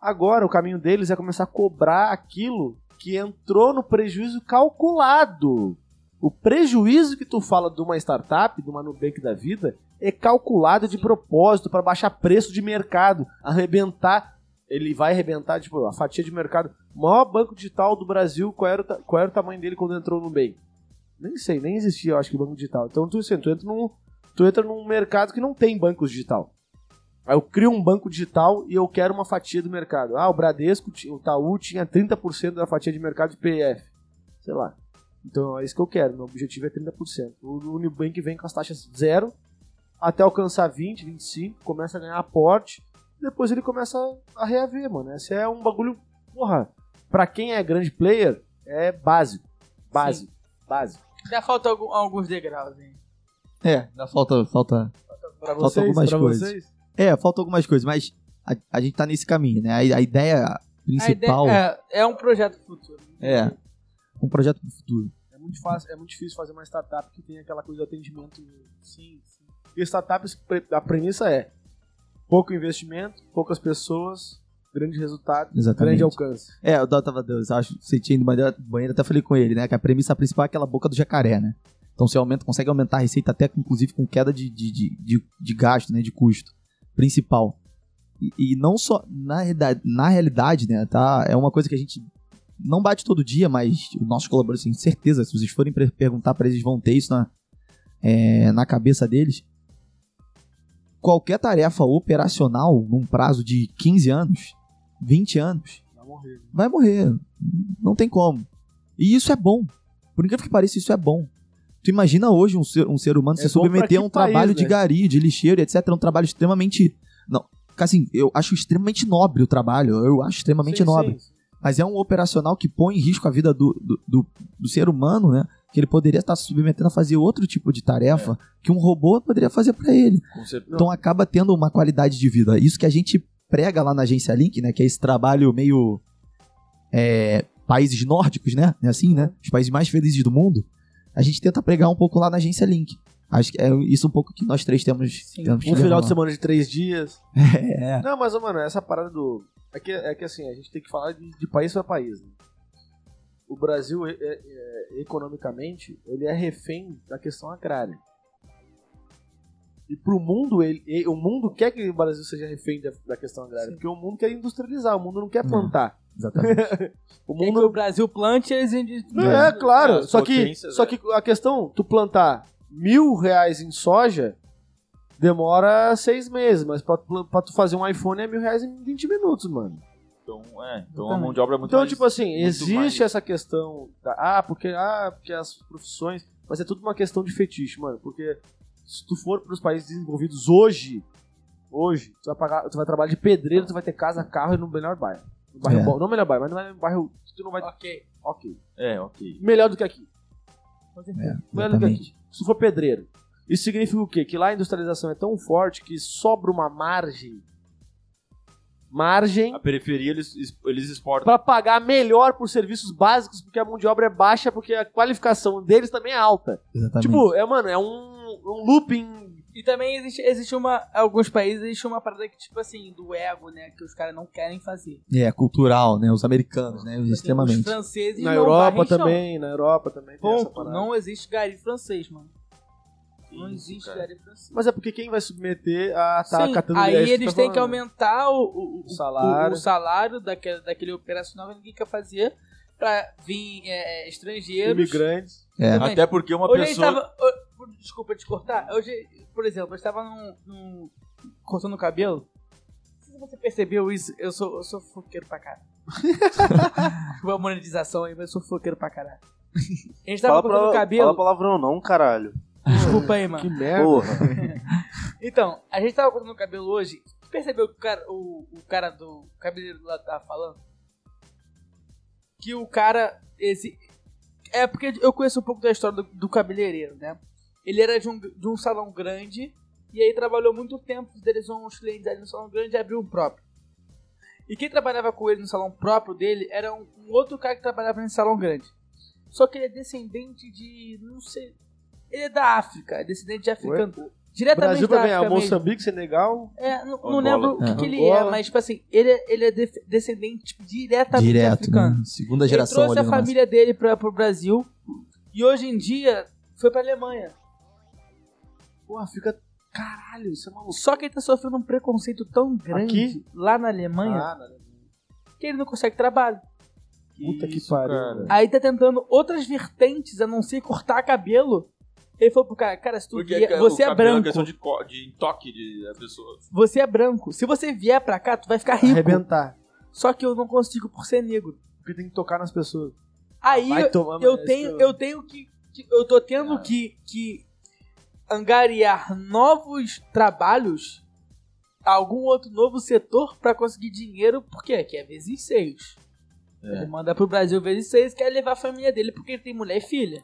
Agora o caminho deles é começar a cobrar aquilo que entrou no prejuízo calculado. O prejuízo que tu fala de uma startup, de uma Nubank da vida, é calculado de propósito para baixar preço de mercado, arrebentar. Ele vai arrebentar, tipo, a fatia de mercado. O maior banco digital do Brasil, qual era o, qual era o tamanho dele quando entrou no Nubank? Nem sei, nem existia, eu acho que banco digital. Então tu, assim, tu, entra num, tu entra num mercado que não tem banco digital. Aí eu crio um banco digital e eu quero uma fatia do mercado. Ah, o Bradesco, o Itaú tinha 30% da fatia de mercado de PF. Sei lá. Então é isso que eu quero. Meu objetivo é 30%. O Unibank vem com as taxas zero até alcançar 20, 25, começa a ganhar aporte. Depois ele começa a reaver, mano. Esse é um bagulho, porra, pra quem é grande player, é básico. Básico. Básico. Ainda falta algum- alguns degraus, hein? É, ainda falta, falta. Pra Falta vocês, algumas pra coisas. vocês. É, falta algumas coisas, mas a, a gente tá nesse caminho, né? A, a ideia A principal ideia- é, é um projeto futuro. é um projeto pro futuro. É muito, fácil, é muito difícil fazer uma startup que tem aquela coisa de atendimento. Sim, sim. E startups, a premissa é pouco investimento, poucas pessoas, grande resultado, Exatamente. grande alcance. É, eu tava, eu acho, você tinha ido no banheiro, até falei com ele, né? Que a premissa principal é aquela boca do jacaré, né? Então você aumenta, consegue aumentar a receita até, inclusive, com queda de, de, de, de, de gasto, né? De custo principal. E, e não só, na, realidade- na realidade, né? Tá, é uma coisa que a gente não bate todo dia, mas os nossos colaboradores, têm certeza, se vocês forem perguntar pra eles, vão ter isso na, é, na cabeça deles. Qualquer tarefa operacional, num prazo de 15 anos, 20 anos, Vai morrer. vai morrer. Não tem como. E isso é bom. Por incrível que pareça, isso é bom. Tu imagina hoje um ser, um ser humano É se submeter a um trabalho país, de né? gari, de lixeiro, etc. É um trabalho extremamente. Não, assim, eu acho extremamente nobre o trabalho. Eu acho extremamente Sim, nobre. sim. Mas é um operacional que põe em risco a vida do, do, do, do ser humano, né? Que ele poderia estar se submetendo a fazer outro tipo de tarefa que um robô poderia fazer pra ele. Então acaba tendo uma qualidade de vida. Isso que a gente prega lá na agência Link, né? Que é esse trabalho meio é, países nórdicos, né? É assim, né? Os países mais felizes do mundo. A gente tenta pregar um pouco lá na agência Link. Acho que é isso um pouco que nós três temos. Sim. temos Um final levar de semana de três dias. É, Não, mas, mano, essa parada do. É que, é que assim, a gente tem que falar de, de país para país. né? O Brasil, é- é- é, economicamente, ele é refém da questão agrária. E pro mundo, ele, e- o mundo quer que o Brasil seja refém da, da questão agrária. Porque o mundo quer industrializar, o mundo não quer Não. plantar. exatamente. O Quem que mundo o Brasil plante, eles indem- É, claro. As só que, só é. que a questão, tu plantar mil reais em soja, demora seis meses, mas pra, tu- pra tu fazer um iPhone é mil reais em 20 minutos, mano. Então, é, então a mão de obra é muito Então, mais- tipo assim, existe mais- essa questão da, ah, porque ah, porque as profissões, mas é tudo uma questão de fetiche, mano, porque se tu for pros países desenvolvidos hoje, hoje, tu vai pagar, tu vai trabalhar de pedreiro, tu vai ter casa, carro e no melhor bairro. No bairro É. bom, não melhor bairro, mas não é um bairro, tu não vai, Ok. OK. É, ok. Melhor do que aqui. É, Melhor do que aqui. Se tu for pedreiro. Isso significa o quê? Que lá a industrialização é tão forte que sobra uma margem margem A periferia eles, eles exportam. para pagar melhor por serviços básicos, porque a mão de obra é baixa, porque a qualificação deles também é alta. Exatamente. Tipo, é, mano, é um, um looping. E também existe, existe uma. Alguns países existe uma parada que, tipo assim, do ego, né? Que os caras não querem fazer. é, cultural, né? Os americanos, né? Os Extremamente. franceses Na não Europa também, na Europa também Ponto. Não existe gari francês, mano. Não existe cara. gari francês. Mas é porque quem vai submeter a tá Sim, catando aí eles tá têm que falando. aumentar o, o, o- salário. o- o salário daquele, daquele operacional que ninguém quer fazer pra vir é, estrangeiros. Imigrantes. É. Até porque uma Hoje pessoa. a gente tava. Desculpa te cortar. Hoje, por exemplo, eu estava num, num- cortando o cabelo. Não sei se você percebeu isso. Eu sou, eu sou fofoqueiro pra caralho. Desculpa a monetização aí, mas eu sou fofoqueiro pra caralho. A gente tava Fala, cortando o cabelo. fala palavrão não, caralho. Desculpa aí, mano. Que merda. Porra. Então, a gente tava cortando o cabelo hoje. Percebeu que o cara, o, o cara do o cabeleireiro lá tava falando? Que o cara. Esse. É porque eu conheço um pouco da história do, do cabeleireiro, né? Ele era de um, de um salão grande e aí trabalhou muito tempo, fidelizou uns clientes ali no salão grande e abriu um próprio. E quem trabalhava com ele no salão próprio dele era um, um outro cara que trabalhava nesse salão grande. Só que ele é descendente de. não sei. Ele é da África, é descendente de africano. Diretamente Brasil vai da ganhar África. Moçambique, Senegal. É, não, não lembro o que, É. que ele é, mas tipo assim, ele é, ele é de- descendente tipo, diretamente Direto, africano. né? Segunda Ele geração trouxe ali a família dele pra, pro Brasil e hoje em dia foi pra Alemanha. Porra, fica. Caralho, isso é maluco. Só que ele tá sofrendo um preconceito tão grande Aqui? lá na Alemanha Ah, não. que ele não consegue trabalho. Puta que Isso, pariu. cara. mano. Aí tá tentando outras vertentes a não ser cortar cabelo. Ele falou pro cara, cara, se tu Porque vier, o você é cabelo branco, questão de, co- de toque de da pessoa. você é branco. Se você vier pra cá, tu vai ficar rico. Arrebentar. Só que eu não consigo por ser negro. Porque tem que tocar nas pessoas. Aí Vai eu- tomar, eu tenho, que eu- eu tenho que, que- eu tô tendo que, que angariar novos trabalhos, algum outro novo setor pra conseguir dinheiro, porque aqui é vezes seis. É. Ele manda pro Brasil vezes seis, quer levar a família dele porque ele tem mulher e filha.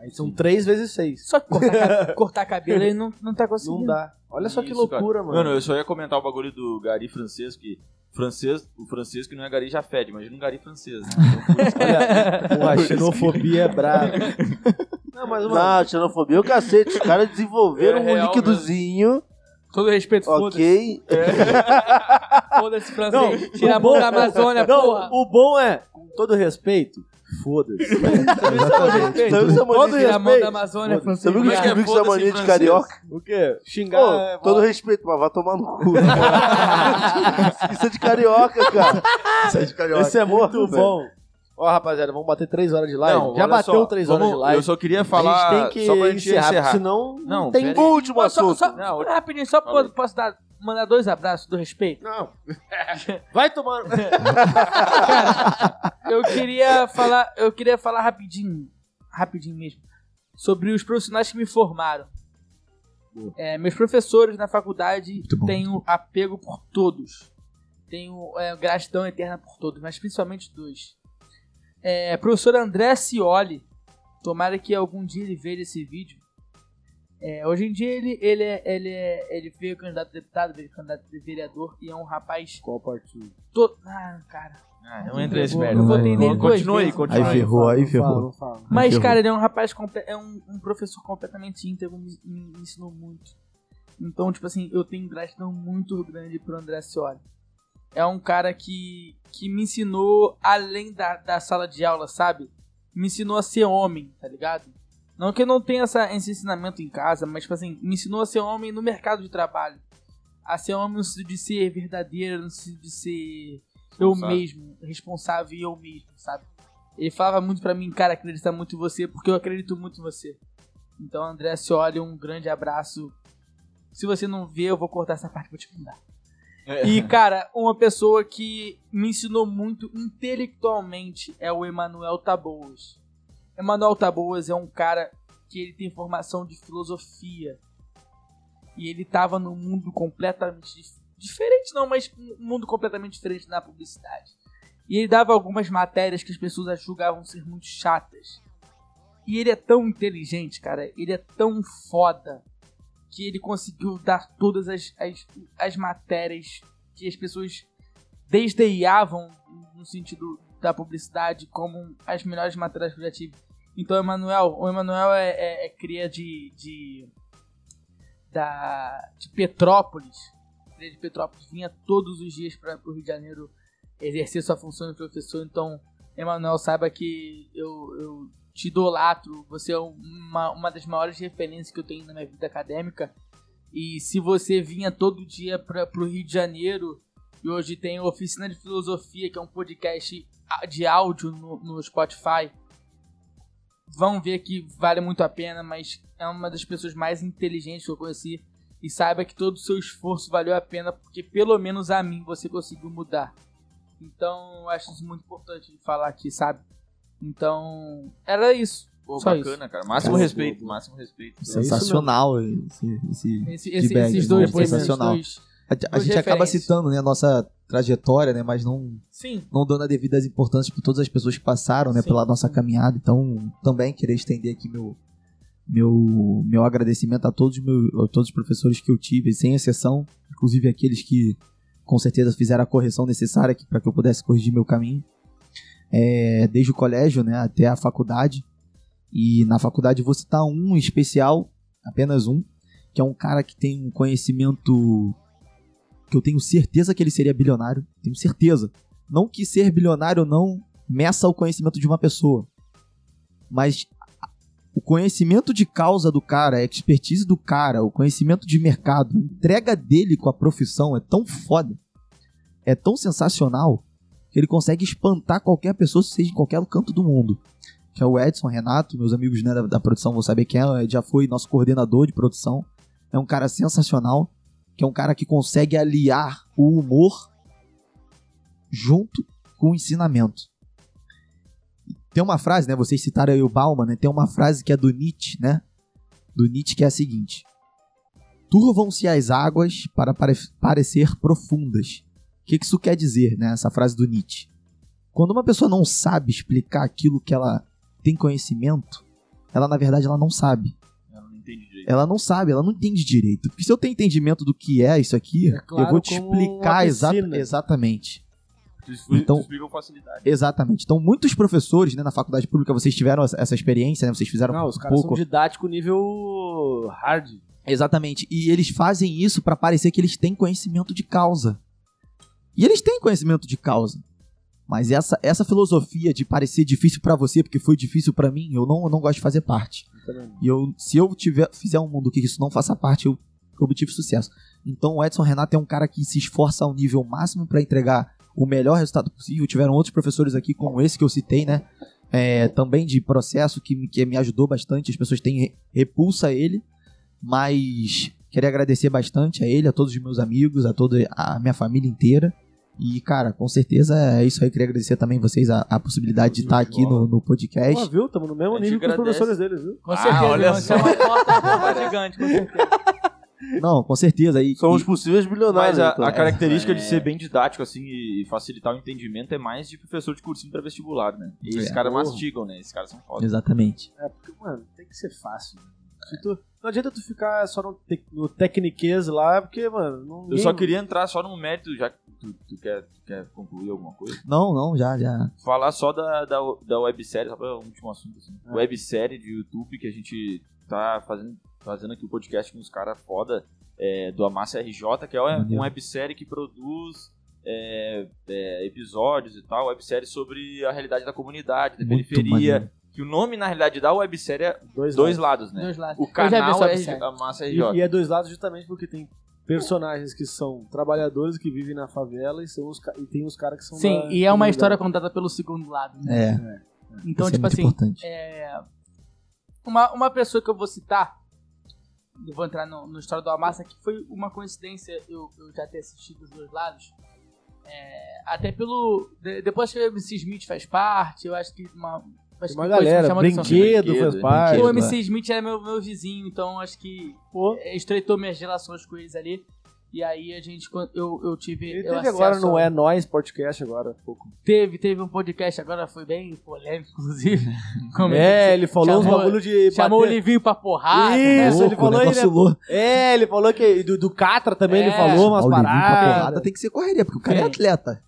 Aí são três vezes seis. Só que cortar, cortar cabelo ele não, não tá conseguindo. Não dá. Olha só que Isso, loucura, cara. mano. Mano, eu só ia comentar o bagulho do gari francês, que francês, o francês que não é gari já fede, imagina um gari francês. Né? Então, por isso- Olha, pô, a xenofobia é brava. Não, mas, mano, Não, xenofobia é o cacete. Os caras desenvolveram É um real líquidozinho Todo respeito, foda-se. Ok. Foda-se, francês. Tira a mão da Amazônia, Não, porra. o bom é, com todo respeito, foda-se. Todo a respeito. da Amazônia. Você viu que eu Como é é mania de carioca? o quê? Xingar Pô, é... todo respeito, mas vai tomar no cu. Isso é de carioca, cara. Isso é de carioca. Esse é muito bom. Ó, rapaziada, vamos bater 3 horas de live. Não, Já bateu só, 3 horas vamos- de live. Eu só queria a falar. gente tem que só pra gente encerrar, encerrar. senão não, Não, tem... Último Só, só, assunto. só, Não, rapidinho, só posso dar, mandar dois abraços do respeito? Não. Vai tomar... Eu queria falar, eu queria falar rapidinho, rapidinho mesmo, sobre os profissionais que me formaram. É, meus professores na faculdade tenho apego por todos. Tenho é, gratidão eterna por todos, mas principalmente dois. É, professor André Cioli, tomara que algum dia ele veja esse vídeo. É, hoje em dia ele, ele, é, ele, é, ele veio candidato a deputado, veio candidato a vereador e é um rapaz Qual partido? todo. Ah, cara. Ah, não entra nesse merda. Continue aí, vezes. continue Aí aí. ferrou, aí ferrou. Mas, ferrou. cara, ele é um rapaz, é um, um professor completamente íntegro, me, me ensinou muito. Então, tipo assim, eu tenho gratidão muito grande pro André Cioli. É um cara que, que me ensinou além da, da sala de aula, sabe? Me ensinou a ser homem, tá ligado? Não que eu não tenha essa, esse ensinamento em casa, mas, tipo assim, me ensinou a ser homem no mercado de trabalho. A ser homem no sentido de ser verdadeiro, no sentido de ser eu mesmo, responsável e eu mesmo, sabe? Ele falava muito pra mim, cara, acredita muito em você, porque eu acredito muito em você. Então, André Cioli, um grande abraço. Se você não vê, eu vou cortar essa parte pra te mandar. E, cara, uma pessoa que me ensinou muito intelectualmente é o Emanuel Taboas. Emanuel Taboas é um cara que ele tem formação de filosofia. E ele tava num mundo completamente dif- diferente, não, mas um mundo completamente diferente na publicidade. E ele dava algumas matérias que as pessoas julgavam ser muito chatas. E ele é tão inteligente, cara. Ele é tão foda que ele conseguiu dar todas as, as, as matérias que as pessoas desdeiavam no sentido da publicidade como as melhores matérias que eu já tive. Então, o Emanuel, o Emanuel é, é, é cria de, de da de Petrópolis. Cria de Petrópolis vinha todos os dias para o Rio de Janeiro exercer sua função de professor. Então, Emanuel, saiba que eu, eu te idolatro. Você é uma, uma das maiores referências que eu tenho na minha vida acadêmica. E se você vinha todo dia para o Rio de Janeiro, e hoje tem Oficina de Filosofia, que é um podcast de áudio no, no Spotify, vão ver que vale muito a pena, mas é uma das pessoas mais inteligentes que eu conheci. E saiba que todo o seu esforço valeu a pena, porque pelo menos a mim você conseguiu mudar. Então, eu acho isso muito importante de falar aqui, sabe? Então, era isso. Pô, Só bacana, cara. Máximo Cara, respeito, boa. máximo respeito. Sensacional esse, esse- Esse, esse- Feedback, esses dois, sensacional. dois. A, a gente acaba referências. citando né, a nossa trajetória, né, mas não, Sim, não dando a devida importância para todas as pessoas que passaram né, Sim. pela nossa caminhada. Então, também queria estender aqui meu, meu, meu agradecimento a todos, os meu- a todos os professores que eu tive, sem exceção, inclusive aqueles que com certeza fizeram a correção necessária para que eu pudesse corrigir meu caminho. É, desde o colégio né, até a faculdade. E na faculdade vou citar um especial, apenas um, que é um cara que tem um conhecimento que eu tenho certeza que ele seria bilionário. Tenho certeza. Não que ser bilionário não meça o conhecimento de uma pessoa. Mas o conhecimento de causa do cara, a expertise do cara, o conhecimento de mercado, a entrega dele com a profissão é tão foda, é tão sensacional, que ele consegue espantar qualquer pessoa, seja em qualquer canto do mundo. Que é o Edson Renato, meus amigos né, da, da produção vão saber quem é, já foi nosso coordenador de produção. É um cara sensacional, que é um cara que consegue aliar o humor junto com o ensinamento. Tem uma frase, né? Vocês citaram aí o Bauman, né? Tem uma frase que é do Nietzsche, né? Do Nietzsche que é a seguinte: Turvam-se as águas para pare- parecer profundas. O que que isso quer dizer, né? Essa frase do Nietzsche. Quando uma pessoa não sabe explicar aquilo que ela tem conhecimento, ela na verdade ela não sabe. Entendi direito. Ela não sabe, ela não entende direito. Porque se eu tenho entendimento do que é isso aqui, É claro, eu vou te explicar exa- exatamente. Então- com facilidade. Exatamente. Então, muitos professores, né, na faculdade pública, vocês tiveram essa- essa experiência, né? Vocês fizeram Não, um os caras pouco. são didático nível hard. Exatamente. E eles fazem isso pra parecer que eles têm conhecimento de causa. E eles têm conhecimento de causa. Mas essa, essa filosofia de parecer difícil pra você porque foi difícil pra mim, eu não, eu não gosto de fazer parte. E eu, se eu tiver, fizer um mundo que isso não faça parte, eu obtive sucesso. Então o Edson Renato é um cara que se esforça ao nível máximo pra entregar o melhor resultado possível. Tiveram outros professores aqui, como esse que eu citei, né? É, também de processo, que, que me ajudou bastante. As pessoas têm re- repulsa a ele, mas queria agradecer bastante a ele, a todos os meus amigos, a toda a minha família inteira. E, cara, com certeza é isso aí. Queria agradecer também vocês a, a possibilidade de estar aqui no, no podcast. Pô, viu? Tamo no mesmo nível que os professores deles, viu? Com Ah, certeza, olha isso é só. uma porta, gigante, com certeza. Não, com certeza. E, São os possíveis bilionários. Mas a, então. a característica de É. ser bem didático, assim, e facilitar o entendimento é mais de professor de cursinho pra vestibular, né? E esses É. caras mastigam, né? Esses caras são foda. Exatamente. É, porque, mano, tem que ser fácil. né? Se tu- não adianta tu ficar só no, tec, no tecniquez lá, porque, mano, não. Eu só queria entrar só no mérito, já que tu, tu quer, tu quer concluir alguma coisa. Não, não, já, já. Falar só da, da, da websérie, só pra um último assunto, assim. Ah. Websérie de YouTube que a gente tá fazendo, fazendo aqui o podcast com os caras foda é, do Amassa RJ, que é uma, uma websérie que produz é, é, episódios e tal, websérie sobre a realidade da comunidade, da Muito periferia. maneiro. Que o nome, na realidade, da websérie é Dois, dois lados. lados, né? Dois lados. O canal é a Massa RJ. E, e é dois lados justamente porque tem personagens que são trabalhadores que vivem na favela e, são os, e tem os caras que são Sim, da e é uma história contada pelo segundo lado. Né? É. Então, isso é tipo muito assim, importante. é, uma, uma pessoa que eu vou citar, eu vou entrar no, no história do Amassa, que foi uma coincidência eu, eu já ter assistido os dois lados. É, até pelo. de- depois que o MC Smith faz parte, eu acho que uma. Acho uma galera, brinquedo faz parte. O Brinquedo, MC é. Smith era meu, meu vizinho, então acho que Pô, é, estreitou minhas relações com eles ali. E aí a gente, eu, eu tive. ele eu teve agora ao- É Nós podcast agora há pouco. Teve, teve um podcast agora, foi bem polêmico, inclusive. Como É, ele falou uns chamou- bagulho de Chamou o bater- Livinho pra porrada. Isso, né? ele falou negócio ele-. É, ele falou que do, do Catra também ele É. falou umas o paradas. porrada tem que ser correria, porque o cara é Sim. atleta.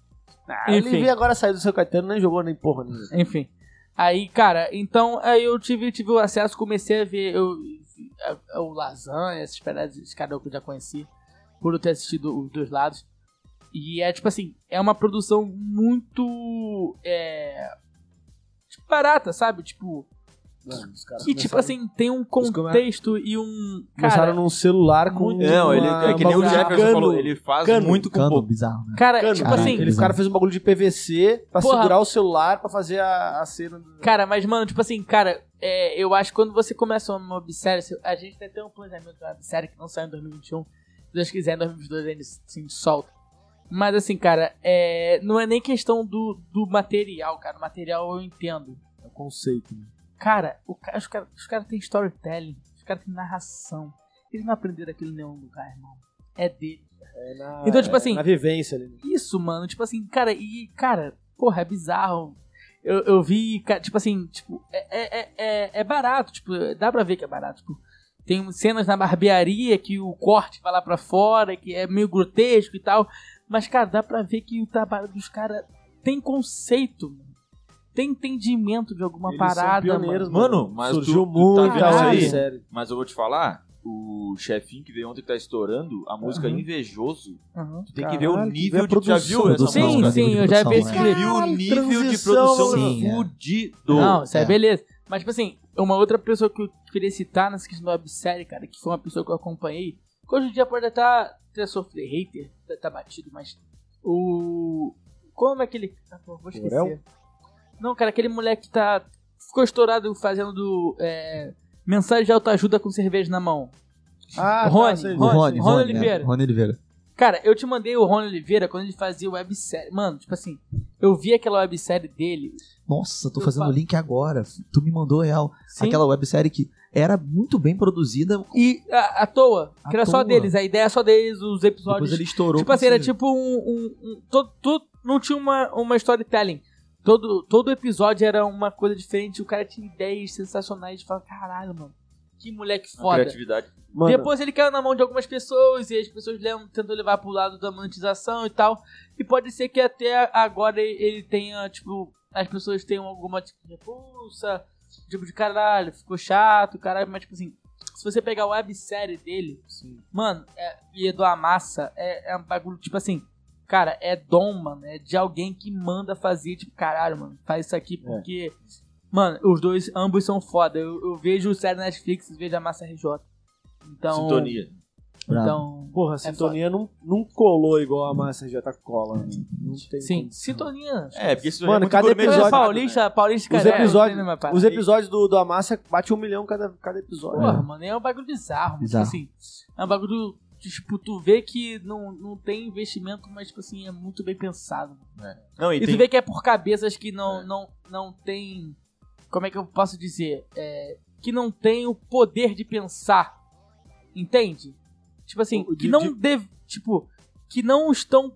Ah, Enfim. ele veio agora sair do seu Caetano nem jogou nem porra nenhuma. Enfim. Aí, cara, então aí eu tive, tive o acesso, comecei a ver eu, o Lasanha, esses paradas, esses caras que eu já conheci, por eu ter assistido os dois lados. E é tipo assim, é uma produção muito. É. Tipo, barata, sabe? Tipo. Mano, Que tipo assim, tem um contexto e um. Começaram Cara, num celular com. muito- Não, ele uma- é que nem o Jefferson cano. falou, ele faz Cano. muito com Cano pouco. bizarro, né? cara, Cano, tipo cara. assim. Eles, o cara fez um bagulho de PVC pra Porra. segurar o celular pra fazer a, a cena. Do... Cara, mas, mano, tipo assim, cara, é, eu acho que quando você começa uma websérie, se- a gente vai ter um planejamento de uma websérie que não sai em 2021. Se Deus quiser, em 2022 ainda assim, solta. Mas assim, cara, é, não é nem questão do, do material, cara. O material eu entendo. É o conceito. né? Cara, o os caras cara têm storytelling, os caras têm narração. Eles não aprenderam aquilo em nenhum lugar, irmão. É dele. É na- Então, tipo é assim- Na vivência ali. né? Isso, mano, tipo assim, cara, e, cara, porra, é bizarro. Eu, eu vi, tipo assim, tipo, é, é, é- é, é barato, tipo, dá pra ver que é barato. Tipo, tem cenas na barbearia que o corte vai lá pra fora, que é meio grotesco e tal. Mas, cara, dá pra ver que o trabalho dos caras tem conceito, mano. Tem entendimento de alguma Eles parada, são pioneiros, mano. Mano, mas Surgiu tu- tu muito tá vendo a isso aí? Mas eu vou te falar, o chefinho que veio ontem que tá estourando, a música Uhum. Invejoso, Uhum. tu tem que ver o nível de... Tu já produção, viu essa produção, Sim, música? sim, eu já vi esse Tu clipe. viu o nível de produção Sim, é. fudido. Não, isso é É. beleza. Mas, tipo assim, uma outra pessoa que eu queria citar nessa questão da websérie, cara, que foi uma pessoa que eu acompanhei, que hoje em dia pode até ter sofrido hater, tá, tá batido, mas o. Como é aquele. Ah, pô, vou esquecer. Não, cara, aquele moleque que tá. Ficou estourado fazendo do. É, mensagem de autoajuda com cerveja na mão. Ah, Rony, tá, sei. O Rony, Rony, Rony Rony, Oliveira. é, Rony Oliveira. Cara, eu te mandei o Rony Oliveira quando ele fazia websérie. Mano, tipo assim, eu vi aquela websérie dele. Nossa, tô fazendo o link agora. Tu me mandou real. Sim. Aquela websérie que era muito bem produzida. E à à toa, que À era só toa. deles, a ideia é só deles, os episódios. Depois ele estourou. tipo assim, era tipo um. um, um todo, todo- não tinha uma, uma storytelling. Todo, todo episódio era uma coisa diferente. O cara tinha ideias sensacionais de falar: caralho, mano, que moleque A foda. criatividade. Mano, Depois ele caiu na mão de algumas pessoas e as pessoas levam, tentam levar pro lado da monetização e tal. E pode ser que até agora ele- tenha, tipo, as pessoas tenham alguma tipo de repulsa, tipo de caralho, ficou chato, caralho, mas tipo assim, se você pegar a websérie dele, mano, é, e do Amassa, é, é um bagulho, tipo assim, cara, é dom, mano, é de alguém que manda fazer, tipo, caralho, mano, faz isso aqui porque. Mano, os dois, ambos são foda. Eu, eu vejo série na Netflix, vejo a Massa RJ. Então. Sintonia. Bravo. Então. Porra, a sintonia não, não colou igual a massa já tá cola. né? Não tem Sim, condição. sintonia. É, porque isso Mano, é cada episódio- né? Paulista, Paulista, Os é, episódios, pai. os episódios do, do Amácia bate um milhão cada, cada episódio. Porra, mano, é um bagulho bizarro. mano. Bizarro. Tipo assim, é um bagulho. Tipo, tu vê que não, não tem investimento, mas, tipo assim, é muito bem pensado. Não, e, E, tem... tu vê que é por cabeças que não, É. não, não tem. Como é que eu posso dizer? É, que não tem o poder de pensar. Entende? Tipo assim, O- que de- não de- deve. Tipo, que não estão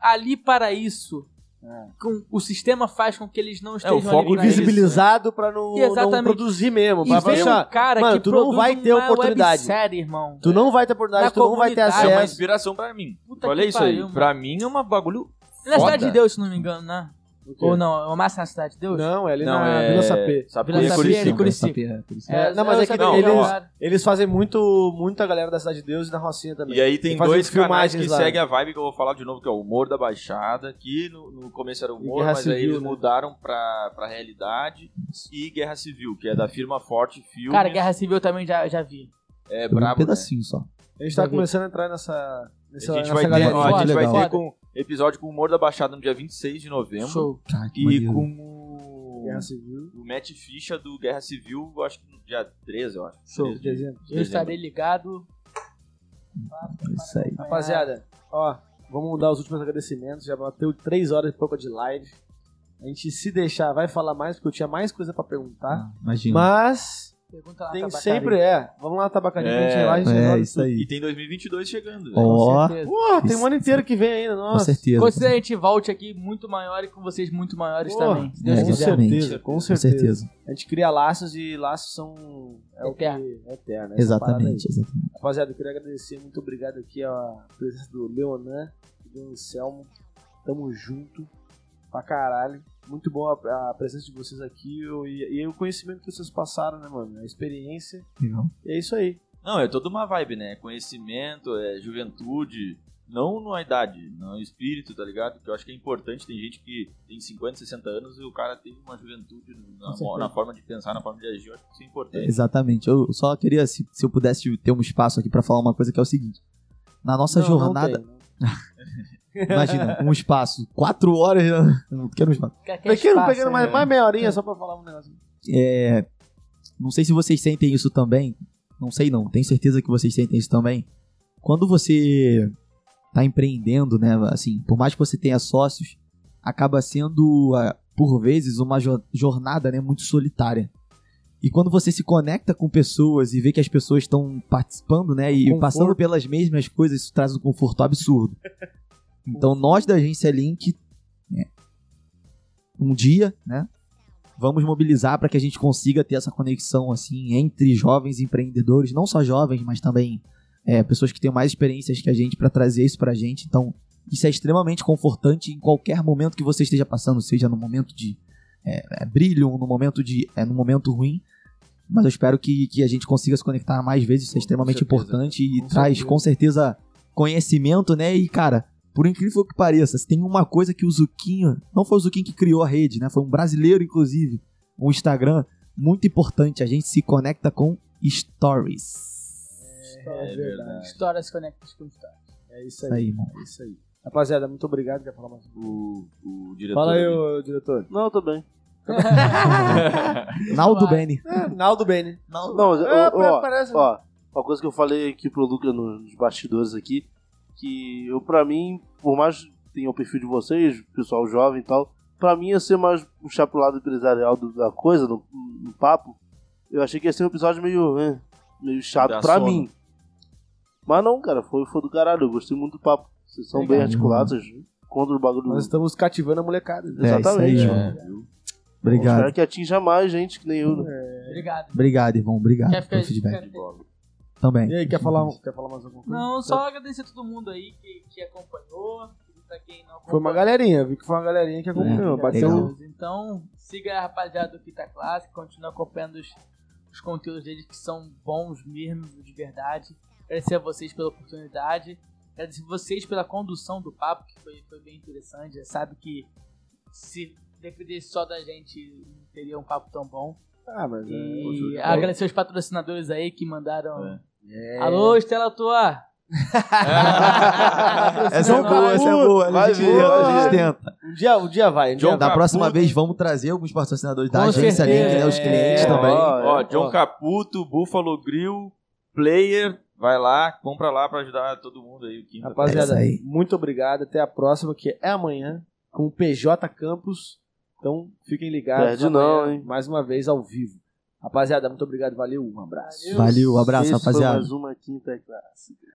ali para isso. É. Com, o sistema faz com que eles não o estejam foco ali pra isso. Invisibilizado pra não, não produzir mesmo. E Pra achar, um cara mano, que tu não vai ter uma oportunidade. websérie, irmão. Tu não vai ter oportunidade, Na tu não vai ter comunidade. É uma acesso. inspiração pra mim. Puta Olha isso aí. pariu, mano. Pra mim é um bagulho Na Cidade de Deus, se não me engano, né? Ou não, é o Massa na Cidade de Deus? Não, é ali Não, na é... Vila Sapê. Sapê Vila Sapê, Curicica. Curicica. Curicica. Curicica. É, não, mas eu é que sabia eles- era. Eles fazem muito, muita galera da Cidade de Deus e da Rocinha também. E aí tem dois canais filmagens que lá. seguem a vibe que eu vou falar de novo, que é o Humor da Baixada, que no, no começo era humor, mas aí Civil, eles né? mudaram pra, pra realidade, e Guerra Civil, que é da firma Forte Filmes. Cara, Guerra Civil também já, já vi. é Eu vi um brabo, né? pedacinho só. A gente tá começando a entrar nessa. nessa A gente nessa vai ter, galerinha. ó, a gente vai ter com episódio com o Humor da Baixada no dia 26 de novembro, Show. Que e maneiro. com o, Guerra Civil. o Matt Ficha do Guerra Civil, eu acho que no dia 13, eu acho. Show. 13 de Dezembro. Eu estarei ligado. É Isso aí. Rapaziada, ó, vamos dar os últimos agradecimentos. Já bateu 3 horas e pouco de live. A gente, se deixar, vai falar mais, porque eu tinha mais coisa pra perguntar. Ah, Imagina. Mas Pergunta lá tem sempre, é. Vamos lá, tabacaria, É, a gente vai lá, a gente É, isso aí. E tem 2022 chegando, velho. Ó, Com certeza. Pô, tem Isso. um ano inteiro que vem ainda, com nossa. certeza. Com certeza a gente volte aqui muito maior e com vocês muito maiores Pô, também. Se Deus é, com quiser. exatamente. certeza, com Com certeza. certeza. A gente cria laços e laços são. É o que Eterno. é eterno. Exatamente, exatamente. Rapaziada, eu queria agradecer, muito obrigado aqui a presença do Leonan e do Anselmo. Tamo junto pra caralho. Muito bom a, a presença de vocês aqui eu- e, e o conhecimento que vocês passaram, né, mano? A experiência. Legal. E é isso aí. Não, é toda uma vibe, né? Conhecimento, é juventude, não na idade, não espírito, tá ligado? Que eu acho que é importante. Tem gente que tem 50, 60 anos e o cara tem uma juventude na, na forma de pensar, na forma de agir. Eu acho que isso é importante. Exatamente. Eu só queria, se, se eu pudesse ter um espaço aqui pra falar uma coisa que é o seguinte. Na nossa Não, não jornada, tem, não. imagina, um espaço, quatro horas, eu não quero um espaço. Quer- quer Pequeno, espaço, pegando né? mais, mais meia horinha só pra falar um negócio. É, não sei se vocês sentem isso também. Não sei não, tenho certeza que vocês sentem isso também. Quando você tá empreendendo, né, assim, por mais que você tenha sócios, acaba sendo ah, por vezes uma jo- jornada, né, muito solitária. E quando você se conecta com pessoas e vê que as pessoas estão participando, né, e Conforto. passando pelas mesmas coisas, isso traz um conforto absurdo. Então nós da agência Link, né, um dia, né, vamos mobilizar para que a gente consiga ter essa conexão assim entre jovens empreendedores, não só jovens, mas também é, pessoas que têm mais experiências que a gente para trazer isso para a gente. Então, isso é extremamente confortante em qualquer momento que você esteja passando, seja no momento de é, é, brilho, no momento de é, no momento ruim. Mas eu espero que, que a gente consiga se conectar mais vezes, isso é extremamente importante e Com traz certeza. com certeza conhecimento, né? E cara, por incrível que pareça, se tem uma coisa que o Zuquinho, não foi o Zuquinho que criou a rede, né? Foi um brasileiro, inclusive, um Instagram muito importante. A gente se conecta com stories. É, verdade. Histórias conectadas com histórias. É isso Isso aí. aí, irmão. É isso aí. Rapaziada, muito obrigado. Quer falar mais? O, o diretor. Fala aí, ô, diretor. Não, tô bem. Naldo. Beni. É, Naldo Bene. Não, mas, É, ó, ó, parece- ó, uma coisa que eu falei aqui pro Luca no- nos bastidores aqui, que eu, pra mim, por mais que tenha o perfil de vocês, pessoal jovem e tal, pra mim ia ser mais puxar pro lado empresarial do- da coisa, no, no papo. Eu achei que ia ser um episódio meio, eh, meio chato Dá pra sono. mim. Mas não, cara, foi, foi do caralho, eu gostei muito do papo. Vocês são bem Legal. articulados, vocês contra o bagulho. Nós estamos cativando a molecada. É, Exatamente. isso aí, É, irmão. viu? Obrigado. Espero que atinja mais gente que nem eu. né? Obrigado. Obrigado, irmão. Obrigado Quer pelo ficar feedback. Também. E aí, quer falar, quer falar mais alguma coisa? Não, só agradecer a todo mundo aí que, que acompanhou. Pra quem não acompanhou. Foi uma galerinha, vi que foi uma galerinha que acompanhou. É, bateu. Então, siga a rapaziada do Fita Clássica, continue acompanhando os, os conteúdos deles que são bons mesmo, de verdade. Agradecer a vocês pela oportunidade. Agradecer a vocês pela condução do papo, que foi, foi bem interessante. Já sabe que se dependesse só da gente, não teria um papo tão bom. Ah, mas E é. agradecer os patrocinadores aí que mandaram. É. Alô, Estela Tua! Essa é boa, essa é boa. Vai A gente, vir, a gente tenta. Um dia, um dia vai. Um dia John Da vai. próxima Caputo. vez vamos trazer alguns patrocinadores da Com agência certeza. Link, né? Os clientes É. também. Ó, é. John ó. Caputo, Buffalo Grill, Player, vai lá, compra lá pra ajudar todo mundo aí. Rapaziada, É aí. muito obrigado. Até a próxima, que é amanhã, com o PJ Campos. Então, fiquem ligados. Perde não, hein? Mais uma vez, ao vivo. Rapaziada, muito obrigado. Valeu, um abraço. Valeu. Um abraço, Esse foi rapaziada. mais uma quinta clássica.